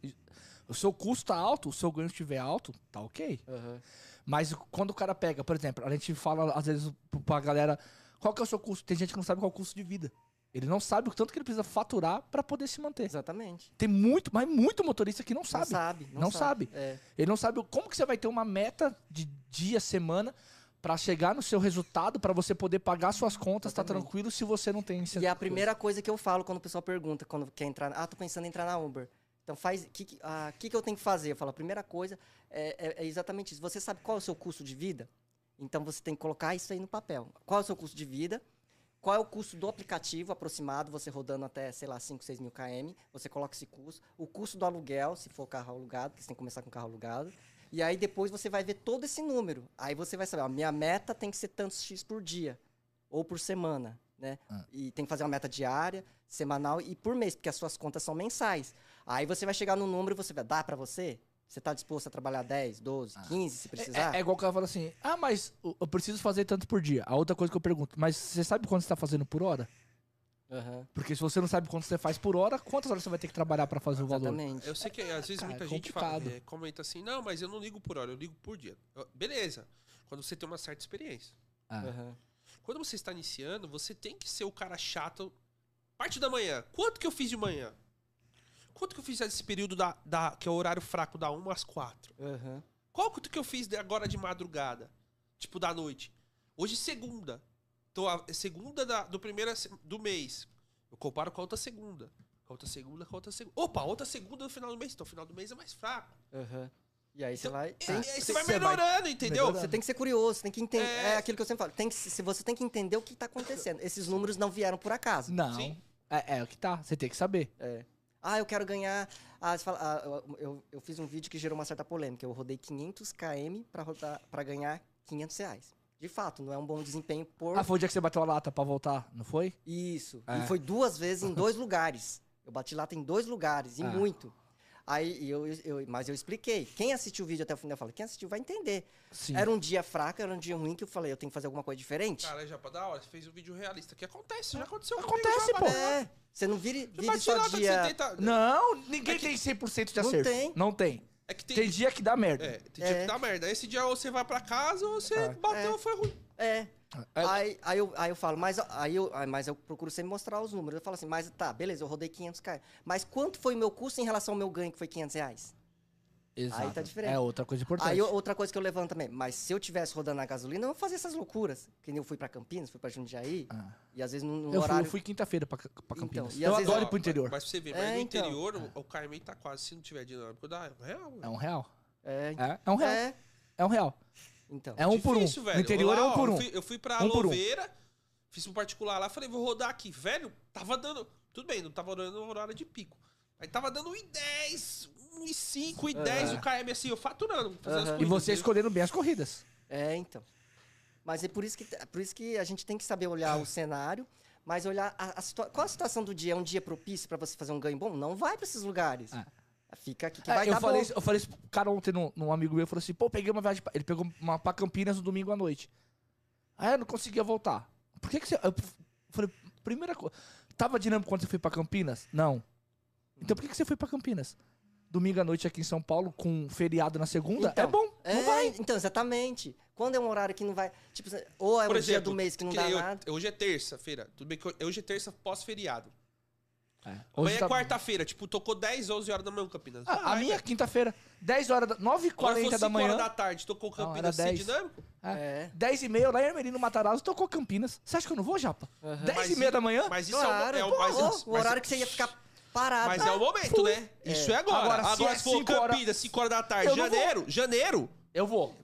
o seu custo tá alto, o seu ganho estiver alto, tá ok. Aham. Mas quando o cara pega, por exemplo, a gente fala às vezes pra galera, qual que é o seu custo? Tem gente que não sabe qual é o custo de vida. Ele não sabe o tanto que ele precisa faturar pra poder se manter. Exatamente. Tem muito, mas muito motorista que não sabe. Não sabe. Não, Não sabe. É. Ele não sabe como que você vai ter uma meta de dia, semana, pra chegar no seu resultado, pra você poder pagar suas contas, tá Exatamente. tranquilo se você não tem E é a primeira coisa que eu falo quando o pessoal pergunta, quando quer entrar, ah, tô pensando em entrar na Uber. Então faz, o que, que, ah, que, que eu tenho que fazer? Eu falo, a primeira coisa é, é- é exatamente isso. Você sabe qual é o seu custo de vida? Então você tem que colocar isso aí no papel. Qual é o seu custo de vida? Qual é o custo do aplicativo aproximado, você rodando até, sei lá, 5, 6 mil km, você coloca esse custo. O custo do aluguel, se for carro alugado, porque você tem que começar com carro alugado. E aí depois você vai ver todo esse número. Aí você vai saber, ó, minha meta tem que ser tantos X por dia ou por semana, né? Ah. E tem que fazer uma meta diária, semanal e por mês, porque as suas contas são mensais. Aí você vai chegar no número e você vai dar pra você? Você tá disposto a trabalhar 10, 12, 15 se precisar? É, é igual que ela fala assim: ah, mas eu eu preciso fazer tanto por dia. A outra coisa que eu pergunto, mas você sabe quanto você tá fazendo por hora? Aham, Porque se você não sabe quanto você faz por hora, quantas horas você vai ter que trabalhar pra fazer o valor? Exatamente. Eu sei que às vezes Cara, muita é gente fala, complicado. é, comenta assim, não, mas eu não ligo por hora, eu ligo por dia. Eu- Beleza, quando você tem uma certa experiência. Ah. Aham. Quando você está iniciando, você tem que ser o cara chato. Parte da manhã. Quanto que eu fiz de manhã? Quanto que eu fiz nesse período da, da- que é o horário fraco da 1 às 4? Aham. Qual quanto que eu fiz agora de madrugada? Tipo, da noite. Hoje, segunda. Tô a é segunda da, do primeiro do mês. Eu comparo com a outra segunda. Com a outra segunda, com a outra segunda. Opa, outra segunda no final do mês. Então, o final do mês é mais fraco. Aham. E aí você Então, vai. e- tem- e aí você- você vai você vai melhorando, entendeu? melhorando. Você tem que ser curioso, você tem que entender. É. É, aquilo que eu sempre falo. Tem que, se você tem que entender o que está acontecendo. Esses números não vieram por acaso. Não. Sim. É, é o que tá. Você tem que saber. É. Ah, eu quero ganhar. Ah, você fala, ah, eu, eu, eu fiz um vídeo que gerou uma certa polêmica. Eu rodei 500 km para ganhar 500 reais. De fato, não é um bom desempenho por Ah, foi o dia que você bateu a lata pra voltar, não foi? isso. É. E foi duas vezes em dois lugares. Eu bati lata em dois lugares, e Ah. muito. Aí, eu, eu, mas eu expliquei. Quem assistiu o vídeo até o final, eu falei, quem assistiu vai entender. Sim. Era um dia fraco, era um dia ruim, que eu falei, eu tenho que fazer alguma coisa diferente. Cara, já pra dar hora, você fez um vídeo realista. Que acontece, já aconteceu Acontece, comigo, já, pô. É, você não vive bate só dia... você tenta- Não, ninguém É que- tem 100% de Não acerto. tem. Não tem. É que tem, Tem dia que dá merda. É, tem dia É. que dá merda. Esse dia ou você vai pra casa ou você É. bateu, É. foi ruim. É. É. Aí, aí, eu, aí eu falo, mas, aí eu, aí- mas eu procuro sempre mostrar os números. Eu falo assim, mas tá, beleza, eu rodei 500 km. Mas quanto foi o meu custo em relação ao meu ganho, que foi 500 reais? Exato. Aí tá diferente. É outra coisa importante. Aí eu- outra coisa que eu levanto também, mas se eu tivesse rodando na gasolina, eu ia fazer essas loucuras. Que nem eu fui pra Campinas, fui pra Jundiaí, Ah. e às vezes no, no Eu fui, horário... eu fui quinta-feira pra, pra Campinas. e eu às vezes- adoro ir pro interior. Mas, mas pra você ver, mas É, no então. interior o, o KM tá quase, se não tiver dinâmico, dá um real. É um real. É, É, é um real. É, é, um real. então. É um por um. Difícil, velho. No interior Lá, é um por eu um. fui, eu fui pra Um por um. Louveira, Fiz um particular lá, falei, vou rodar aqui. Velho, tava dando. Tudo bem, não tava dando horário de pico. Aí tava dando 1,10, 1,5, 1,10 o KM assim, eu faturando. Aham. E você escolhendo bem as corridas. É, então. Mas é por isso que, por isso que a gente tem que saber olhar o cenário, mas olhar a, a qual a situação do dia. É um dia propício pra você fazer um ganho bom? Não vai pra esses lugares. É. Fica aqui que É, vai eu, dar falei, bom. isso- eu falei isso pro cara ontem num, num amigo meu, falou assim, pô, peguei uma viagem, pra... ele pegou uma pra Campinas no domingo à noite. Aí eu não conseguia voltar. Por que que você... Eu falei, primeira coisa, tava dinâmico quando você foi pra Campinas? Não. Então por que que você foi pra Campinas? Domingo à noite aqui em São Paulo, com feriado na segunda, Então, é bom, É, não vai. Então, exatamente. Quando é um horário que não vai. Tipo, ou é Por um dia exemplo, do mês que não que dá eu- nada. Hoje é terça-feira. Tudo bem que hoje é terça pós-feriado. É. Amanhã Hoje é tá- quarta-feira, tipo, tocou 10, 11 horas da manhã, Campinas. Ah, a Vai, minha velho. quinta-feira, 10 horas, da... 9h40 Agora foi da 5 manhã, horas da tarde, tocou Não, Campinas 10. dinâmico. É. 10 e meia, lá em Ermelino Matarazzo, tocou Campinas. Você acha que eu não vou, Japa? Aham. 10 Mas e meia da manhã? Mas isso Claro, é o, é o pô, mas, o horário que você ia ficar parado. Mas é o momento, né? Isso é agora. Agora, Agora, se se, é for cinco horas- Campinas, 5 horas da tarde, Eu não vou. janeiro, janeiro, Eu vou.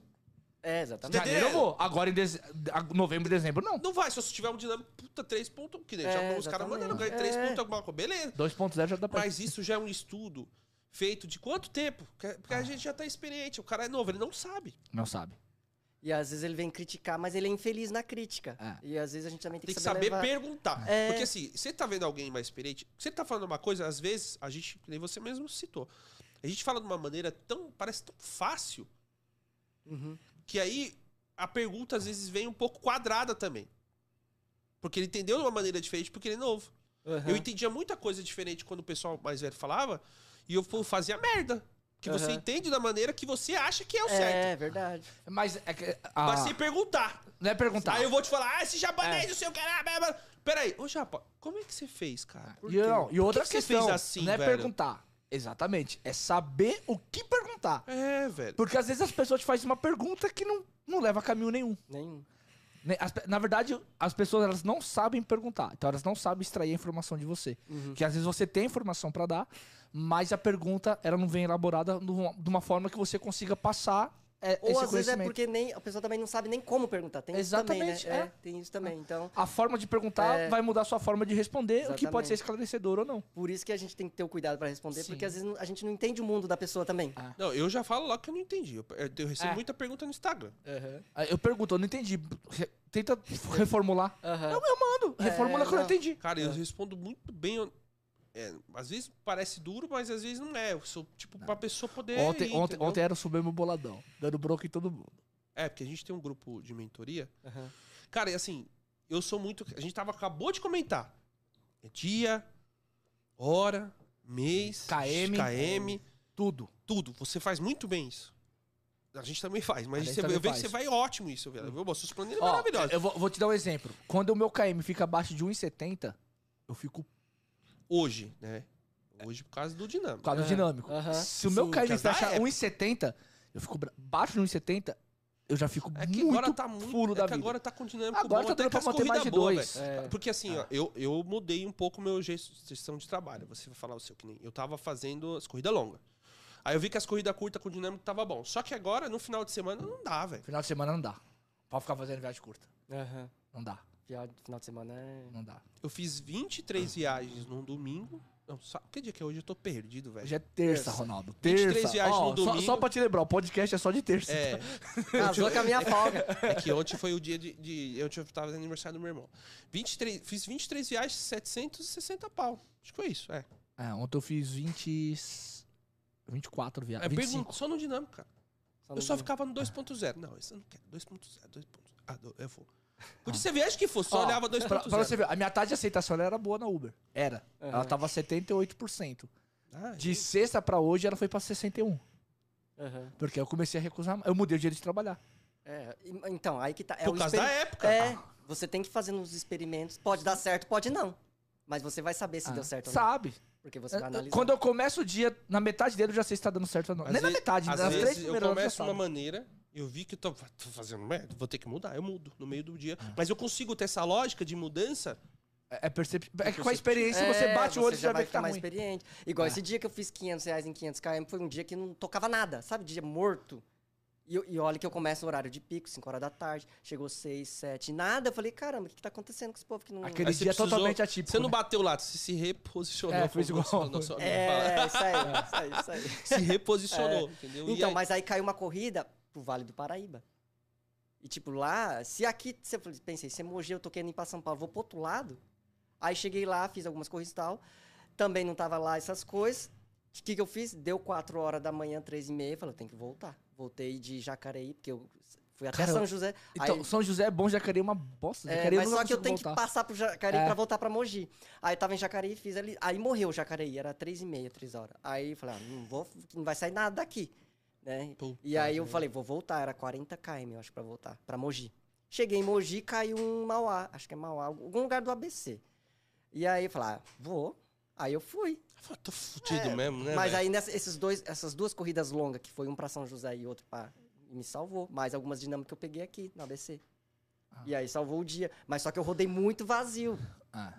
É, exatamente. Janeiro eu vou. Agora em deze... a- novembro e dezembro, não. não vai. Se você tiver um dinâmico, puta, 3 pontos, que nem É, já os caras exatamente. mandando ganhar 3 É. pontos, alguma coisa. Beleza. 2.0 já dá pra... Mas isso já é um estudo feito de quanto tempo? Porque porque Ah. a gente já tá experiente. O cara é novo, ele não sabe. Não sabe. E às vezes ele vem criticar, mas ele é infeliz na crítica. É. E às vezes a gente também tem, Tem que saber, saber levar. perguntar. É. Porque assim, você tá vendo alguém mais experiente, você tá falando uma coisa, às vezes, a gente, que nem você mesmo citou, a gente fala de uma maneira tão, parece tão fácil, Uhum. que aí a pergunta às vezes vem um pouco quadrada também. Porque ele entendeu de uma maneira diferente porque ele é novo. Aham. Eu entendia muita coisa diferente quando o pessoal mais velho falava, e eu fazia merda. Que você Aham. entende da maneira que você acha que é o É, certo. verdade. Mas é que... a- Mas sem perguntar. Não é perguntar. Aí eu vou te falar, ah, esse japonês, É. o que. ah, blá, blá. Peraí, ô Japa, como é que você fez, cara? Por E, quê? não, e outra que que questão, você fez assim, não é velho? perguntar. Exatamente. É saber o que perguntar. É, velho. Porque às vezes as pessoas te fazem uma pergunta que não, não leva a caminho nenhum. Nenhum. Né, as na verdade, as pessoas elas não sabem perguntar. Então elas não sabem extrair a informação de você. Uhum. Que às vezes você tem informação pra dar, mas a pergunta ela não vem elaborada de uma forma que você consiga passar é, Ou esse às vezes é porque nem, a pessoa também não sabe nem como perguntar. Tem Exatamente, isso também, né? é. tem isso também. Então, A forma de perguntar É. vai mudar a sua forma de responder, o que pode Exatamente. ser esclarecedor ou não. por isso que a gente tem que ter o cuidado pra responder, Sim. porque às vezes a gente não entende o mundo da pessoa também. Ah. Não, eu já falo logo que eu não entendi. Eu, eu recebo É. muita pergunta no Instagram. Aí Eu pergunto, eu não entendi. Tenta reformular. Aham. Eu, eu mando. Reformula É, que eu entendi. Cara, eu respondo muito bem. É, às vezes parece duro, mas às vezes não é. Eu sou, tipo, pra pessoa poder. Ontem, ir, ontem, entendeu? ontem era o Sublime Boladão, dando bronca em todo mundo. É, porque a gente tem um grupo de mentoria. Aham. Cara, e assim, eu sou muito. A gente tava, acabou de comentar. É dia, hora, mês, KM. KM, Tudo. tudo. Você faz muito bem isso. A gente também faz, mas gente você, também eu vejo que você vai ótimo isso, velho. Viu? Seus planos Ó, maravilhosos. eu vou, vou te dar um exemplo. Quando o meu KM fica abaixo de 1,70, eu fico Hoje, né? Hoje por causa do dinâmico. por causa do Aham, dinâmico. aham. Se o meu é fecha época. 1,70, eu fico bra- abaixo de 1,70, eu já fico É que muito, agora tá muito. fulo é da que vida. agora tá com dinâmico Agora bom, tá até dando com pra as manter mais corridas de boas, dois. velho. É. Porque assim, ó, eu, eu mudei um pouco o meu gestão de trabalho. Você vai falar o seu que nem. Eu tava fazendo as corridas longas. Aí eu vi que as corridas curtas com dinâmico tava bom. Só que agora, no final de semana, não dá, velho. Final de semana não dá. Pode ficar fazendo viagem curta. Aham. Não dá. Viagem de Final de semana é. Não dá. Eu fiz 23 viagens num domingo. Não, sabe que dia que é hoje? Eu tô perdido, velho. Hoje é terça, Terça. Ronaldo. 23 Terça. viagens Ó, no só, domingo. só pra te lembrar, o podcast é só de terça. É, Casou com a minha folga. é que ontem foi o dia de. de eu tava fazendo aniversário do meu irmão. 23, fiz 23 viagens, 760 pau. Acho que foi isso, é. É, ontem eu fiz 20... 24 é viagens. pergunta, 25. só no dinâmico, cara. Só Eu no só ficava no 2.0. Não, esse eu não quero. 2.0, 2.0. Ah, eu vou. Podia ser viagem que fosse, só Ó, olhava pra, pra 2.0. você ver, a minha taxa de aceitação ela era boa na Uber. Era. Ela Aham. tava 78%. Ah, De sexta pra hoje, ela foi pra 61%. Aham. Porque eu comecei a recusar. Eu mudei o dia de trabalhar. É, então, aí que tá. É Por o causa da época. É, você tem que fazer nos experimentos. Pode dar certo, pode não. Mas você vai saber se Ah, deu certo ou não. Sabe? Porque você vai analisar. Quando eu começo o dia, na metade dele eu já sei se tá dando certo ou não. Às Nem na vezes- metade, Às nas vezes três eu primeiras horas eu começo de uma maneira, eu vi que eu tô, tô fazendo merda, vou ter que mudar, eu mudo no meio do dia. Ah. Mas eu consigo ter essa lógica de mudança. É, é percep... é que com a experiência É, você bate o olho e já vai vê que ficar tá mais ruim. experiente. Igual É. esse dia que eu fiz 500 reais em 500 km, foi um dia que não tocava nada, sabe? Dia morto. E, e olha que eu começo no horário de pico, 5 horas da tarde. Chegou 6, 7, nada. Eu falei, caramba, o que, que tá acontecendo com esse povo que não. Aquele dia é precisou- totalmente atípico. Você não né? bateu lá, você se reposicionou. É, fez igual. nosso amigo É, isso aí, isso aí, isso aí. Se reposicionou, entendeu? E Então, aí- mas aí caiu uma corrida pro Vale do Paraíba. E tipo, lá, se aqui, você pensei, se é Mogi, eu tô querendo ir pra São Paulo, vou pro outro lado. Aí cheguei lá, fiz algumas corridas e tal. Também não tava lá essas coisas. O que, que eu fiz? Deu 4 horas da manhã, 3 e meia, falei, tenho que voltar. Voltei de Jacareí, porque eu fui até Cara, São José. Então, aí, São José é bom, Jacareí é uma bosta. é, mas só que eu tenho que voltar. passar pro Jacareí É. pra voltar pra Mogi. Aí tava em Jacareí, fiz ali. Aí morreu o Jacareí, era 3 e meia, 3 horas. Aí eu falei, ah, não, vou, não vai sair nada daqui. Né? Puta E aí eu falei, vou voltar, era 40 km, eu acho, pra voltar, pra Mogi. Cheguei em Mogi, caiu um Mauá, acho que é Mauá, algum lugar do ABC. E aí eu falei, ah, vou. Aí eu fui. Falei, Tô fudido É, mesmo, né? Mas velho? aí nessa- esses dois, essas duas corridas longas, que foi um pra São José e outro pra. Me salvou. Mais algumas dinâmicas que eu peguei aqui no ABC. Ah. E aí salvou o dia. Mas só que eu rodei muito vazio. Ah,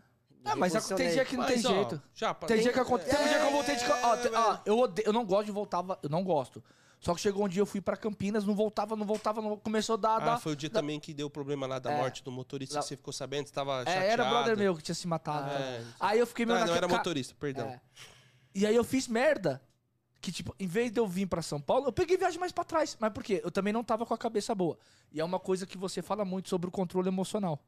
Ah, mas a- tem dia que não Mas, tem ó, jeito. Já, pra- Tem dia que aconte- Teve um dia que eu voltei de. Ó, É, ó, eu, odeio- eu não gosto de voltar. Eu não gosto. Só que chegou um dia eu fui pra Campinas, não voltava, não voltava, não começou a dar. Ah, dar- foi o dia também que deu problema lá da É. morte do motorista, Lá- você ficou sabendo, você tava É, chateado. era brother meu que tinha se matado. É. Aí eu fiquei meio Ah, não naquela- era motorista, perdão. É. E aí eu fiz merda. Que, tipo, em vez de eu vir pra São Paulo, eu peguei viagem mais pra trás. Mas por quê? Eu também não tava com a cabeça boa. E é uma coisa que você fala muito sobre o controle emocional.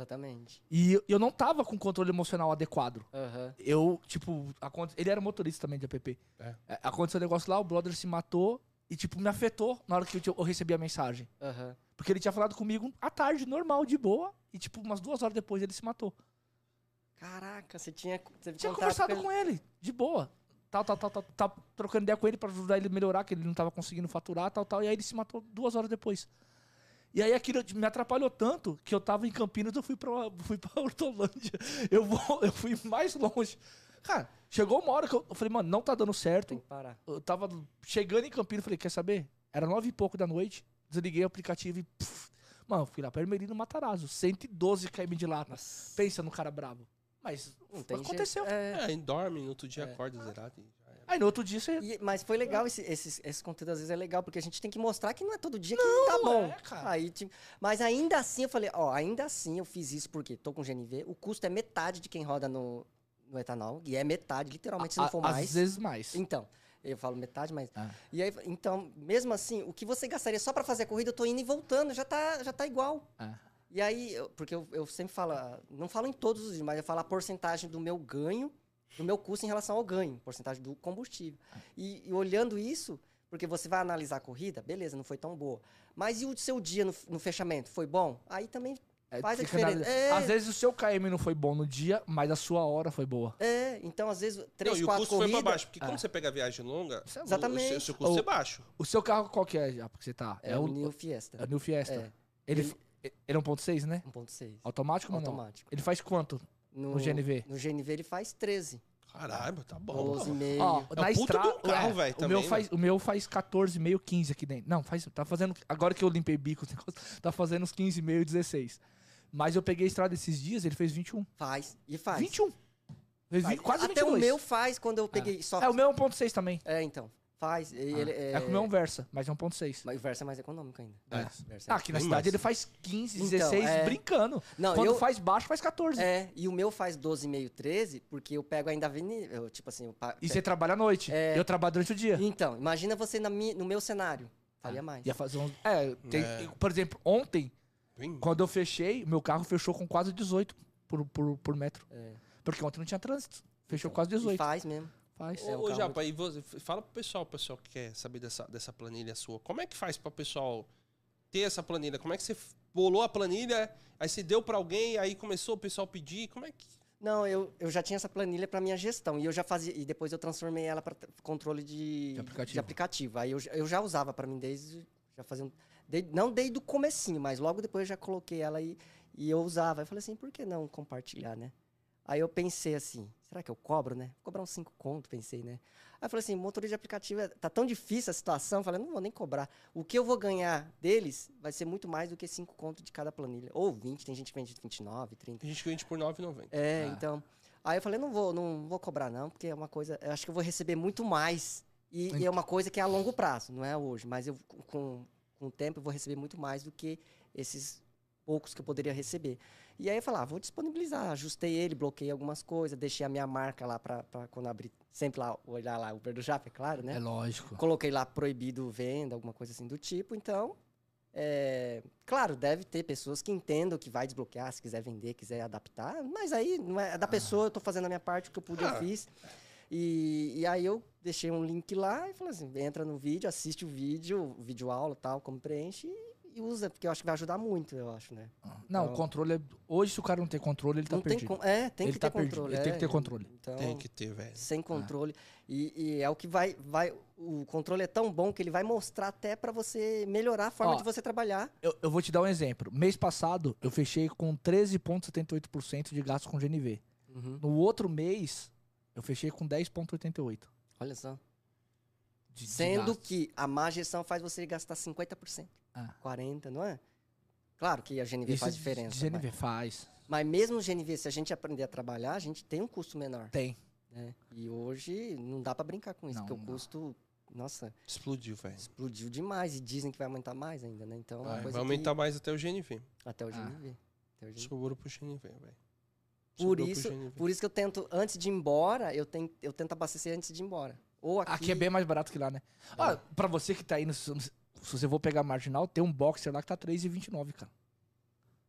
Exatamente. E eu- não tava com controle emocional adequado. Aham. Eu, tipo, aconte- ele era motorista também de app. É. É, Aconteceu um negócio lá, o brother se matou e, tipo, me afetou na hora que eu, eu recebi a mensagem. Aham. Porque ele tinha falado comigo à tarde, normal, de boa. E, tipo, umas duas horas depois ele se matou. Caraca, você tinha. Você Tinha contato conversado com ele, de boa. Tal, tal, tal, tal, tal, trocando ideia com ele pra ajudar ele a melhorar, que ele não tava conseguindo faturar, tal, tal. E aí ele se matou duas horas depois. E aí aquilo me atrapalhou tanto que eu tava em Campinas, eu fui pra, fui pra Hortolândia. Eu, vou, eu fui mais longe. Cara, chegou uma hora que eu, eu falei, mano, não tá dando certo. Parar. Eu tava chegando em Campinas, falei, quer saber? Era nove e pouco da noite, desliguei o aplicativo e... puf, mano, fui lá pra Ermelino Matarazzo, 112 km de lata. Nossa. Pensa no cara bravo. Mas Não tem aconteceu. jeito. É. É, aí dorme, no outro dia É. acorda zerado e. Aí no outro dia você... E- mas foi legal esse, esse, esse conteúdo, às vezes é legal, porque a gente tem que mostrar que não é todo dia que tá bom. é, cara. Aí, tipo, mas ainda assim eu falei, ó, ainda assim eu fiz isso porque tô com GNV, o custo é metade de quem roda no, no etanol, e é metade, literalmente, se não A- for Às mais. vezes mais. Então, eu falo metade, mas. Ah. E aí, então, mesmo assim, o que você gastaria só pra fazer a corrida, eu tô indo e voltando, já tá, já tá igual. Ah. E aí, eu- porque eu, eu sempre falo, não falo em todos os vídeos, mas eu falo a porcentagem do meu ganho, do meu custo em relação ao ganho, porcentagem do combustível. E, e olhando isso, porque você vai analisar a corrida, beleza, não foi tão boa. Mas e o seu dia no, no fechamento? Foi bom? Aí também É, faz a fica na- diferença. É, Às vezes o seu KM não foi bom no dia, mas a sua hora foi boa. é, então às vezes, Não, três, e o quatro custo foi corridas... pra baixo, porque Ah. quando você pega a viagem longa, o- Exatamente. o seu, seu custo Ou- é baixo. O seu carro qual que é já? Porque você tá. É, o New Fiesta. é o New Fiesta. É, Ele, Ele- ele é 1.6, né? 1.6. Automático ou não? Automático. Ele faz quanto? No, No GNV. No GNV ele faz 13. Caralho, tá bom. 12,5. Ó, É na estrada. um carro, é, velho, o, meu também, faz, o meu faz 14,5, 15 aqui dentro. Não, faz, tá fazendo. Agora que eu limpei bico, tá fazendo uns 15,5, 16. Mas eu peguei a estrada esses dias, ele fez 21. Faz. E faz. 21. Fez Faz. 20, quase Até 22. o meu faz quando eu peguei só. É, o meu é 1.6 também. É, então. Faz. E ele, é, é, com o meu é um Versa, mas é 1.6. Mas o Versa é mais econômico ainda. É. Versa Ah, aqui na cidade mais. ele faz 15, Então, 16, é. brincando. Não, Quando eu- faz baixo, faz 14. É, e o meu faz 12,5, 13, porque eu pego ainda a avenida. Eu, tipo assim, eu E você trabalha à noite. É. Eu trabalho durante o dia. Então, imagina você na mi- no meu cenário. Faria mais. Ia fazer uns. É, tem- É. por exemplo, ontem, Bem- quando eu fechei, meu carro fechou com quase 18 por, por, por metro. É. Porque ontem não tinha trânsito. Fechou Então, quase E 18. faz mesmo. Faz. É um Ô, ô carro Japa, e você, fala pro pessoal, o pessoal que quer saber dessa, dessa planilha sua. Como é que faz pra pessoal ter essa planilha? Como é que você bolou a planilha, aí você deu pra alguém, aí começou o pessoal pedir? Como é que. Não, eu, eu já tinha essa planilha para minha gestão e eu já fazia e depois eu transformei ela para controle de, De aplicativo. de aplicativo. Aí eu, já- eu já usava para mim desde já fazia um, desde- não desde o comecinho, mas logo depois eu já coloquei ela e, e eu usava. Eu falei assim, por que não compartilhar, né? Aí eu pensei assim, será que eu cobro, né? Vou cobrar uns 5 conto, pensei, né? Aí eu falei assim, motorista de aplicativo, é- tá tão difícil a situação, eu falei, não vou nem cobrar. O que eu vou ganhar deles vai ser muito mais do que 5 conto de cada planilha. Ou 20, tem gente que vende 29, 30. A gente vende por R$ 9,90. É, Ah. então. Aí eu falei, não vou, não vou cobrar, não, porque é uma coisa. Eu acho que eu vou receber muito mais E, e é uma coisa que é a longo prazo, não é hoje. Mas eu, com, com o tempo, eu vou receber muito mais do que esses poucos que eu poderia receber. E aí eu falei, ah, vou disponibilizar. Ajustei ele, bloqueei algumas coisas, deixei a minha marca lá para quando abrir, sempre lá, olhar lá, Uber do Japa, é claro, né? É lógico. Coloquei lá proibido venda, alguma coisa assim do tipo. Então, é, claro, deve ter pessoas que entendam que vai desbloquear, se quiser vender, quiser adaptar. Mas aí, não é da pessoa, eu tô fazendo a minha parte, o que eu pude, eu Ah. fiz. E, e aí eu deixei um link lá e falei assim, entra no vídeo, assiste o vídeo, vídeo aula tal, como preenche e, usa, porque eu acho que vai ajudar muito, eu acho, né? Não, Então- o controle é... Hoje, se o cara não tem controle, ele tá não tem perdido. como. É, tem Ele que tá ter perdido, controle. ele tem é. que ter controle. Então, Tem que ter, velho. sem controle. E, e é o que vai, vai. O controle é tão bom que ele vai mostrar até pra você melhorar a forma Ó, de você trabalhar. Eu, eu vou te dar um exemplo. Mês passado, eu fechei com 13,78% de gasto com GNV. No outro mês, eu fechei com 10,88%. Olha só. de- de Sendo gasto. que a má gestão faz você gastar 50%. Ah. 40%, não é? Claro que a GNV Isso faz diferença. GNV Mas, faz. mas mesmo o GNV, se a gente aprender a trabalhar, a gente tem um custo menor. Tem. né? E hoje não dá pra brincar com isso, Não, porque o não. custo, nossa, Explodiu, velho. explodiu demais. E dizem que vai aumentar mais ainda, né? Então, é Vai, coisa vai que- aumentar mais até o GNV. até o Ah. GNV. Até o GNV. Sobrou pro GNV, velho. Por isso, por isso que eu tento, antes de ir embora, eu tento, eu tento abastecer antes de ir embora. Ou aqui. Aqui é bem mais barato que lá, né? Ah, pra você que tá aí, no, se você for pegar marginal, tem um boxer lá que tá 3,29, cara.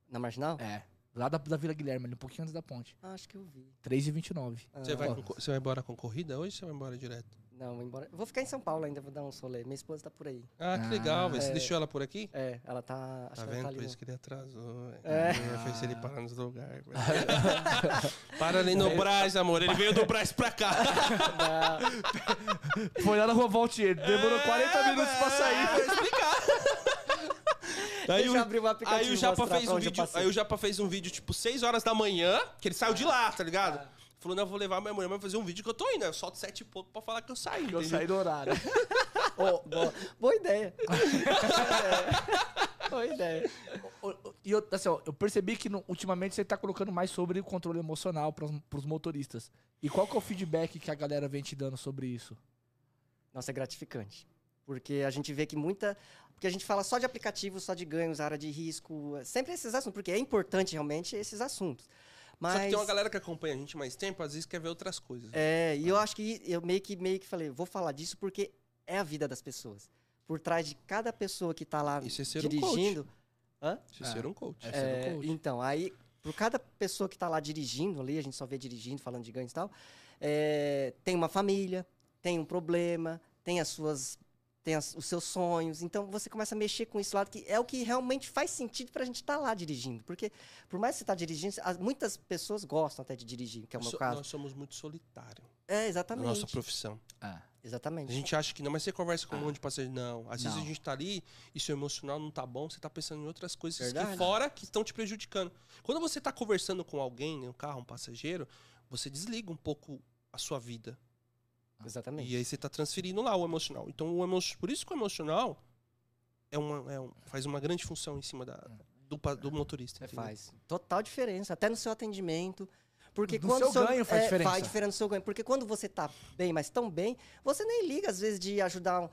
Na marginal? É. Lá da, da Vila Guilherme, ali, um pouquinho antes da ponte. Ah, acho que eu vi. 3,29. Você Ah, vai, ó. com co- você vai embora com corrida hoje ou você vai embora direto? Não, vou embora. Vou ficar em São Paulo ainda, vou dar um rolê. Minha esposa tá por aí. Ah, que Ah, legal, velho. Você é. deixou ela por aqui? É, ela tá. Acho Tá que ela vendo? tá Por ali. isso que ele atrasou. velho. É. Ele Fez ele parar nos lugares. velho. Para ali no Brás, amor. Ele veio do Brás pra cá. Foi lá na rua Valtier. Demorou 40 minutos pra sair. Vou. Aí Deixa o, eu abrir o aplicativo aí o Japa fez um eu vídeo. Aí o Japa fez um vídeo, tipo, 6 horas da manhã, que ele saiu de lá, tá ligado? Ah. Falou, não, eu vou levar minha mulher pra fazer um vídeo que eu tô indo. Eu solto sete e pouco pra falar que eu saí. Eu entendeu? saí do horário. Ô, boa, boa ideia. É. Boa ideia. E eu, assim, ó, eu percebi que no- ultimamente você tá colocando mais sobre o controle emocional pros, pros motoristas. E qual que é o feedback que a galera vem te dando sobre isso? Nossa, é gratificante. Porque a gente vê que muita. Porque a gente fala só de aplicativos, só de ganhos, área de risco, sempre esses assuntos, porque é importante realmente esses assuntos. Mas. Só que tem uma galera que acompanha a gente mais tempo, às vezes quer ver outras coisas. É, e eu acho que eu meio que meio que falei, vou falar disso porque é a vida das pessoas. Por trás de cada pessoa que tá lá Isso é ser um dirigindo. Hã? Se É. ser um coach. É ser É, um coach. então, aí, por cada pessoa que tá lá dirigindo ali, a gente só vê dirigindo, falando de ganhos e tal, é, tem uma família, tem um problema, tem as suas. Tem as- os seus sonhos. Então você começa a mexer com esse lado que é o que realmente faz sentido pra gente estar lá dirigindo. Porque, por mais que você tá dirigindo, as- muitas pessoas gostam até de dirigir, que é o meu So- caso. Nós somos muito solitários É, na exatamente. nossa profissão. A Exatamente. gente acha que não, mas você conversa com um monte de passageiro. Não. Às vezes Não. a gente tá ali e seu emocional não tá bom, você tá pensando em outras coisas que Verdade. fora que estão te prejudicando. Quando você tá conversando com alguém, um carro, um passageiro, você desliga um pouco a sua vida. Exatamente. E aí você tá transferindo lá o emocional. Então, o emo... por isso que o emocional é uma, é um- faz uma grande função em cima da, do, pa- do motorista. É, faz. Total diferença. Até no seu atendimento. Porque No quando seu ganho faz é, diferença. Faz diferença no seu ganho. Porque quando você tá bem, mas tão bem, você nem liga, às vezes, de ajudar. Um,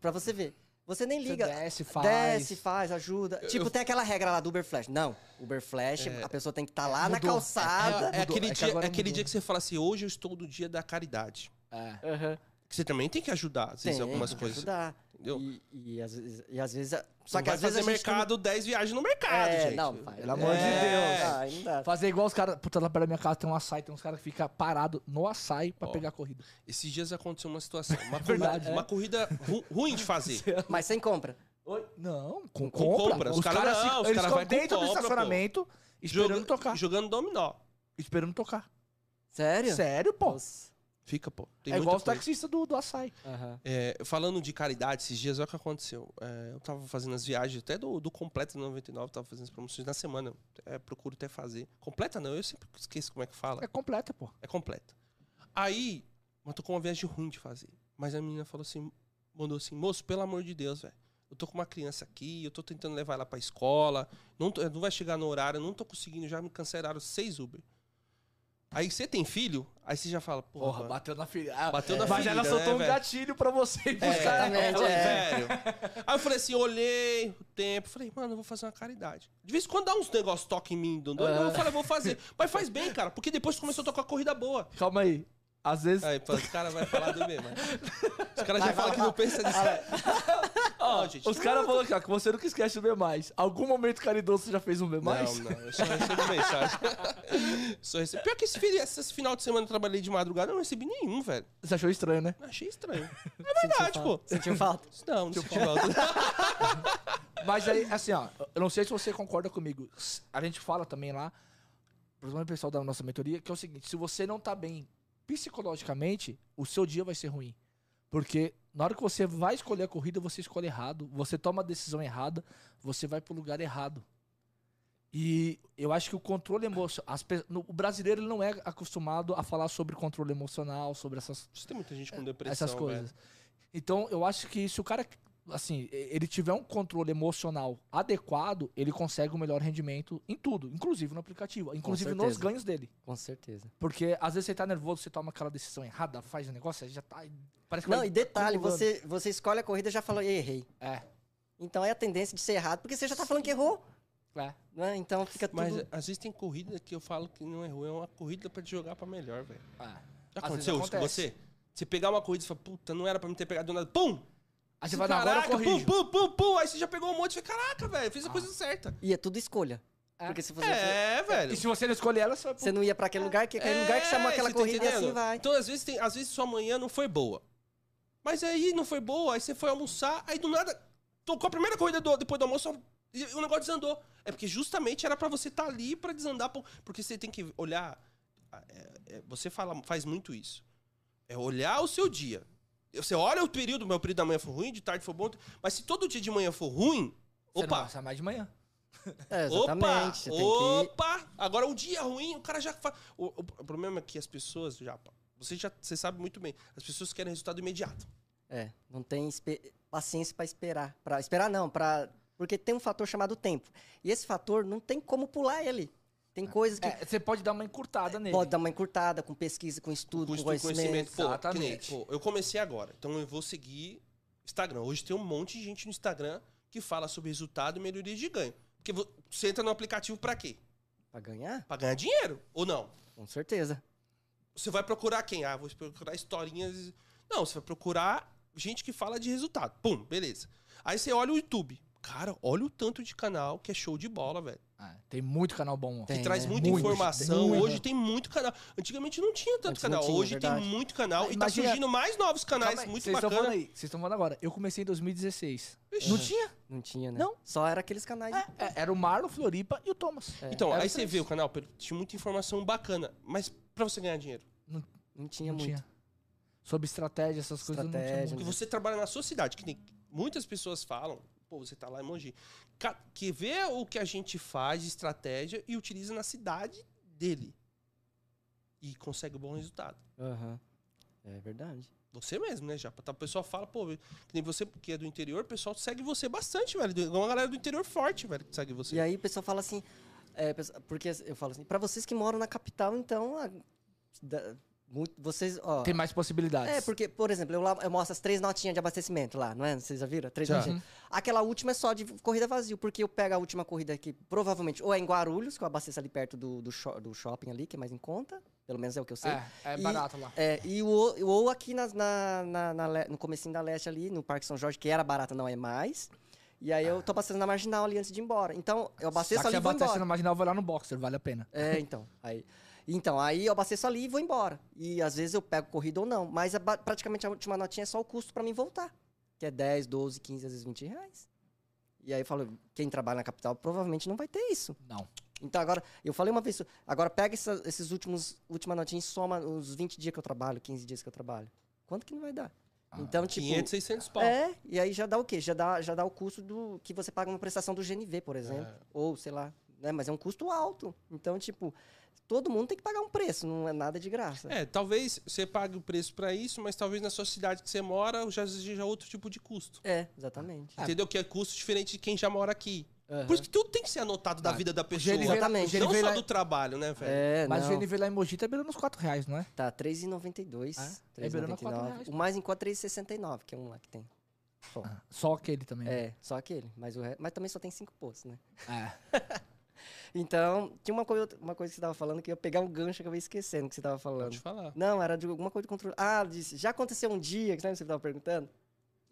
pra você ver. Você nem Você liga. desce, faz. Desce, faz, ajuda. Eu- tipo, eu- tem aquela regra lá do Uber Flash. Não, Uber Flash, É. a pessoa tem que estar lá na Mudou. calçada. É, é aquele, É dia, é aquele dia que você fala assim, hoje eu estou no dia da caridade. É. Aham. Que você também tem que ajudar, às vezes, Tem, algumas tem que coisas. Ajudar. Entendeu? E, e às vezes. E às vezes só Não que vai às vezes. fazer mercado, 10 viagens no mercado, É, gente. não, faz. Pelo amor de É, Deus. ah, não. Fazer igual os caras. Puta, lá perto da minha casa tem um açaí, tem uns caras que ficam parados no açaí pra Ó. pegar a corrida. Esses dias aconteceu uma situação. Uma, Verdade, corrida, é. uma corrida ru- ruim de fazer. Mas sem compra. Oi? Não, com, Com compra. compra. Os Os cara caras não, eles cara dentro do compra, pô. estacionamento, esperando Joga- tocar. Jogando dominó. Esperando tocar. Sério? Sério, pô. Nossa. Fica, pô. Tem é igual coisa. taxistas do, do açaí. Aham. É, falando de caridade, esses dias, olha o que aconteceu. É, eu tava fazendo as viagens, até do, do completo do 99, tava fazendo as promoções na semana. É, procuro até fazer. Completa não, eu sempre esqueço como é que fala. É completa, pô. É completa. Aí, mas tô com uma viagem ruim de fazer. Mas a menina falou assim, mandou assim, moço, pelo amor de Deus, velho. Eu tô com uma criança aqui, eu tô tentando levar ela pra escola, não, tô- não vai chegar no horário, eu não tô conseguindo, já me cancelaram seis Uber. Aí você tem filho, aí você já fala, porra, Porra, bateu na filha. Ah, Bateu na Mas ela ferida, soltou né, um velho? gatilho pra você ir É, buscar. exatamente, é. velho. Aí eu falei assim, olhei o tempo, falei, mano, eu vou fazer uma caridade. De vez em quando dá uns negócios toque em mim, Dondô, eu falei, eu vou fazer. Mas faz bem, cara, porque depois começou a tocar corrida boa. Calma aí. Às vezes. Aí, pô, os caras vão falar do mesmo. Os caras já falam que não pensa nisso. Ó, gente, Os caras falaram aqui, ó, que você nunca esquece o B. Algum momento caridoso você já fez um B? Não, não, eu só recebo mensagem. só recebo. Pior que esse, esse final de semana eu trabalhei de madrugada, eu não recebi nenhum, velho. Você achou estranho, né? Achei estranho. É verdade, pô. Sentiu falta? Não, não senti falta. Mas aí, assim, ó, eu não sei se você concorda comigo. A gente fala também lá, principalmente o pessoal da nossa mentoria, que é o seguinte: se você não tá bem psicologicamente, o seu dia vai ser ruim. Porque na hora que você vai escolher a corrida, você escolhe errado, você toma a decisão errada, você vai pro lugar errado. E eu acho que o controle emocional. O brasileiro ele não é acostumado a falar sobre controle emocional, sobre essas Tem muita gente com depressão, essas coisas. velho. Então, eu acho que se o cara, assim, e- ele tiver um controle emocional adequado, ele consegue o melhor rendimento em tudo, inclusive no aplicativo, inclusive nos ganhos dele. Com certeza. Porque às vezes você tá nervoso, você toma aquela decisão errada, faz um negócio, aí já tá. Parece que Não, e detalhe, você, você escolhe a corrida e já falou, errei. É, Então é a tendência de ser errado, porque você já tá falando que errou. é. Né? Então fica tudo... Mas às vezes tem corrida que eu falo que não ruim, é uma corrida pra te jogar pra melhor, velho. é. Já Às aconteceu vezes isso com acontece. você? Você pegar uma corrida e falar, puta, não era pra me ter pegado do nada. Pum! Aí você vai dar agora eu corrijo. pum, pum, pum, pum. Aí você já pegou um monte e fala, caraca, velho, fiz a Ah. coisa certa. E é tudo escolha. É. Porque se você... É, velho. E se você não escolher ela, você Você não ia pra aquele lugar, que aquele lugar que chamou É, aquela você tá corrida e assim vai. Então, às vezes, tem, às vezes sua manhã não foi boa. Mas aí não foi boa, aí você foi almoçar, aí do nada, tocou a primeira corrida do- depois do almoço e o negócio desandou. É porque justamente era pra você estar ali pra desandar, porque você tem que olhar. é, é, você fala, faz muito isso. É olhar o seu dia. Você olha o período, meu período da manhã foi ruim, de tarde foi bom, mas se todo dia de manhã for ruim, Você opa, sair mais de manhã. É, Opa! exatamente. Você tem que... Opa! Agora um dia ruim, o cara já faz. O, o- o problema é que as pessoas já. Você já você sabe muito bem. As pessoas querem resultado imediato. É, não tem espe- paciência pra esperar. Pra esperar não, para porque tem um fator chamado tempo. E esse fator não tem como pular ele. Tem coisas que É, você pode dar uma encurtada nele. pode dar uma encurtada com pesquisa, com estudo, Com com, conhecimento. conhecimento. Pô, que Exatamente. nem, pô, eu comecei agora. Então eu vou seguir Instagram. Hoje tem um monte de gente no Instagram que fala sobre resultado e melhoria de ganho. Porque vo- você entra no aplicativo pra quê? Pra ganhar? Pra ganhar dinheiro. Ou não? Com certeza. Você vai procurar quem? Ah, vou procurar historinhas. Não, você vai procurar gente que fala de resultado. Pum, beleza. Aí você olha o YouTube. Cara, olha o tanto de canal que é show de bola, velho. Ah, tem muito canal bom. Tem. Que traz né? muita Muito, informação. muito. Hoje tem muito canal. Antigamente não tinha tanto Antes não canal. tinha, Hoje tem verdade. muito canal. Ah, e tá surgindo mais novos canais Calma aí, muito Vocês estão bacana. aí, vocês estão falando agora. Eu comecei em 2016. Ixi. Não tinha? Não tinha, né? Não. Só era aqueles canais. É, é, era o Marlon, Floripa e o Thomas. É, Então, Era aí você vê o canal, Pedro, tinha muita informação bacana. Mas pra você ganhar dinheiro. Não tinha não muito. tinha. Sobre estratégia, essas coisas não Estratégia, tinha Porque muito. você trabalha na sua cidade, que tem muitas pessoas falam, pô, você tá lá em Mogi, que vê o que a gente faz de estratégia e utiliza na cidade dele. E consegue um bom resultado. Aham. É verdade. Você mesmo, né, Japa? Tá, O pessoal fala, pô, que nem você que é do interior, o pessoal segue você bastante, velho. Tem Uma galera do interior forte, velho, que segue você. E aí o pessoal fala assim, é, porque eu falo assim, pra vocês que moram na capital, então, a- da- muito- vocês, ó... Tem mais possibilidades. É, porque, por exemplo, eu, lá, eu mostro as três notinhas de abastecimento lá, não é? Vocês já viram? Três Já. notinhas. Aquela última é só de corrida vazio, porque eu pego a última corrida aqui, provavelmente, ou é em Guarulhos, que eu abasteço ali perto do, do, do shopping ali, que é mais em conta, pelo menos é o que eu sei. É, é E- barato lá. É, e o, o- ou aqui nas- na, na, na no comecinho da leste ali, no Parque São Jorge, que era barato, não é mais. E aí eu tô abastecendo na marginal ali antes de ir embora. Então, eu abasteço Só que ali você e vou embora. na marginal, vai lá no Boxer, vale a pena. É, então. Aí, então, aí eu abasteço ali e vou embora. E às vezes eu pego corrida ou não. Mas ba- praticamente a última notinha é só o custo pra mim voltar. Que é 10, 12, 15, às vezes 20 reais. E aí eu falo, quem trabalha na capital provavelmente não vai ter isso. Não. Então agora, eu falei uma vez, agora pega essa- esses últimos, última notinha e soma os 20 dias que eu trabalho, 15 dias que eu trabalho. Quanto que não vai dar? Ah, então, tipo. 500, 600 pau. É, e aí já dá o quê? Já dá, já dá o custo do que você paga uma prestação do GNV, por exemplo. É. Ou, sei lá, né? Mas é um custo alto. Então, tipo, todo mundo tem que pagar um preço, não é nada de graça. É, talvez você pague o preço pra isso, mas talvez na sua cidade que você mora já seja outro tipo de custo. É, exatamente. Ah. Entendeu? Que é custo diferente de quem já mora aqui. Aham. Por isso que tudo tem que ser anotado da Ah, vida da o pessoa. GNV Exatamente. o Não só lá- do trabalho, né, velho? É, Mas o não. GNV lá em Mogi tá beirando uns 4 reais, não é? Tá R$3,92. É? É beirando a quatro reais. O mais em 4 R$3,69, que é um lá que tem. Só. Só aquele também. É, só aquele. Mas, o re... mas também só tem 5 postos, né? É. Então, tinha uma coisa, uma coisa que você tava falando que eu ia pegar um gancho que eu ia esquecendo que você tava falando. Pode falar. Não, era de alguma coisa de controle. Ah, disse, já aconteceu um dia, que você tava perguntando?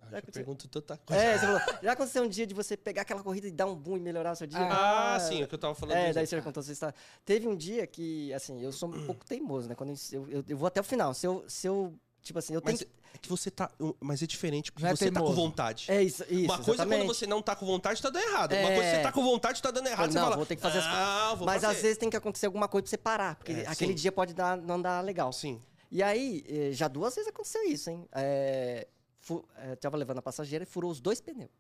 Ah, aconteceu. pergunto tanta coisa. É, você falou, já aconteceu um dia de você pegar aquela corrida e dar um boom e melhorar o seu dia? Ah, sim, é o que eu tava falando. É, daí você já contou sua história. Teve um dia que, assim, eu sou um pouco teimoso, né? Quando eu, eu, eu vou até o final. Se eu, se eu tipo assim, eu tenho Mas é que você tá. Mas é diferente, porque Não é você tá com teimoso. vontade. É isso, isso, Uma coisa é exatamente. quando você não tá com vontade, tá dando errado. Uma É. coisa é você tá com vontade, tá dando errado. Fala, você não, fala, vou ter que fazer as ah, vou Mas fazer. às vezes tem que acontecer alguma coisa pra você parar, porque É, aquele sim. dia pode dar, não dar legal. Sim. E aí, eh, já duas vezes aconteceu isso, hein? É, fu- tava levando a passageira e furou os dois pneus.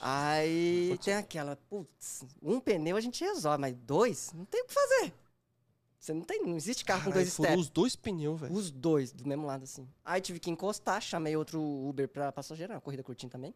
Aí tem aquela, putz, um pneu a gente resolve, mas dois, não tem o que fazer. Você não tem, não existe carro com Caralho, dois furou step. os dois pneus, velho. Os dois, do mesmo lado, assim. Aí tive que encostar, chamei outro Uber pra passageira, uma corrida curtinha também.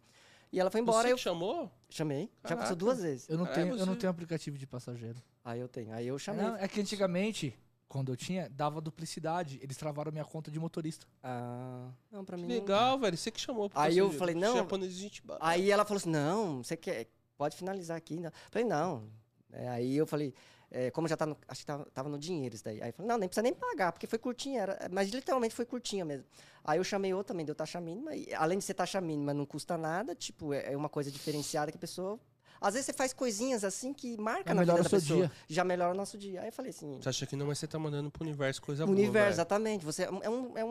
E ela foi embora, Você eu que chamou? chamei. Já Caraca. aconteceu duas vezes. Eu não, É, tenho, eu não você- tenho aplicativo de passageiro. Aí eu tenho. Aí eu chamei. Não, é que antigamente, quando eu tinha, dava duplicidade. Eles travaram minha conta de motorista. Ah, não, pra Que mim. não. legal, velho. Você que chamou. pro Aí eu falei, não- Japonês, gente. Aí ela falou assim: não, você quer. Pode finalizar aqui. Não. Falei, não. É, aí eu falei, é, como já tá no. Acho que tava, tava no dinheiro isso daí. Aí eu falei, não, nem precisa nem pagar, porque foi curtinha, era, mas literalmente foi curtinha mesmo. Aí eu chamei outro também, deu taxa mínima. E, além de ser taxa mínima, não custa nada, tipo, é, é uma coisa diferenciada que a pessoa. Às vezes você faz coisinhas assim que marca Já na vida melhora da pessoa. dia. Já melhora o nosso dia. Aí eu falei assim. Você acha que não, mas você tá mandando pro universo coisa O boa. universo, velho. exatamente. Você é um, é um, é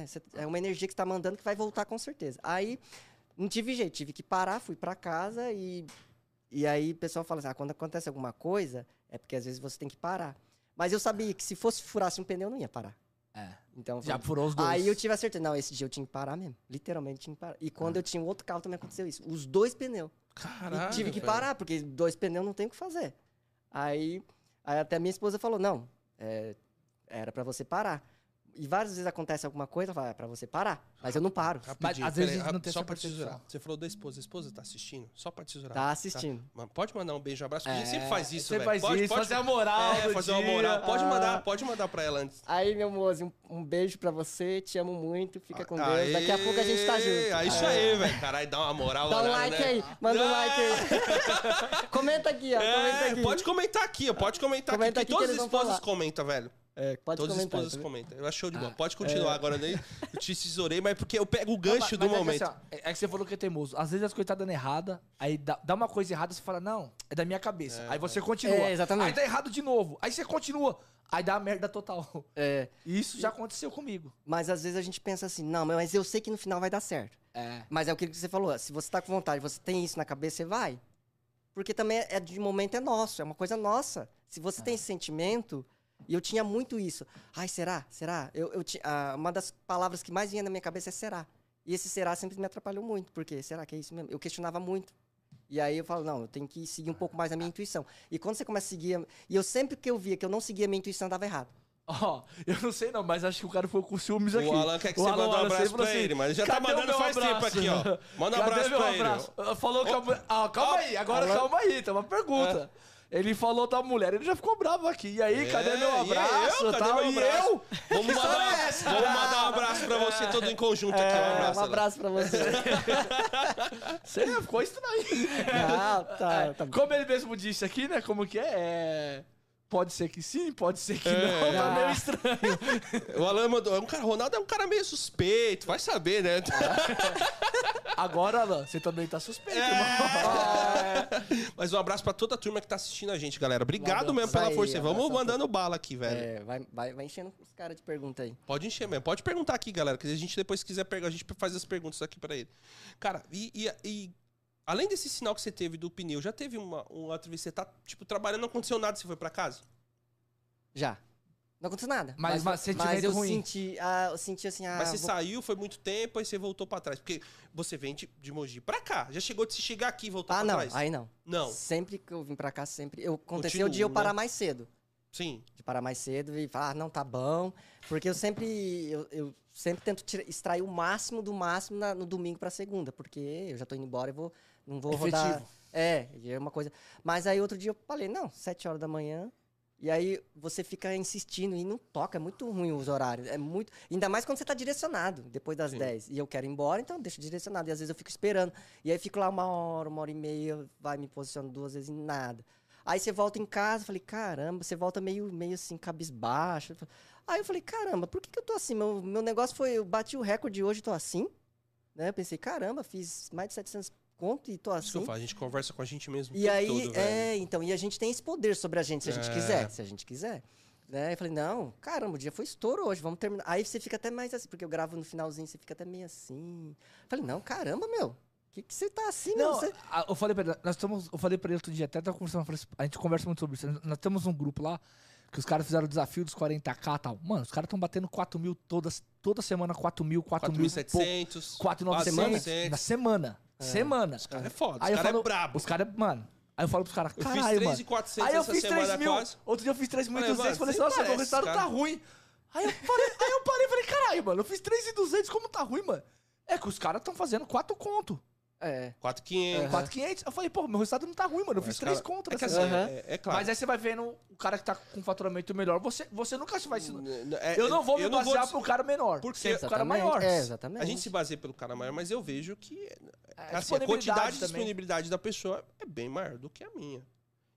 né, você- é uma energia que você tá mandando que vai voltar com certeza. Aí não tive jeito, tive que parar, fui pra casa e e aí o pessoal fala assim: ah, quando acontece alguma coisa, é porque às vezes você tem que parar. Mas eu sabia que se fosse furasse um pneu, eu não ia parar. É. Então, Já furou os dois. aí eu tive a certeza, não, esse dia eu tinha que parar mesmo. Literalmente tinha que parar. E quando eu tinha um outro carro também aconteceu isso. Os dois pneus. Caralho. E tive que parar, porque dois pneus não tem o que fazer. Aí, aí até minha esposa falou, não, é, era pra você parar. E várias vezes acontece alguma coisa, fala, é pra você parar. Mas eu não paro. Rapidinho, às vezes não tem Só pra tesourar. Você falou da esposa. A esposa tá assistindo? Só pra tesourar. Tá assistindo. Mas Pode mandar um beijo, um abraço. porque a gente sempre faz isso, Você velho. faz pode, isso, pode fazer a moral É, do fazer uma moral. Pode Ah. mandar, pode mandar pra ela antes. Aí, meu moço, um, um beijo pra você, te amo muito, fica com Deus. Aê, Daqui a pouco a gente tá junto. É isso aí, velho. Caralho, dá uma moral Dá um like né? aí, manda um É. like aí. comenta aqui, ó, comenta É, aqui. pode comentar aqui, ó. Pode comentar Comenta aqui. aqui todas as esposas comentam, velho. É, pode Todas as comentar. esposas tá vendo? comentam. Eu acho show de bola. Ah, Pode continuar agora, né? Eu te tesourei, mas porque eu pego o gancho Não, do mas é que momento. assim, ó, é, é que você falou que é teimoso. Às vezes as coisas tá dando errada, aí dá, dá uma coisa errada, você fala, não, é da minha cabeça. aí você continua. É, exatamente. Aí tá errado de novo. Aí você continua. Aí dá a merda total. É, E Isso já aconteceu comigo. mas às vezes a gente pensa assim, não, mas eu sei que no final vai dar certo. É. Mas é aquilo que você falou, se você tá com vontade, você tem isso na cabeça, você vai. Porque também é de momento é nosso, é uma coisa nossa. Se você tem esse sentimento, e eu tinha muito isso. Ai, será? Será? Eu, eu ah, uma das palavras que mais vinha na minha cabeça é será. E esse será sempre me atrapalhou muito, porque será que é isso mesmo? Eu questionava muito. E aí eu falo, não, eu tenho que seguir um pouco mais a minha intuição. E quando você começa a seguir. E eu sempre que eu via que eu não seguia a minha intuição, dava errado. Ó, eu não sei não, mas acho que o cara foi com ciúmes aqui. O Alan quer que O você Alan- mande um abraço pra assim, ele, mas ele já tá "Cadê o mandando faz tempo abraço?" aqui, ó. Manda um abraço pra ele. abraço? Falou que mulher... Ah, calma aí, agora Alan- calma aí, tem uma pergunta. Ele falou da mulher, ele já ficou bravo aqui. E aí, cadê É, meu e abraço? eu? Cadê tal? meu E abraço? eu? Vamos mandar, é essa? vamos mandar um abraço pra você todo em conjunto aqui. Um É, abraço. um abraço pra você. Você ficou estranho. ah, tá, tá bom. Como ele mesmo disse aqui, né? Como que é? É, Pode ser que sim, pode ser que É. não, tá Ah. meio estranho. O Alan mandou. É um cara, Ronaldo é um cara meio suspeito, vai saber, né? Agora, Alan, você também tá suspeito, É. Mas um abraço pra toda a turma que tá assistindo a gente, galera. Obrigado mesmo pela aí, força. Vamos mandando bala aqui, velho. É, vai, vai, vai enchendo os caras de pergunta aí. Pode encher mesmo. Pode perguntar aqui, galera. Que a gente depois quiser pegar, a gente faz as perguntas aqui pra ele. Cara, e, e- e além desse sinal que você teve do pneu, já teve uma, uma outra vez que você tá, tipo, trabalhando, não aconteceu nada, você foi pra casa? Já. Não aconteceu nada. Mas- mas sentimento mas eu ruim. senti, ah, eu senti assim, ah, Mas você vou- saiu, foi muito tempo, aí você voltou pra trás. Porque você vem de, de Mogi pra cá. Já chegou de se chegar aqui e voltar Ah, pra não, trás? aí não. Não. Sempre que eu vim pra cá, sempre. Eu, aconteceu Continua, de eu parar né? mais cedo. Sim. De parar mais cedo e falar, ah, não, tá bom. Porque eu sempre, eu, eu sempre tento extrair o máximo do máximo na- no domingo pra segunda. Porque eu já tô indo embora e vou, não vou rodar. Efetivo. É, e é uma coisa. Mas aí outro dia eu falei, não, sete horas da manhã. E aí você fica insistindo e não toca, é muito ruim os horários. É muito. Ainda mais quando você tá direcionado, depois das Sim. 10. E eu quero ir embora, então eu deixo direcionado. E às vezes eu fico esperando. E aí fico lá uma hora, uma hora e meia, vai me posicionando duas vezes e nada. Aí você volta em casa, eu falei, caramba, você volta meio, meio assim, cabisbaixo. Aí eu falei, caramba, por que, que eu tô assim? Meu, meu negócio foi, eu bati o recorde hoje, tô assim. Né? Eu pensei, caramba, fiz mais de 700 conto e tô assim. a gente conversa com a gente mesmo. o E aí, todo, velho. é, então, e a gente tem esse poder sobre a gente, se a gente É. quiser, se a gente quiser. Né? Eu falei, não, caramba, o dia foi estouro hoje, vamos terminar. Aí você fica até mais assim, porque eu gravo no finalzinho, você fica até meio assim. Eu falei, não, caramba, meu, que que você tá assim, meu? Não, Você... eu falei pra ele, nós estamos, eu falei pra ele outro dia, até tava conversando, assim, a gente conversa muito sobre isso. Nós temos um grupo lá que os caras fizeram o desafio dos 40k e tal. Mano, os caras estão batendo 4 mil todas, toda semana, 4 mil, 4 mil, 4.700. 4,900 4.900. na semana. Semana. Os caras é foda. Aí Os eu caras falo, é brabo. Os caras, mano. Aí eu falo pros caras, Eu fiz caralho, mano. 3.400 Aí eu fiz 3 semana mil. quase. Outro dia eu fiz 3.200. Falei, assim, nossa, meu resultado tá ruim. Aí eu parei, aí eu parei e falei, caralho, mano, eu fiz 3.200, como tá ruim, mano? É que os caras estão fazendo 4 conto. É. 4.500. 4.500. Eu falei, pô, meu resultado não tá ruim, mano. Eu fiz Mas, 3 cara, conto É assim. Aham. é, é claro. Mas aí você vai vendo o cara que tá com faturamento melhor. Você, você nunca vai se. É- Eu não vou me basear dis- pro cara menor. Porque pro cara maior. É, exatamente. A gente se baseia pelo cara maior, mas eu vejo que É, assim, a quantidade de também. disponibilidade da pessoa é bem maior do que a minha.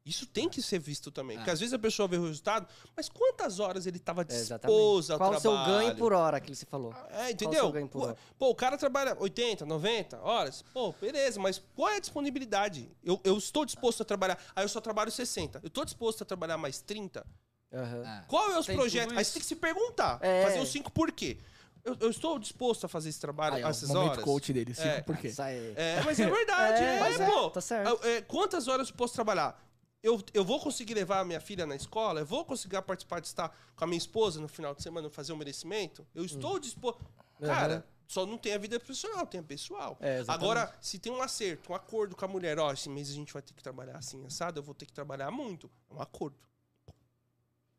Isso tem que ser visto também. É. Porque às vezes a pessoa vê o resultado, mas quantas horas ele estava É, disposto exatamente. ao Qual o seu ganho por hora que você falou? É, Qual entendeu? o seu ganho por Pô, hora? pô, o cara trabalha 80, 90 horas. Pô, beleza, mas qual é a disponibilidade? Eu, eu estou disposto a trabalhar. Aí eu só trabalho 60. Eu estou disposto a trabalhar mais 30? Aham. É. Qual é os Tem projetos? Aí você tem que se perguntar. É. Fazer os cinco por quê? Eu, eu estou disposto a fazer esse trabalho Aí, ó, essas momento horas? coach dele. Cinco É. por quê? É, mas é verdade, É, é, mas é, pô. tá certo. É, é, quantas horas eu posso trabalhar? Eu, eu vou conseguir levar a minha filha na escola? Eu vou conseguir participar de estar com a minha esposa no final de semana, fazer um merecimento? Eu estou disposto. Cara, Aham. só não tem a vida profissional, tem a pessoal. É, exatamente. Agora, se tem um acerto, um acordo com a mulher, ó, esse mês a gente vai ter que trabalhar assim, assado, eu vou ter que trabalhar muito. É um acordo.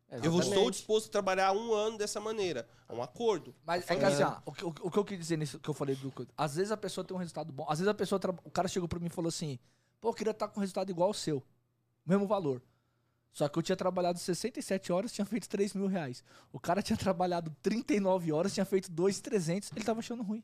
Eu vou- estou Exatamente. disposto a trabalhar um ano dessa maneira. É um acordo. Mas é que assim, ó, o, que- o o que eu quis dizer nisso que eu falei do. Às vezes a pessoa tem um resultado bom. Às vezes a pessoa. O cara chegou pra mim e falou assim: pô, eu queria estar com um resultado igual ao seu. Mesmo valor. Só que eu tinha trabalhado 67 horas, tinha feito 3 mil reais. O cara tinha trabalhado 39 horas, tinha feito 2,300, ele tava achando ruim.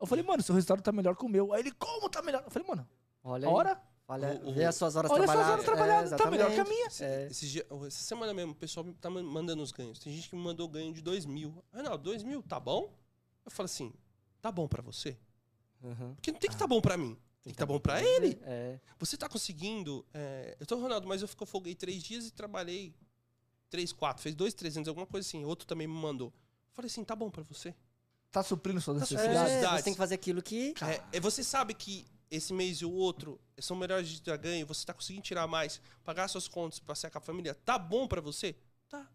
Eu falei, mano, seu resultado tá melhor que o meu. Aí ele, como tá melhor? Eu falei, mano, Olha aí. hora? Olha, O- o- vê as suas horas Olha suas trabalhadas. horas trabalhadas, É, tá melhor que a minha. É. esse dia- essa semana mesmo, o pessoal tá man- mandando os ganhos. Tem gente que me mandou ganho de 2 mil. Ah, não, 2 mil, tá bom? Eu falo assim, tá bom pra você? Uhum. Porque não tem que tá bom pra mim. Tem que tá bom pra ele. É. Você tá conseguindo... é, Eu tô, Ronaldo, mas eu fico- folguei três dias e trabalhei três, quatro. Fez dois, trezentos, alguma coisa assim. Outro também me mandou. Eu falei assim, tá bom pra você? Tá suprindo suas Tá necessidades? É, você tem que fazer aquilo que. É, é, você sabe que esse mês e o outro são melhores de ganho, você tá conseguindo tirar mais, pagar suas contas, passear com a família, tá bom pra você? Tá.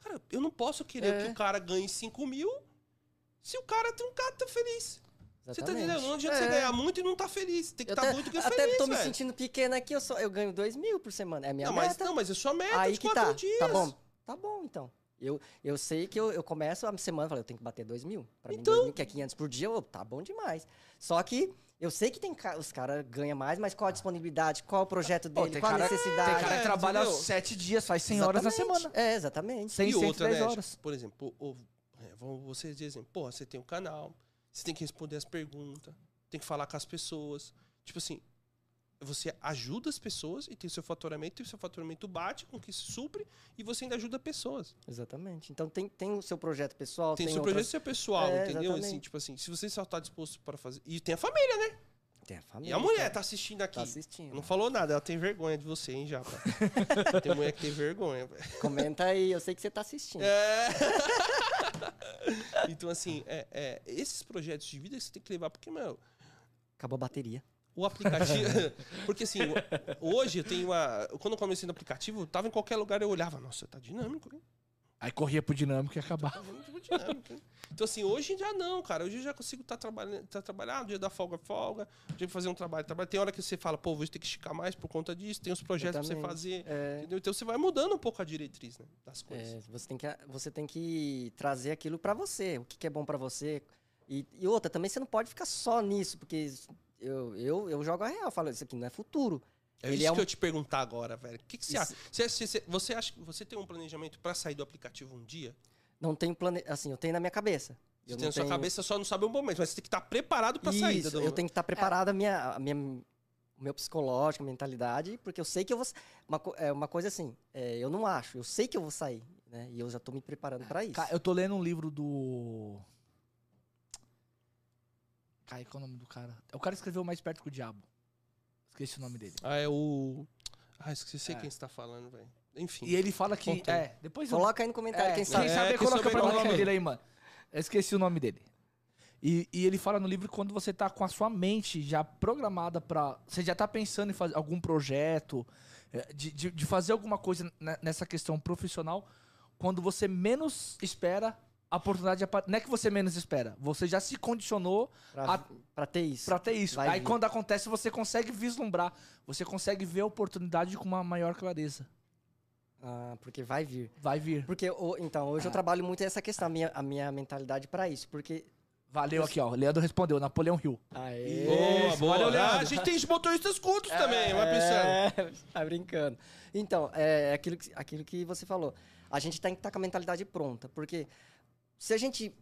Cara, eu não posso querer É. que o cara ganhe 5 mil se o cara tem um cara tá feliz. Você tá entendendo? Não adianta você É. ganhar muito e não tá feliz. Tem que Eu estar até, tá muito que até feliz, tô me velho. sentindo pequena aqui, eu, só, eu ganho 2 mil por semana. É a minha Não, mas, meta. não, mas é sua meta Aí de que quatro tá. dias. Tá bom. Tá bom, então. Eu, eu sei que eu, eu começo a semana e falo, eu tenho que bater 2 mil. Pra mim, Então. 2 mil, que é 500 por dia, ô, tá bom demais. Só que eu sei que tem ca- os caras ganham mais, mas qual a disponibilidade, qual o projeto dele, tem qual cara- a necessidade. Tem cara É, que trabalha entendeu? 7 dias, faz 100 horas na semana. É, exatamente. 100, e outra, 110 né? horas. Por exemplo, o, o- é, vocês dizem, porra, você tem um canal, você tem que responder as perguntas, tem que falar com as pessoas. Tipo assim, você ajuda as pessoas e tem o seu faturamento, e o seu faturamento bate com o que se supre e você ainda ajuda pessoas. Exatamente. Então tem, tem o seu projeto pessoal, Tem, o seu outras- projeto seu pessoal, É, entendeu? Assim, tipo assim, se você só tá disposto para fazer. E tem a família, né? Tem a família. E a mulher tá, tá assistindo aqui. tá assistindo. Não falou nada, ela tem vergonha de você, hein, Japa? tem mulher que tem vergonha. Comenta aí, eu sei que você tá assistindo. É. então, assim, é, é, esses projetos de vida você tem que levar, porque, meu, Acabou a bateria. o aplicativo. porque, assim, hoje eu tenho uma. Quando eu comecei no aplicativo, eu tava em qualquer lugar, eu olhava, nossa, tá dinâmico, hein? Aí corria pro dinâmico e acabava. Tá? Então, assim, hoje já não, cara. Hoje eu já consigo estar trabalhando, tá trabalhando, dia da folga, folga, dia de fazer um trabalho, trabalho. Tem hora que você fala, pô, vou ter que esticar mais por conta disso, tem os projetos pra você fazer. É, Entendeu? Então você vai mudando um pouco a diretriz, né? Das coisas. é, você, tem que, você tem que trazer aquilo pra você, o que, que é bom pra você. E, e outra, também você não pode ficar só nisso, porque eu, eu, eu jogo a real, falo, isso aqui não é futuro. É Ele isso é um- que eu te perguntar agora, velho. O que, que você Isso. acha? Você, você, você acha que você tem um planejamento pra sair do aplicativo um dia? Não tenho plane... Assim, eu tenho na minha cabeça. Você Eu tem na sua tenho- cabeça, só não sabe o momento, mas você tem que estar preparado pra sair. Isso, eu tenho que estar preparado a minha, a minha, o meu psicológico, a mentalidade, porque eu sei que eu vou. Uma, é, uma coisa assim, é, eu não acho, eu sei que eu vou sair, né? E eu já tô me preparando pra isso. Eu tô lendo um livro do. Cara, qual é o nome do cara? É o cara que escreveu Mais Perto que o Diabo. Esqueci o nome dele. Ah, é o. Ah, esqueci É. quem você tá falando, velho. Enfim. E ele fala que. Contei. É, depois eu Coloca aí no comentário, É, quem quem sabe. É, sabe que coloca pra qual nome nome. dele aí, mano. Eu esqueci o nome dele. E, e ele fala no livro que quando você tá com a sua mente já programada pra. Você já tá pensando em fazer algum projeto, é, de, de, de fazer alguma coisa ne- nessa questão profissional, quando você menos espera, a oportunidade apa- Não é que você menos espera, você já se condicionou Pra, a- pra ter isso. pra ter isso. Vai Aí vir. quando acontece, você consegue vislumbrar, você consegue ver a oportunidade com uma maior clareza. Ah, porque vai vir. Vai vir. Porque, então, hoje eu Ah. trabalho muito essa questão, a minha, a minha mentalidade pra isso. Porque. Valeu aqui, ó. Leandro respondeu, Napoleão Hill. Aê! Boa, boa. Valeu, Ah, Leandro. a gente tem motoristas cultos também, vai pensando. É, tá brincando. Então, é aquilo que, aquilo que você falou. A gente tem que estar com a mentalidade pronta, porque se a gente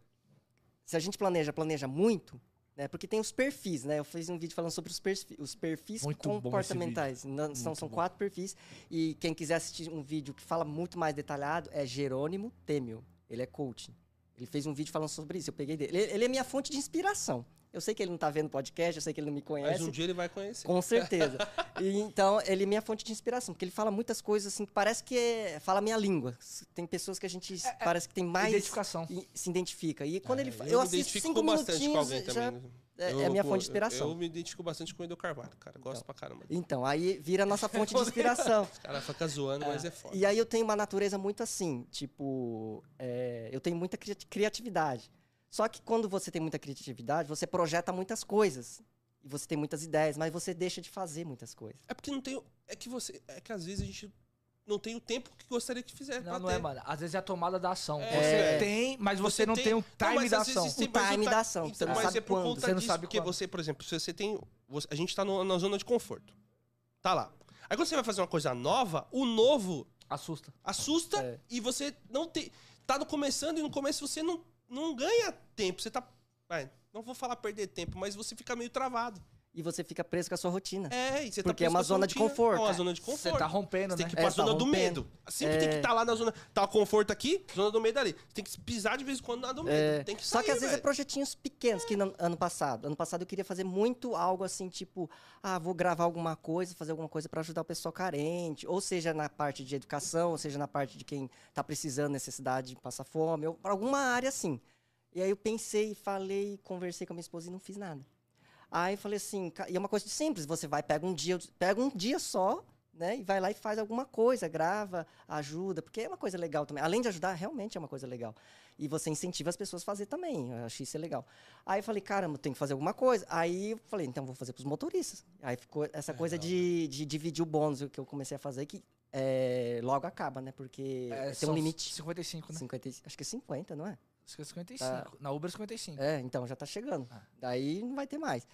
se a gente planeja, planeja muito, né? Porque tem os perfis, né? Eu fiz um vídeo falando sobre os perfis, os perfis Muito comportamentais. Não, são, são quatro perfis e quem quiser assistir um vídeo que fala muito mais detalhado é Jerônimo Temel. Ele é coaching. Ele fez um vídeo falando sobre isso. Eu peguei dele. Ele, ele é minha fonte de inspiração. Eu sei que ele não tá vendo podcast, eu sei que ele não me conhece. Mas um dia ele vai conhecer. Com certeza. E, então, ele é minha fonte de inspiração, porque ele fala muitas coisas assim, que parece que é, fala a minha língua. Tem pessoas que a gente parece que tem mais Identificação. e se identifica. E quando ele fa- É, eu, me assisto cinco bastante com minutinhos, alguém já também. é, Eu- é a minha pô, fonte de inspiração. Eu, eu me identifico bastante com o Edu Carvalho, cara. Gosto pra caramba. Então, aí vira a nossa fonte de inspiração. Os caras ficam zoando, mas é foda. E aí eu tenho uma natureza muito assim, tipo, é, eu tenho muita cri- criatividade. Só que quando você tem muita criatividade, você projeta muitas coisas. E você tem muitas ideias, mas você deixa de fazer muitas coisas. É porque não tem. É que você. É que às vezes a gente não tem o tempo que gostaria que fizesse. Não, não ter. é, mano. Às vezes é a tomada da ação. É. Você tem, mas você, não tem, o time mas da às vezes ação. tem O time ti- da ação, você Então, não mas sabe é por quando. conta Você não disso, sabe porque quando. você, por exemplo, se você tem. você- a gente tá no- na zona de conforto. Tá lá. Aí quando você vai fazer uma coisa nova, o novo Assusta. assusta É. e você não tem. Tá no começando e no começo você não, não ganha tempo. Você tá. vai, não vou falar perder tempo, mas você fica meio travado. E você fica preso com a sua rotina. É, e você tá Porque é uma com a sua zona de conforto. É uma zona de conforto. Você tá rompendo, Você tem né? que ir pra É, zona tá do medo. Sempre tem que É. estar lá na zona. Tá o conforto aqui, zona do medo ali. Você tem que pisar de vez em quando na do medo. É, Tem que Só que sair, às vezes é projetinhos pequenos, que no, ano passado. Ano passado eu queria fazer muito algo assim, tipo, ah, vou gravar alguma coisa, fazer alguma coisa para ajudar o pessoal carente, ou seja, na parte de educação, ou seja, na parte de quem tá precisando, necessidade de passar fome, ou pra alguma área assim. E aí eu pensei, falei, conversei com a minha esposa e não fiz nada. Aí eu falei assim, e é uma coisa simples, você vai, pega um dia, pega um dia só, né, e vai lá e faz alguma coisa, grava, ajuda, porque é uma coisa legal também. Além de ajudar, realmente é uma coisa legal. E você incentiva as pessoas a fazer também. Eu achei isso legal. Aí eu falei, caramba, tem que fazer alguma coisa. Aí eu falei, então vou fazer para os motoristas. Aí ficou essa coisa de, de dividir o bônus que eu comecei a fazer, que é, logo acaba, né? Porque É, tem um limite. 55, né? 50, e- acho que é 50, não é? Acho que é 55. Na Uber 55. É, então já tá chegando. Ah. Daí não vai ter mais.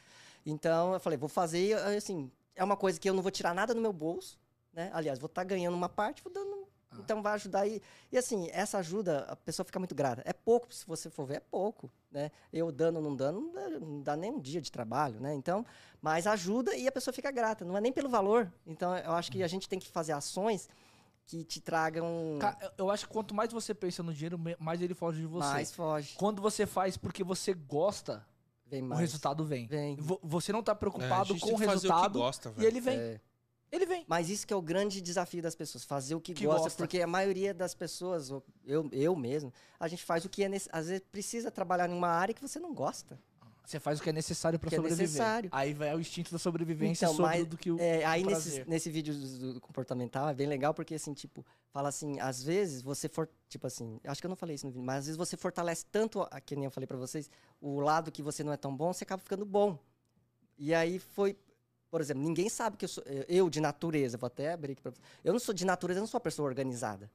Então eu falei, vou fazer, aí, assim, é uma coisa que eu não vou tirar nada do meu bolso, né? Aliás, vou estar ganhando uma parte, vou dando. Ah. Então vai ajudar aí. E assim, essa ajuda, a pessoa fica muito grata. É pouco, se você for ver, é pouco, né? Eu dando ou não dando, não dá, não dá nem um dia de trabalho, né? Então, mas ajuda e a pessoa fica grata. Não é nem pelo valor. Então, eu acho que a gente tem que fazer ações que te tragam Ca- eu- acho que quanto mais você pensa no dinheiro, mais ele foge de você. mais foge. Quando você faz porque você gosta, Vem o resultado vem. Vem. Vo- Você não tá É, preocupado gente com o resultado. o gosta, e ele vem. É. Ele vem. Mas isso que é o grande desafio das pessoas, fazer o que, Que gosta, gosta. porque a maioria das pessoas, eu, eu mesmo, a gente faz o que é nesse, às vezes precisa trabalhar em uma área que você não gosta. Você faz o que é necessário Que é sobreviver. necessário. Aí vai o instinto da sobrevivência Então, sobre mas, do que o. É, aí nesse, nesse vídeo do, do comportamental é bem legal porque assim, tipo, fala assim, às vezes você for, tipo assim, acho que eu não falei isso no vídeo, mas às vezes você fortalece tanto, que nem eu falei pra vocês, o lado que você não é tão bom, você acaba ficando bom. E aí foi, por exemplo, ninguém sabe que eu sou, eu de natureza, vou até abrir aqui pra vocês. Eu não sou de natureza, eu não sou uma pessoa organizada.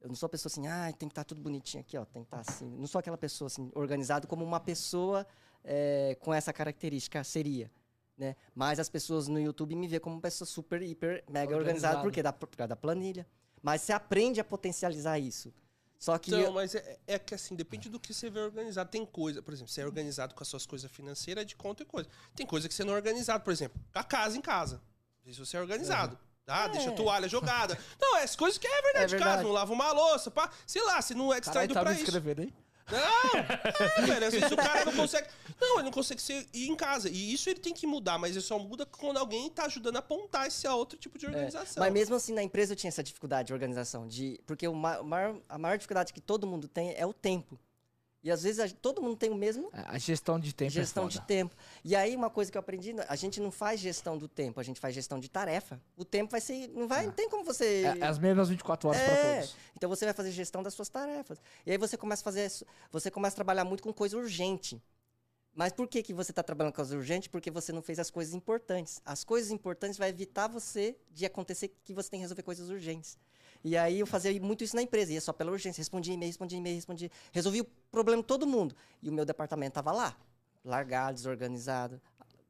Eu não sou uma pessoa assim, ah, tem que estar tudo bonitinho aqui, ó, tem que estar assim. Não sou aquela pessoa assim, organizada como uma pessoa é, com essa característica seria. Né? Mas as pessoas no YouTube me veem como uma pessoa super, hiper, mega organizada, Organizada. porque da, por causa da planilha. Mas você aprende a potencializar isso. Só que. Então, eu- mas é, é que assim, depende do que você vê organizado. Tem coisa, por exemplo, você é organizado com as suas coisas financeiras de conta e coisa. Tem coisa que você não é organizado, por exemplo, a casa em casa. Não se você é organizado. Ah, deixa a É. toalha jogada. Não, é as coisas que é verdade, É de casa. verdade. Não lava uma louça, pá. Sei lá, se não é Caralho, distraído tá pra me isso. escrevendo aí? Não, é, velho, às vezes o cara não consegue. Não, ele não consegue ser, ir em casa. E isso ele tem que mudar, mas ele só muda quando alguém tá ajudando a apontar esse a outro tipo de É, organização. Mas mesmo assim, na empresa eu tinha essa dificuldade de organização. De, porque o maior- a maior dificuldade que todo mundo tem é o tempo. E às vezes a- todo mundo tem o mesmo É, A gestão de tempo gestão é de tempo. E aí uma coisa que eu aprendi, a gente não faz gestão do tempo, a gente faz gestão de tarefa. O tempo vai ser, não vai, não tem como você É, é as mesmas 24 horas É, todos. Então você vai fazer gestão das suas tarefas. E aí você começa a fazer, isso- você começa a trabalhar muito com coisa urgente. Mas por que, que você está trabalhando com coisa urgente? Porque você não fez as coisas importantes. As coisas importantes vai evitar você de acontecer que você tem que resolver coisas urgentes. E aí eu fazia muito isso na empresa, ia só pela urgência, respondia e-mail, respondia e-mail, respondia. Resolvi o problema de todo mundo. E o meu departamento estava lá, largado, desorganizado.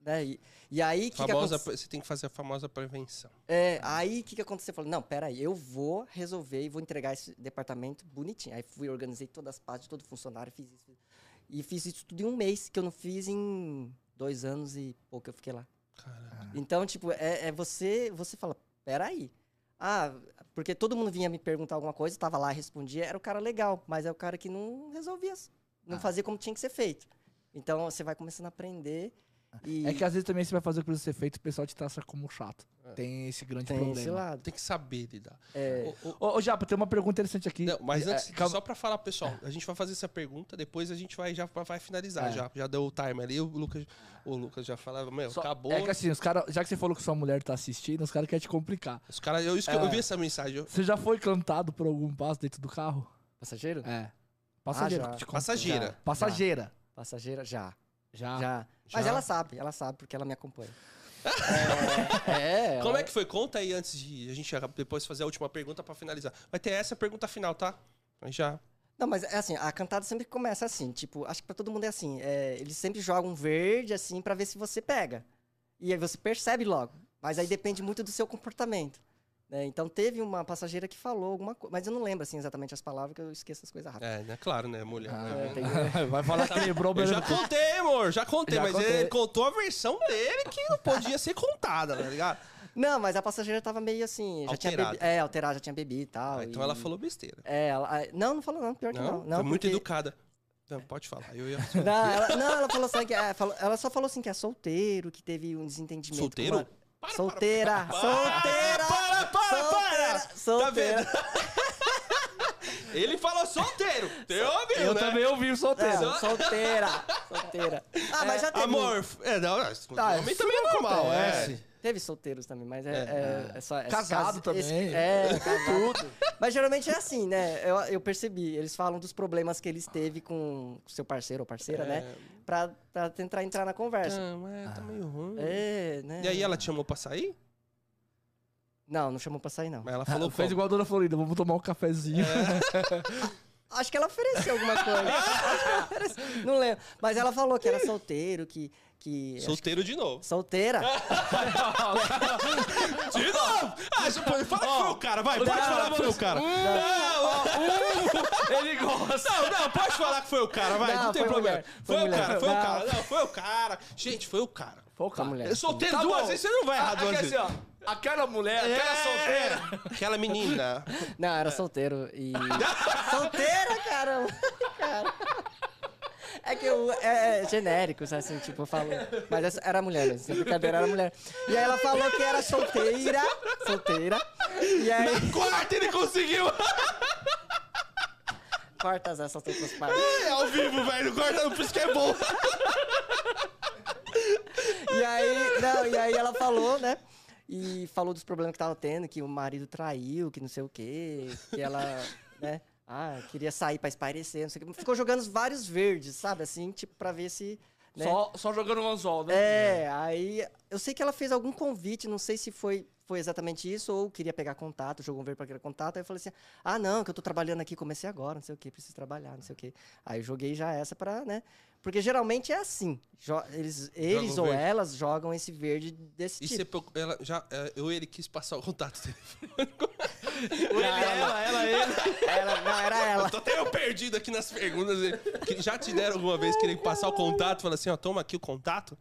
Né? E, e aí, que, que Famosa, aconteceu? você tem que fazer a famosa prevenção. É, aí o que, que aconteceu? Eu falei, não, peraí, eu vou resolver e vou entregar esse departamento bonitinho. Aí fui, organizei todas as partes todo funcionário, fiz isso. fiz- E fiz isso tudo em um mês, que eu não fiz em dois anos e pouco eu fiquei lá. Caralho. Então, tipo, é, é você, você fala, peraí. Ah, porque todo mundo vinha me perguntar alguma coisa, tava lá, respondia, era o cara legal, mas é o cara que não resolvia, não Ah. fazia como tinha que ser feito. Então, você vai começando a aprender e É que às vezes também você vai fazer o que precisa ser feito, o pessoal te traça como chato. Tem esse grande tem esse problema. lado. Tem que saber lidar. É, O- o- Ô, ô Japa, tem uma pergunta interessante aqui. Não, mas É, antes, calma. só pra falar, pessoal, a gente vai fazer essa pergunta, depois a gente vai já vai finalizar É. já. Já deu o timer ali, o Lucas, o Lucas já falava, meu, Só- acabou. É que assim, os cara, já que você falou que sua mulher tá assistindo, os caras querem te complicar. Os caras, eu, isso que eu- É. eu vi essa mensagem. eu- Você já foi cantado por algum passo dentro do carro? passageiro? É. Passageira. Ah, já. te conta. Passageira. Já. Passageira. Passageira, já. Já. Já. Mas Já? ela sabe, ela sabe, porque ela me acompanha. é, é, Como ela- é que foi? Conta aí antes de a gente depois fazer a última pergunta pra finalizar. Vai ter essa pergunta final, tá? Mas já. Não, mas é assim, a cantada sempre começa assim, tipo, acho que pra todo mundo é assim, é, eles sempre jogam verde assim pra ver se você pega. E aí você percebe logo. Mas aí depende muito do seu comportamento. Né? Então teve uma passageira que falou alguma coisa, mas eu não lembro assim exatamente as palavras, que eu esqueço as coisas rápido. É, né? Claro, né, mulher. Ah, né? É, tem- Vai falar que quebrou o Eu já contei, amor, já contei, Já mas contei. ele contou a versão dele que não podia ser contada, tá ligado? Não, mas a passageira tava meio assim, já tinha Alterada. bebido. É, alterada, já tinha bebido e tal. Ah, então e- ela falou besteira. É, ela, não, não falou não, pior que Não, não. não foi muito porque- educada. Não, pode falar. Eu ia... Não, ela, não, ela falou só que é, falou- ela só falou assim que é solteiro, que teve um desentendimento. com Solteiro? uma- Para, solteira, para, solteira, para, para, solteira, solteira. Ele falou solteiro. Ouviu, Eu né? também ouvi o solteiro. Não, solteira, solteira. Ah, mas já teve. Amor, é, não, é, Tá, homem também é normal, é. Teve solteiros também, mas é, É. é, é só. é Casado cas- esse- também. é, casado. Mas geralmente é assim, né? Eu, eu percebi. Eles falam dos problemas que eles teve com o seu parceiro ou parceira, né? Pra, pra tentar entrar na conversa. Não, é, tá meio ruim. É, né? E aí ela te chamou pra sair? Não, não chamou pra sair, não. Mas ela falou Fez igual a Dona Florinda, vamos tomar um cafezinho. Acho que ela ofereceu alguma coisa. Acho que ela ofereceu. Não lembro. Mas ela falou que era solteiro, que. que Solteiro de novo. Solteira. De novo! Ah, você pode falar que foi o cara, vai, pode Não, falar que foi o cara. Não, Ele gosta. não, não, pode falar que foi o cara, vai, não, Não, tem foi problema. mulher, Foi, foi o mulher. cara, foi o Não. cara, não, foi o cara. Gente, foi o cara. Foi o cara. mulher. Eu solteiro Tá duas bom. vezes, você não vai errar Ah, duas aqui vezes. assim, ó. Aquela mulher, aquela É, solteira. Aquela menina. Não, era solteiro e. solteira, caramba! Cara. É que eu, é, é genérico, sabe, assim, tipo, eu falo. Mas essa era mulher, né? Essa brincadeira era mulher. E aí ela falou que era solteira. Solteira. E aí. Quarta ele conseguiu! Corta as essas outras partes. É ao vivo, velho, corta, por isso que é bom. Não, e aí ela falou, né? E falou dos problemas que tava tendo, que o marido traiu, que não sei o quê, que ela, né? Ah, queria sair pra espairecer, não sei o quê. Ficou jogando vários verdes, sabe? Assim, tipo, pra ver se. Né? Só, só jogando um anzol, né? É, aí eu sei que ela fez algum convite, não sei se foi, foi exatamente isso ou queria pegar contato, jogou um verde para aquele contato. Aí eu falei assim: ah, não, que eu tô trabalhando aqui, comecei agora, não sei o que, preciso trabalhar, não sei o que. Aí eu joguei já essa pra, né? Porque geralmente é assim: eles, eles ou verde. elas jogam esse verde desse E tipo. você, procura- ela, já, é, eu ele quis passar o contato dele. Ele, ela, ela, ele. Ela, não, era ela. Tô até eu perdido aqui nas perguntas. Que já te deram alguma vez querer passar o contato? Fala assim, ó, toma aqui o contato.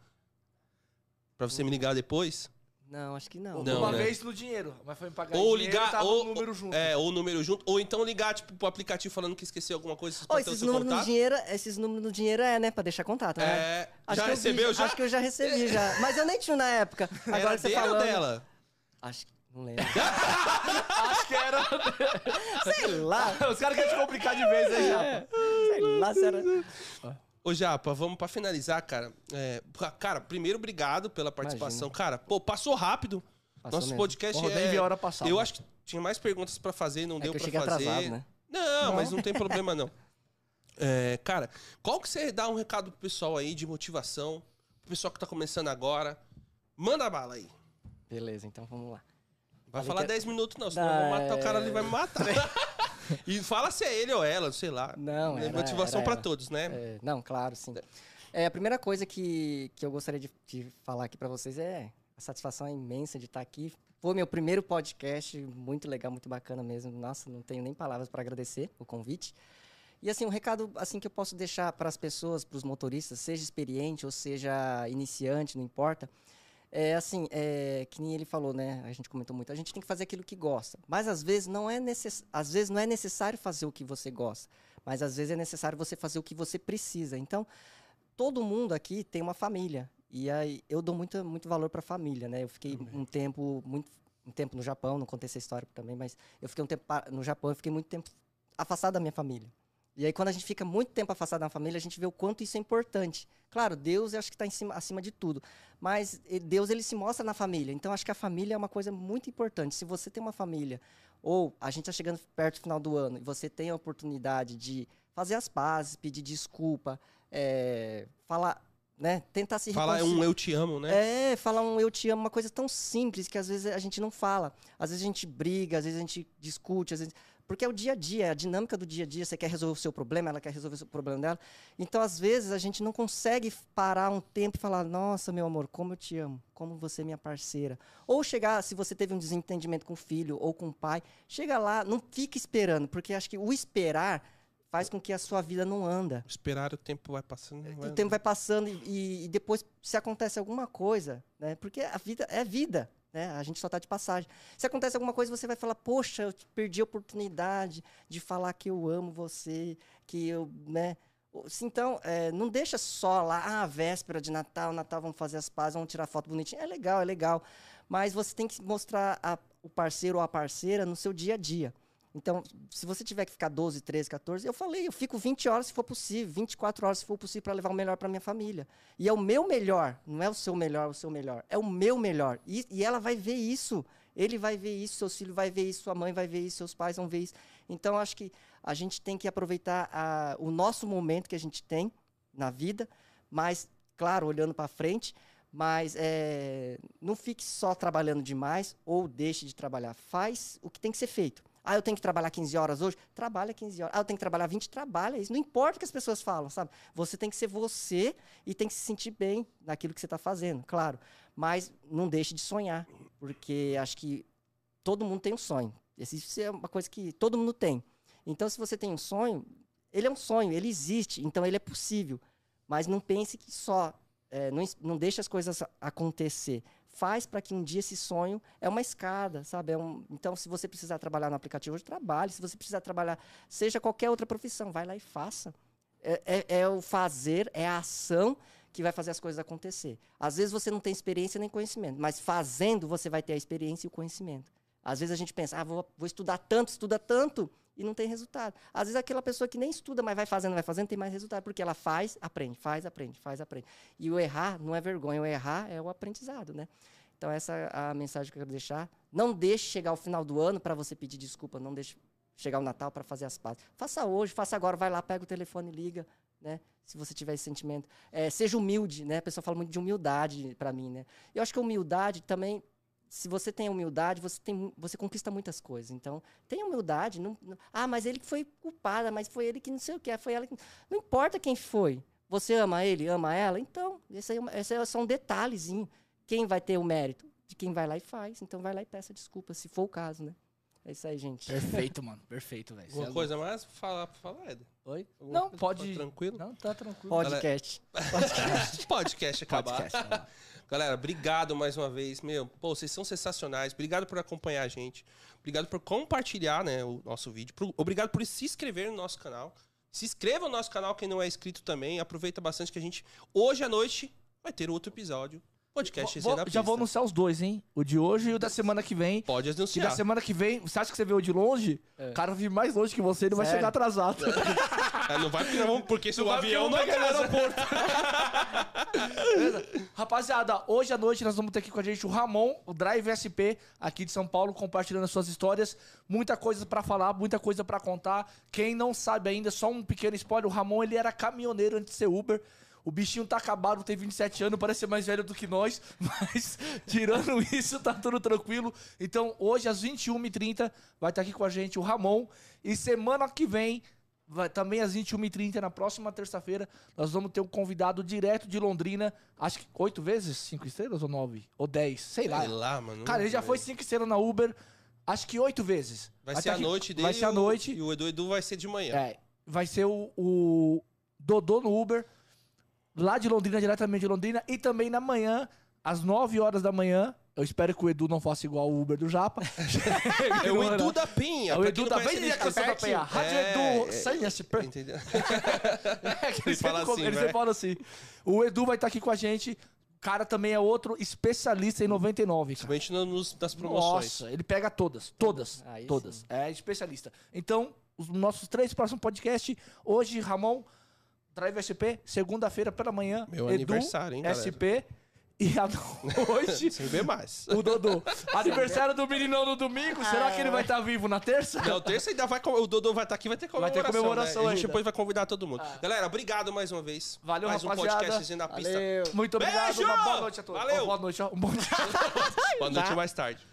Pra você me ligar depois. Não, acho que não. Não, Uma né? vez no dinheiro. Mas foi me pagar Ou dinheiro, ligar, ou, o número junto. É, ou o número junto. Ou então ligar, tipo, pro aplicativo falando que esqueceu alguma coisa. Vocês Ó, podem ter o esses números no dinheiro, esses números no dinheiro é, né? Pra deixar contato, né? É, Acho já que eu vi- recebeu, já? Acho que eu já recebi, já. Mas eu nem tinha na época. Agora Era que você dele ou falando... dela? Acho que... Não lembro. Acho que era. Sei lá. Os caras querem te complicar de vez aí, já. É, sei lá se era... Ô, Japa, vamos pra finalizar, cara. É, cara, primeiro, obrigado pela participação. Cara, pô, passou rápido. Passou Nosso mesmo. podcast Porra, é... nem hora passar. Eu acho que tinha mais perguntas pra fazer e não É deu cheguei fazer. atrasado, né? Não, mas não tem problema, não. É, cara, qual que você dá um recado pro pessoal aí de motivação? Pro pessoal que tá começando agora? Manda bala aí. Beleza, então vamos lá. Vai Falei falar que- 10 minutos, não. Senão Não, eu vou matar o cara, é- ele vai me matar. e fala se é ele ou ela, sei lá. Não, É era- motivação ela. todos, né? É, não, claro, sim. É, a primeira coisa que, que eu gostaria de, de falar aqui pra vocês é a satisfação imensa de estar aqui. Foi meu primeiro podcast, muito legal, muito bacana mesmo. Nossa, não tenho nem palavras para agradecer o convite. E assim, um recado assim que eu posso deixar para as pessoas, para os motoristas, seja experiente ou seja iniciante, não importa. É assim, é, que nem ele falou, né? A gente comentou muito. A gente tem que fazer aquilo que gosta. Mas às vezes não é necess... às vezes não é necessário fazer o que você gosta. Mas às vezes é necessário você fazer o que você precisa. Então, todo mundo aqui tem uma família. E aí eu dou muito, muito valor para a família, né? Eu fiquei um tempo muito um tempo no Japão, não contei essa história também, mas eu fiquei um tempo no Japão, eu fiquei muito tempo afastado da minha família. E aí quando a gente fica muito tempo afastado da família, a gente vê o quanto isso é importante. Claro, Deus eu acho que está cima, acima de tudo, mas Deus ele se mostra na família. Então acho que a família é uma coisa muito importante. Se você tem uma família ou a gente está chegando perto do final do ano e você tem a oportunidade de fazer as pazes, pedir desculpa, eh, falar, né, tentar se Fala reconciliar. um eu te amo, né? É, falar um eu te amo, uma coisa tão simples que às vezes a gente não fala. Às vezes a gente briga, às vezes a gente discute, às vezes. Porque é o dia a dia, é a dinâmica do dia a dia. Você quer resolver o seu problema, ela quer resolver o problema dela. Então, às vezes, a gente não consegue parar um tempo e falar: Nossa, meu amor, como eu te amo, como você é minha parceira. Ou chegar, se você teve um desentendimento com o filho ou com o pai, chega lá, não fica esperando, porque acho que o esperar faz com que a sua vida não anda. Esperar o tempo vai passando. vai- O tempo vai passando e, e depois, se acontece alguma coisa, né? Porque a vida é vida, né? A gente só tá de passagem. Se acontece alguma coisa, você vai falar, poxa, eu perdi a oportunidade de falar que eu amo você, que eu, né? Então, é, não deixa só lá, ah, véspera de Natal, Natal, vamos fazer as pazes, vamos tirar foto bonitinha. É legal, é legal. Mas você tem que mostrar a- o parceiro ou a parceira no seu dia a dia. Então, se você tiver que ficar 12, 13, 14, eu falei, eu fico 20 horas se for possível, 24 horas se for possível para levar o melhor para minha família. E é o meu melhor, não é o seu melhor, o seu melhor, é o meu melhor. E, e ela vai ver isso, ele vai ver isso, seus filhos vai ver isso, sua mãe vai ver isso, seus pais vão ver isso. Então, acho que a gente tem que aproveitar a- o nosso momento que a gente tem na vida, mas, claro, olhando para frente, mas é, não fique só trabalhando demais ou deixe de trabalhar. Faz o que tem que ser feito. Ah, eu tenho que trabalhar 15 horas hoje? Trabalha 15 horas. Ah, eu tenho que trabalhar 20? Trabalha isso. Não importa o que as pessoas falam, sabe? Você tem que ser você e tem que se sentir bem naquilo que você está fazendo, claro. Mas não deixe de sonhar, porque acho que todo mundo tem um sonho. Isso é uma coisa que todo mundo tem. Então, se você tem um sonho, ele é um sonho, ele existe, então ele é possível. Mas não pense que só, é, não, não deixe as coisas acontecer. Faz para que um dia esse sonho é uma escada, sabe? É um- então, se você precisar trabalhar no aplicativo hoje, trabalhe. Se você precisar trabalhar, seja qualquer outra profissão, vai lá e faça. É, é- é o fazer, é a ação que vai fazer as coisas acontecer. Às vezes você não tem experiência nem conhecimento, mas fazendo você vai ter a experiência e o conhecimento. Às vezes a gente pensa, ah, vou, vou estudar tanto, estuda tanto, e não tem resultado. Às vezes aquela pessoa que nem estuda, mas vai fazendo, vai fazendo, tem mais resultado, porque ela faz, aprende, faz, aprende, faz, aprende. E o errar não é vergonha, o errar é o aprendizado, né? Então essa é a mensagem que eu quero deixar. Não deixe chegar ao final do ano para você pedir desculpa, não deixe chegar o Natal para fazer as pazes. Faça hoje, faça agora, vai lá, pega o telefone liga, né? Se você tiver esse sentimento. É, seja humilde, né? A pessoa fala muito de humildade para mim, né? Eu acho que humildade também se você tem humildade, você, tem, você conquista muitas coisas. Então, tenha humildade. Não, não, ah, mas ele que foi culpada, mas foi ele que não sei o que, foi ela que. Não importa quem foi. Você ama ele, ama ela? Então, esse, aí, é esse é só um detalhezinho. Quem vai ter o mérito? De quem vai lá e faz. Então, vai lá e peça desculpa, se for o caso, né? É isso aí, gente. Perfeito, mano. Perfeito, velho. Alguma é coisa mais pra falar, pra falar, Ed? Oi? Alguma Não, pode. Tá tranquilo? Não, tá tranquilo. Podcast. Podcast acabar. Podcast, vai lá. Galera, obrigado mais uma vez. Meu, pô, vocês são sensacionais. Obrigado por acompanhar a gente. Obrigado por compartilhar, né, o nosso vídeo. Obrigado por se inscrever no nosso canal. Se inscreva no nosso canal quem não é inscrito também. Aproveita bastante que a gente hoje à noite vai ter outro episódio. Podcast Vou- na já vou anunciar os dois, hein? O de hoje e o da semana que vem. Pode Que da anunciar. semana que vem, você acha que você veio de longe? É. O cara vir mais longe que você, ele vai chegar atrasado. Ah, não vai porque, não porque se o avião não vai casa. Beleza? Rapaziada, hoje à noite nós vamos ter aqui com a gente o Ramon, o Drive SP, aqui de São Paulo, compartilhando as suas histórias. Muita coisa pra falar, muita coisa pra contar. Quem não sabe ainda, só um pequeno spoiler: o Ramon ele era caminhoneiro antes de ser Uber. O bichinho tá acabado, tem 27 anos, parece ser mais velho do que nós, mas tirando isso, tá tudo tranquilo. Então, hoje às 21h30 vai estar aqui com a gente o Ramon. E semana que vem Vai, também às 21h30, na próxima terça-feira, nós vamos ter um convidado direto de Londrina. Acho que oito vezes? Cinco estrelas ou nove? Ou dez? Sei lá. Sei lá, mano. Cara, ele já foi cinco estrelas na Uber, acho que oito vezes. Vai Vai ser tá a aqui- noite dele. Vai ser a noite. E o Edu Edu vai ser de manhã. É, vai ser o, o Dodô no Uber, lá de Londrina, diretamente de Londrina. E também na manhã, às 9 horas da manhã. Eu espero que o Edu não faça igual o Uber do Japa. É o Edu da Penha. É o Edu da Penha, pertinho. Penha. Rádio É, Edu, é, sem SP. Entendeu? É, que Ele fala assim, ele vai. sempre fala assim. O Edu vai estar aqui com a gente. O cara também é outro especialista em 99. Cara. Principalmente no- nos, das promoções. Nossa, ele pega todas, todas, Aí todas. sim. É especialista. Então, os nossos três próximos podcasts, hoje, Ramon, Drive SP, segunda-feira pela manhã, Meu Edu, aniversário, hein, galera? SP, e à noite, Sem ver mais. o Dodô. Aniversário do meninão no domingo, será que ele vai estar vivo na terça? Não, terça ainda vai. O Dodô vai estar aqui, vai ter Vai ter comemoração. comemoração né? A gente depois vai convidar todo mundo. Galera, obrigado mais uma vez. Valeu, mais um rapaziada. podcast Resenha na pista. Valeu. Muito obrigado, Beijo! uma boa noite a todos. Valeu! Ó, boa noite, ó. Um bom dia. Boa noite mais tarde.